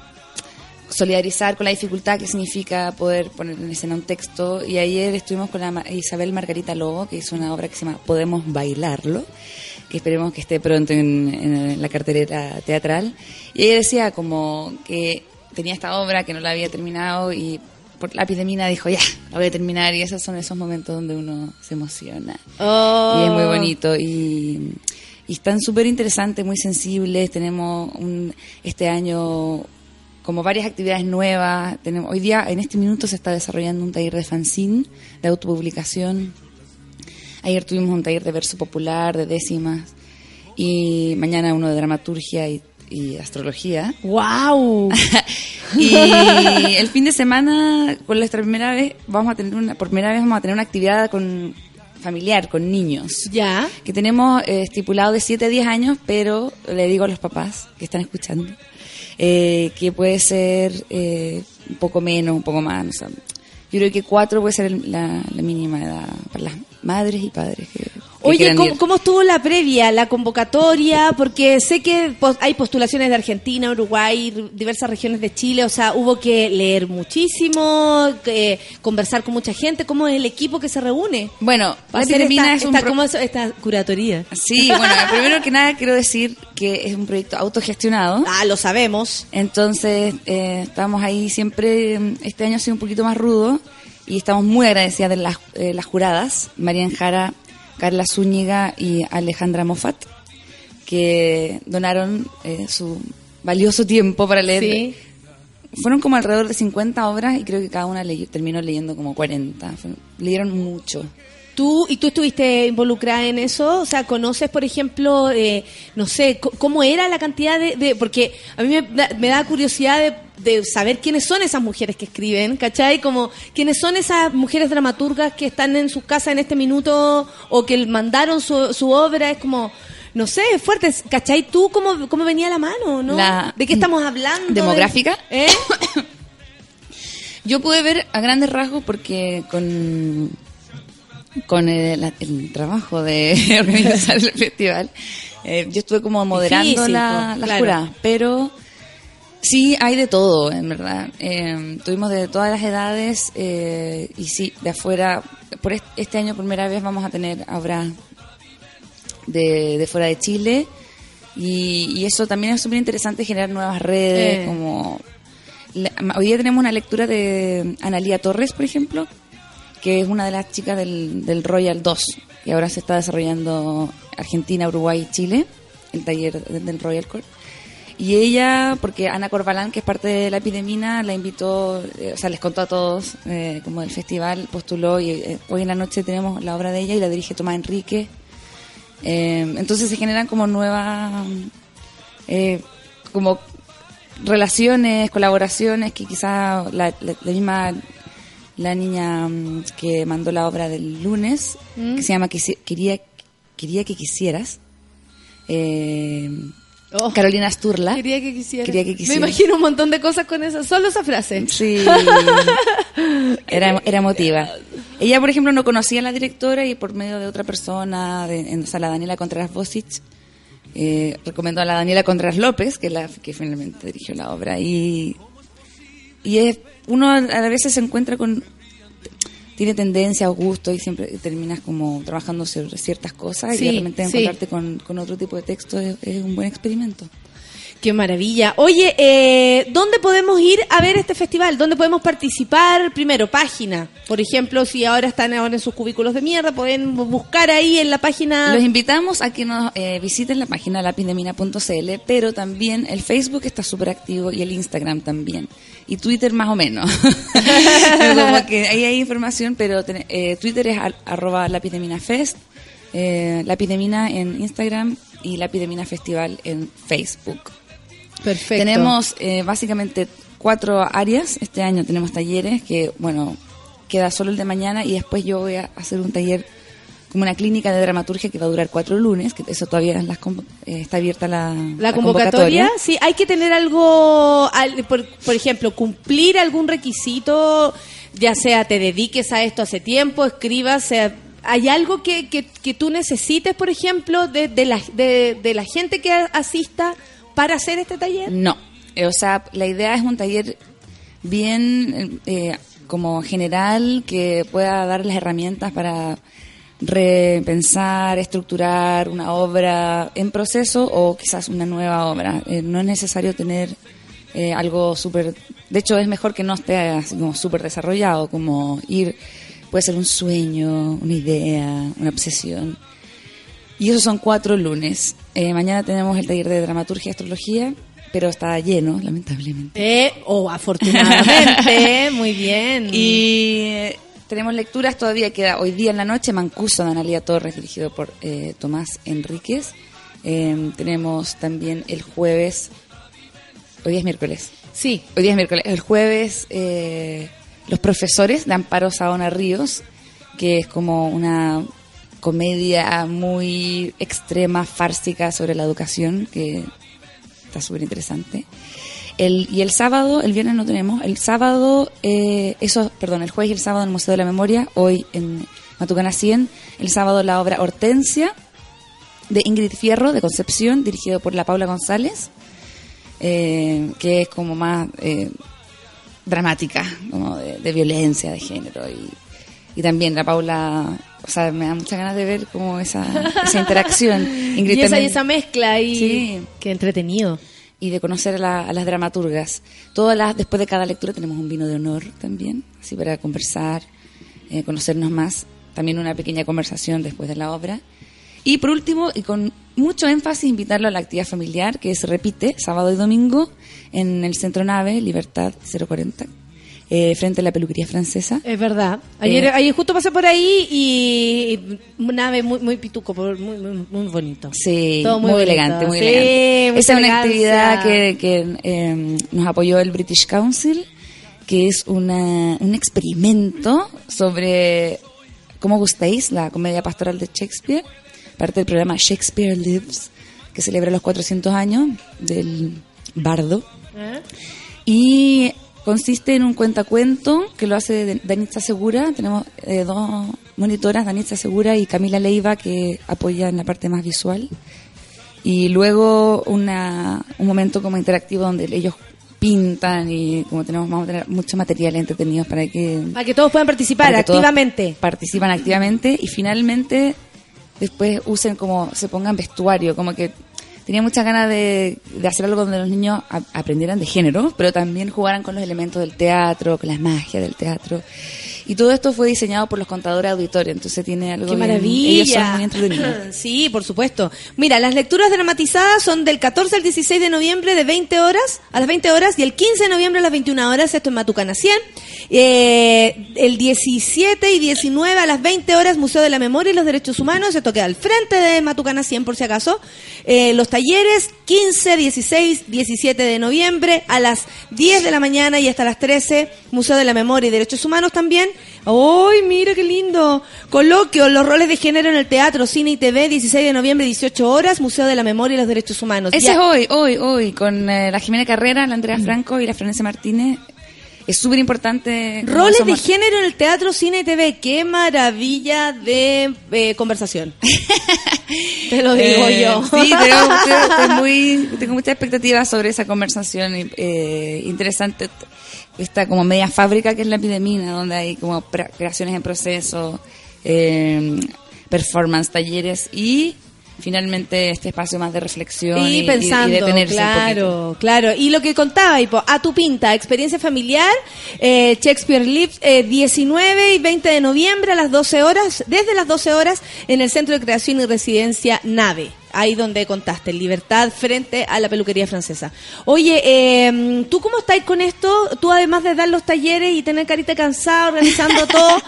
solidarizar con la dificultad que significa poder poner en escena un texto. Y ayer estuvimos con la Isabel Margarita Lobo, que hizo una obra que se llama Podemos Bailarlo, que esperemos que esté pronto en, en la cartelera teatral. Y ella decía como que tenía esta obra que no la había terminado y por lápiz de mina dijo, ya, la voy a terminar. Y esos son esos momentos donde uno se emociona. Oh. Y es muy bonito. Y, y están súper interesantes, muy sensibles. Tenemos un, este año como varias actividades nuevas. Tenemos, hoy día, en este minuto, se está desarrollando un taller de fanzine, de autopublicación. Ayer tuvimos un taller de verso popular, de décimas. Y mañana uno de dramaturgia y, y astrología. ¡Wow! y el fin de semana, por nuestra primera vez, vamos a tener una, por primera vez vamos a tener una actividad con familiar, con niños. Ya. Que tenemos eh, estipulado de 7 a 10 años, pero le digo a los papás que están escuchando, eh, que puede ser eh, un poco menos, un poco más. o sea, yo creo que 4 puede ser el- la, la mínima edad para las madres y padres. Que, que Oye, ¿cómo, cómo estuvo la previa, la convocatoria? Porque sé que hay postulaciones de Argentina, Uruguay, diversas regiones de Chile, o sea, hubo que leer muchísimo, que- conversar con mucha gente. ¿Cómo es el equipo que se reúne? Bueno, Para hacer esta, es un esta- pro- ¿cómo es esta curatoría? Sí, bueno, primero que nada quiero decir que es un proyecto autogestionado. Ah, lo sabemos. Entonces, eh, estamos ahí siempre, este año ha sido un poquito más rudo y estamos muy agradecidas de las, eh, las juradas, Marian Jara, Carla Zúñiga y Alejandra Moffat, que donaron eh, su valioso tiempo para leer. Sí. Fueron como alrededor de 50 obras y creo que cada una ley- terminó leyendo como 40. Fue- leyeron mucho. ¿Tú, ¿Y tú estuviste involucrada en eso? O sea, ¿conoces, por ejemplo, eh, no sé, cómo era la cantidad de... de- porque a mí me da, me da curiosidad de, de saber quiénes son esas mujeres que escriben, ¿cachai? Como, ¿quiénes son esas mujeres dramaturgas que están en sus casas en este minuto o que mandaron su, su obra? Es como... No sé, es fuerte, ¿cachai? ¿Tú cómo, cómo venía la mano, no? La- ¿De qué estamos hablando? ¿Demográfica? ¿Eh? Yo pude ver a grandes rasgos porque con, con el, el trabajo de organizar el festival, eh, yo estuve como moderando Difícil, la, las claro. juradas, pero sí hay de todo, en verdad. Eh, tuvimos de todas las edades eh, y sí, de afuera, por est- este año primera vez vamos a tener obras de, de fuera de Chile. Y, y eso también es súper interesante generar nuevas redes, como la- hoy día tenemos una lectura de Analía Torres, por ejemplo, que es una de las chicas del, del Royal 2, que ahora se está desarrollando Argentina, Uruguay y Chile, el taller de- del Royal Court. Y ella, porque Ana Corbalán, que es parte de la epidemia, la invitó, eh, o sea, les contó a todos, eh, como del festival, postuló y eh, hoy en la noche tenemos la obra de ella y la dirige Tomás Enrique. Eh, entonces se generan como nuevas, como relaciones, colaboraciones que quizá la, la- la misma la niña mm, que mandó la obra del lunes, Mm. que se llama Quería, Quería que quisieras, eh, Carolina Sturla. Oh. Quería que quisiera. Quería que Me imagino un montón de cosas con esa, solo esa frase. Sí. Era, era emotiva. Ella, por ejemplo, no conocía a la directora y por medio de otra persona, de, en, o sea, la Daniela Contreras Bosic, eh, recomendó a la Daniela Contreras López, que la que finalmente dirigió la obra. Y, y es, uno a veces se encuentra con. Tiene tendencia o gusto y siempre terminas como trabajando sobre ciertas cosas y Sí, repente sí. encontrarte con, con otro tipo de texto es, es un buen experimento. Qué maravilla. Oye, eh, ¿dónde podemos ir a ver este festival? ¿Dónde podemos participar? Primero, página. Por ejemplo, si ahora están ahora en sus cubículos de mierda, pueden buscar ahí en la página. Los invitamos a que nos eh, visiten la página lapidemina.cl, pero también el Facebook está súper activo y el Instagram también. Y Twitter más o menos. Como que ahí hay información, pero ten- eh, Twitter es ar- arroba lapideminafest, eh, lapidemina en Instagram y lapidemina festival en Facebook. Perfecto. Tenemos eh, básicamente cuatro áreas. Este año tenemos talleres que, bueno, queda solo el de mañana y después yo voy a hacer un taller como una clínica de dramaturgia que va a durar cuatro lunes, que eso todavía las eh, está abierta la, La convocatoria, sí, hay que tener algo, al- por, por ejemplo, cumplir algún requisito, ya sea te dediques a esto hace tiempo, escribas, sea, ¿hay algo que, que, que tú necesites, por ejemplo, de, de, la, de, de la gente que asista para hacer este taller? No, Eh, o sea, la idea es un taller bien eh, como general que pueda dar las herramientas para repensar, estructurar una obra en proceso o quizás una nueva obra. Eh, no es necesario tener algo súper... De hecho, es mejor que no esté súper desarrollado, como ir... Puede ser un sueño, una idea, una obsesión. Y esos son cuatro lunes. Eh, mañana tenemos el taller de dramaturgia y astrología, pero está lleno, lamentablemente. Eh, o afortunadamente, muy bien. Y eh, tenemos lecturas, todavía queda hoy día en la noche, Mancuso de Analia Torres, dirigido por eh, Tomás Enríquez. Eh, tenemos también el jueves, hoy día es miércoles. Sí. Hoy día es miércoles. El jueves, eh, Los Profesores de Amparo Saona Ríos, que es como una comedia muy extrema, fársica sobre la educación, que está súper interesante. El, y el sábado, el viernes no tenemos, el sábado, eh, eso, perdón, el jueves y el sábado en el Museo de la Memoria, hoy en Matucana 100, el sábado la obra Hortensia, de Ingrid Fierro, de Concepción, dirigido por la Paula González, eh, que es como más eh, dramática, como de, de violencia de género. Y, y también la Paula, o sea, me da muchas ganas de ver como esa, esa interacción. Ingrid y esa, y esa mezcla ahí. Sí. Qué entretenido. y de conocer a, la- a las dramaturgas. Todas las, después de cada lectura tenemos un vino de honor también, así para conversar, eh, conocernos más. También una pequeña conversación después de la obra. Y por último, y con mucho énfasis, invitarlo a la actividad familiar que se repite sábado y domingo en el Centro Nave, Libertad 040, eh, frente a la peluquería francesa. Es verdad. Ayer, Eh, ayer justo pasé por ahí y un nave muy, muy pituco, muy, muy, muy bonito. Sí, Todo muy, muy elegante, muy Sí, elegante. Esa es una actividad que, que, eh, nos apoyó el British Council, que es una, un experimento sobre cómo gustáis la comedia pastoral de Shakespeare, parte del programa Shakespeare Lives, que celebra los 400 años del bardo. ¿Eh? Y consiste en un cuentacuento que lo hace Danitza Segura. Tenemos eh, dos monitoras, Danitza Segura y Camila Leiva, que apoyan la parte más visual. Y luego una, un momento como interactivo donde ellos pintan y como tenemos vamos a tener mucho material entretenido para que Para que todos puedan participar activamente. participan activamente y finalmente después usen como se pongan vestuario como que tenía muchas ganas de, de hacer algo donde los niños aprendieran de género pero también jugaran con los elementos del teatro con la magia del teatro y todo esto fue diseñado por los contadores auditorios entonces tiene algo ¡Qué bien- maravilla! ellos son muy entretenidos Sí, por supuesto. Mira, las lecturas dramatizadas son del 14 al 16 de noviembre de 20 horas a las 20 horas y el 15 de noviembre a las 21 horas, esto en Matucana 100. Eh, el 17 y 19 a las 20 horas, Museo de la Memoria y los Derechos Humanos, esto queda al frente de Matucana 100 por si acaso. Eh, los talleres 15, 16, 17 de noviembre a las 10 de la mañana y hasta las 13, Museo de la Memoria y Derechos Humanos también. ¡Ay, mira qué lindo! Coloquio, los roles de género en el teatro, cine y TV, 16 de noviembre, 18 horas, Museo de la Memoria y los Derechos Humanos. Ese Ya. es hoy, hoy, hoy, con eh, la Jimena Carrera, la Andrea Franco y la Florencia Martínez. Es súper importante. Roles de género en el teatro, cine y TV. ¡Qué maravilla de eh, conversación! Te lo digo Eh, yo. Sí, tengo, tengo- muy, tengo muchas expectativas sobre esa conversación eh, interesante. Esta como media fábrica que es la epidemia, donde hay como creaciones en proceso, eh, performance, talleres y finalmente este espacio más de reflexión y, Y pensando, y detenerse un poquito. claro, claro. Y lo que contaba, Ipo, a tu pinta, experiencia familiar, eh, Shakespeare Lives, eh, 19 y 20 de noviembre a las 12 horas, desde las 12 horas, en el Centro de Creación y Residencia Nave. Ahí donde contaste, Libertad frente a la peluquería francesa. Oye, eh, ¿tú cómo estás con esto? Tú además de dar los talleres y tener carita cansada organizando todo,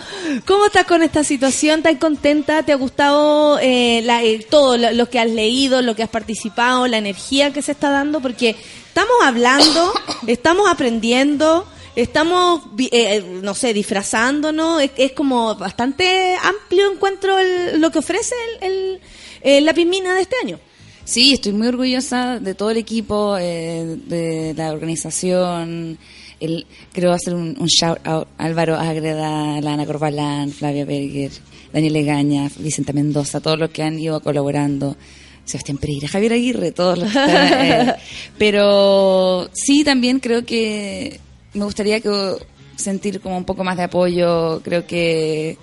¿cómo estás con esta situación? ¿Estás contenta? ¿Te ha gustado eh, la- eh, todo lo, lo que has leído, lo que has participado, la energía que se está dando? Porque estamos hablando, estamos aprendiendo, estamos, eh, eh, no sé, disfrazándonos. Es, es como bastante amplio encuentro el- lo que ofrece el, el- eh, la Pimina de este año. Sí, estoy muy orgullosa de todo el equipo, eh, de la organización. El, creo hacer un, un shout out a Álvaro Ágreda, Lana Corbalán, Flavia Berger, Daniel Legaña, Vicenta Mendoza, todos los que han ido colaborando. Sebastián Pereira, Javier Aguirre, todos los que están, eh, Pero sí, también creo que me gustaría que sentir como un poco más de apoyo. Creo que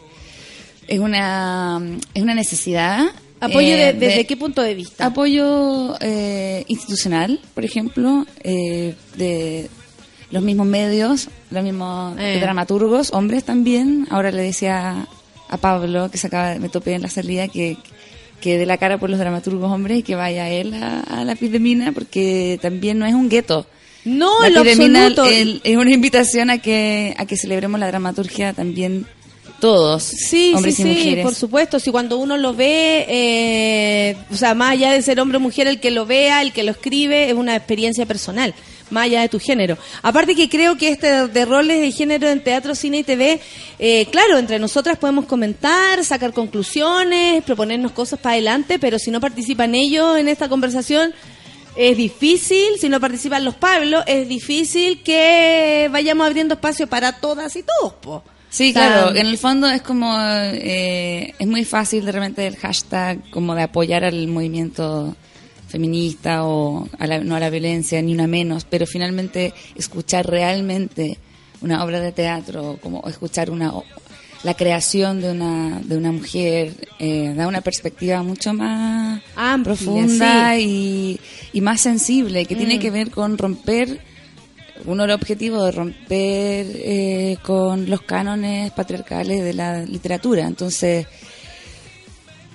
es una, es una necesidad. ¿Apoyo eh, de- desde qué punto de vista? Apoyo eh, institucional, por ejemplo, eh, de los mismos medios, los mismos Eh. dramaturgos, hombres también. Ahora le decía a Pablo, que se acaba, me topé en la salida, que, que dé la cara por los dramaturgos hombres y que vaya él a, a la Pidemina, porque también no es un gueto. No, la en lo absoluto. el- es una invitación a que, a que celebremos la dramaturgia también todos, Sí, hombres sí, y sí, mujeres. por supuesto. Si cuando uno lo ve, eh, o sea, más allá de ser hombre o mujer, el que lo vea, el que lo escribe, es una experiencia personal, más allá de tu género. Aparte que creo que este de roles de género en teatro, cine y TV, eh, claro, entre nosotras podemos comentar, sacar conclusiones, proponernos cosas para adelante, pero si no participan ellos en esta conversación, es difícil, si no participan los Pablos, es difícil que vayamos abriendo espacio para todas y todos, po. Sí, O sea, claro, en el fondo es como, eh, es muy fácil de repente el hashtag como de apoyar al movimiento feminista o a la- no a la violencia, ni una menos, pero finalmente escuchar realmente una obra de teatro, como escuchar una la creación de una, de una mujer, eh, da una perspectiva mucho más Amplia, profunda sí. y, y más sensible, que tiene Mm. que ver con romper uno el objetivo de romper eh, con los cánones patriarcales de la literatura. Entonces,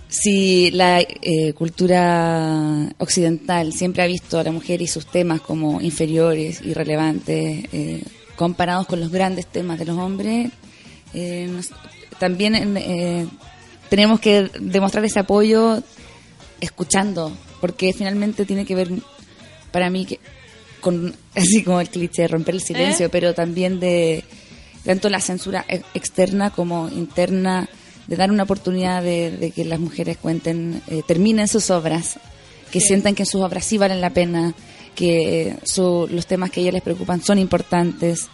si la eh, cultura occidental siempre ha visto a la mujer y sus temas como inferiores, irrelevantes, eh, comparados con los grandes temas de los hombres, eh, también eh, tenemos que demostrar ese apoyo escuchando, porque finalmente tiene que ver para mí que con así como el cliché romper el silencio, ¿Eh? pero también de tanto la censura e- externa como interna de dar una oportunidad de, de que las mujeres cuenten, eh, terminen sus obras, que Sí. sientan que sus obras sí valen la pena, que eh, su- los temas que a ellas les preocupan son importantes.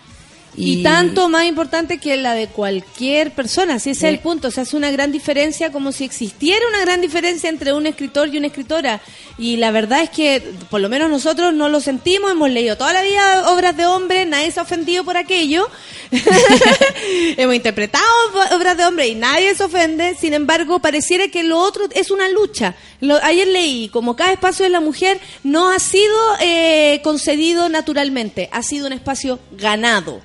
Y, tanto más importante que la de cualquier persona, si ese es el punto, se hace una gran diferencia como si existiera una gran diferencia entre un escritor y una escritora. Y la verdad es que por lo menos nosotros no lo sentimos, hemos leído toda la vida obras de hombres, nadie se ha ofendido por aquello. hemos interpretado ob- obras de hombres y nadie se ofende, sin embargo pareciera que lo otro es una lucha. Lo- ayer leí, como cada espacio de la mujer no ha sido eh, concedido naturalmente, ha sido un espacio ganado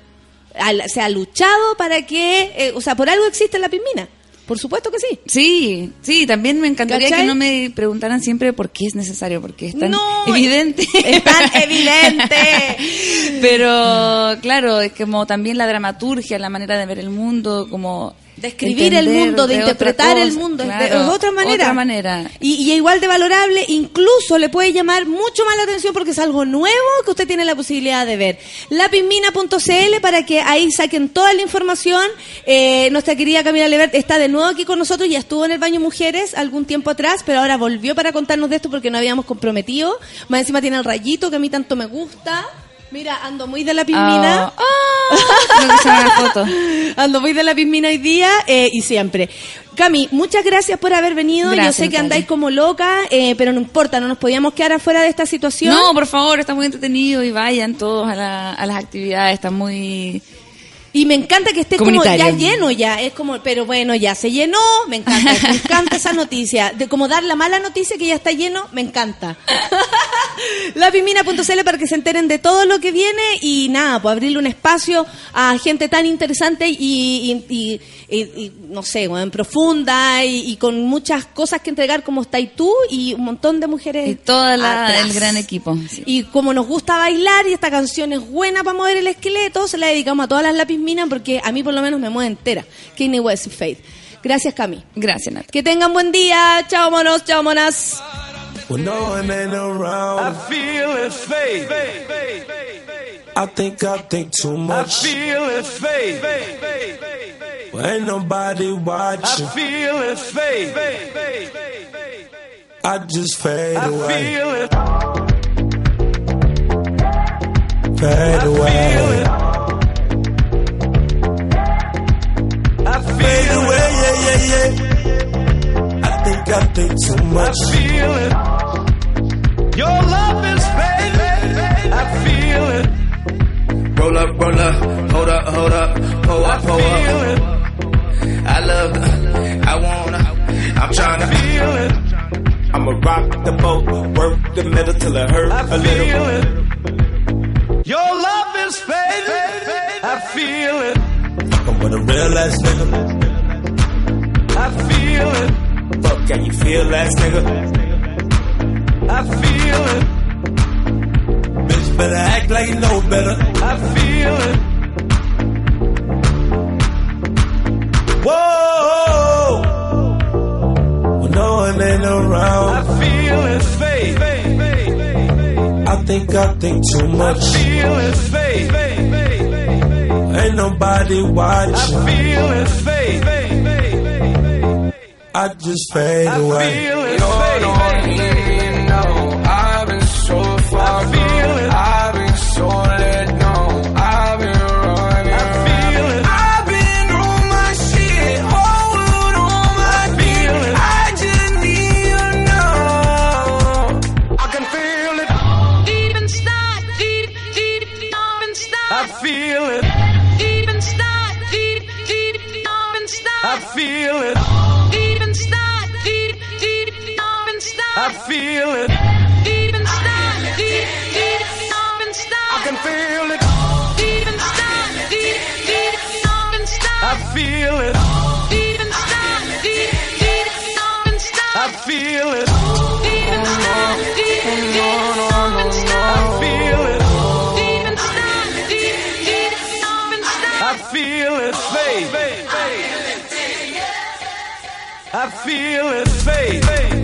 al- se ha luchado para que, eh, o sea, por algo existe la Pimina. Por supuesto que sí. Sí, sí, también me encantaría ¿Cachai? que no me preguntaran siempre por qué es necesario, porque es tan No, evidente. Es tan evidente. Pero claro, es como también la dramaturgia, la manera de ver el mundo, como de escribir el mundo, de, de interpretar el mundo, es de- claro, es otra manera. otra manera. Y, y es igual de valorable, incluso le puede llamar mucho más la atención porque es algo nuevo que usted tiene la posibilidad de ver. Lapizmina.cl para que ahí saquen toda la información. Eh, nuestra querida Camila Levert está de nuevo aquí con nosotros, ya estuvo en el baño mujeres algún tiempo atrás, pero ahora volvió para contarnos de esto porque no habíamos comprometido. Más encima tiene el rayito que a mí tanto me gusta. Mira, ando muy de la pismina. Ve la foto. Ando muy de la pismina hoy día eh, y siempre. Cami, muchas gracias por haber venido. Gracias, Yo sé que andáis como loca, eh, pero no importa, no nos podíamos quedar afuera de esta situación. No, por favor, está muy entretenido y vayan todos a, la- a las actividades, está muy... Y me encanta que esté como ya lleno ya, es como, pero bueno, ya se llenó, me encanta, me encanta esa noticia. De como dar la mala noticia que ya está lleno, me encanta. Lapimina.cl para que se enteren de todo lo que viene y nada, pues abrirle un espacio a gente tan interesante y, y- y- y- y, no sé, bueno, profunda y, con muchas cosas que entregar como estáis tú y un montón de mujeres. Y todo el gran equipo. sí. Y como nos gusta bailar y esta canción es buena para mover el esqueleto, se la dedicamos a todas las lapisminas porque a mí por lo menos me mueve entera. Kanye West Faith. Gracias, Cami. Gracias, Nat. Que tengan buen día. Chao, monos. Chao, monas. When no one ain't around, I feel. I think I think too much. I feel it's fate. Well, ain't nobody watching. I feel. I just fade away. Feel it. Fade away. I fade away, yeah, yeah, yeah. I think I think too much. I feel it. Your love is fading. I feel it. Roll up, roll up, hold up, hold up, pull up, pull up. I feel it. I love, I wanna, I'm trying to feel it. I'ma rock the boat, work the middle till it hurt a little. Feel It. Your love is fading. I feel it. Fucking with a real ass nigga. I feel it. Fuck, can you feel ass nigga? I feel it. Bitch, better act like you know better. I feel it. Whoa. When no one ain't around. I feel it's fate. I think I think too much. I feel it's fate. Ain't nobody watching. I feel it's fate. I just fade I away. Feel it You're not me now. I've been so far. I feel it. I've been so. Feel it. Deep inside, deep, deep, deep inside. I can feel it. Deep inside, deep, deep, deep inside. I feel it. Deep inside, deep, deep, deep inside. I feel it. Deep inside, deep, deep, deep inside. I feel it. Deep inside, deep, deep, deep inside. I feel it, faith. I feel it, faith.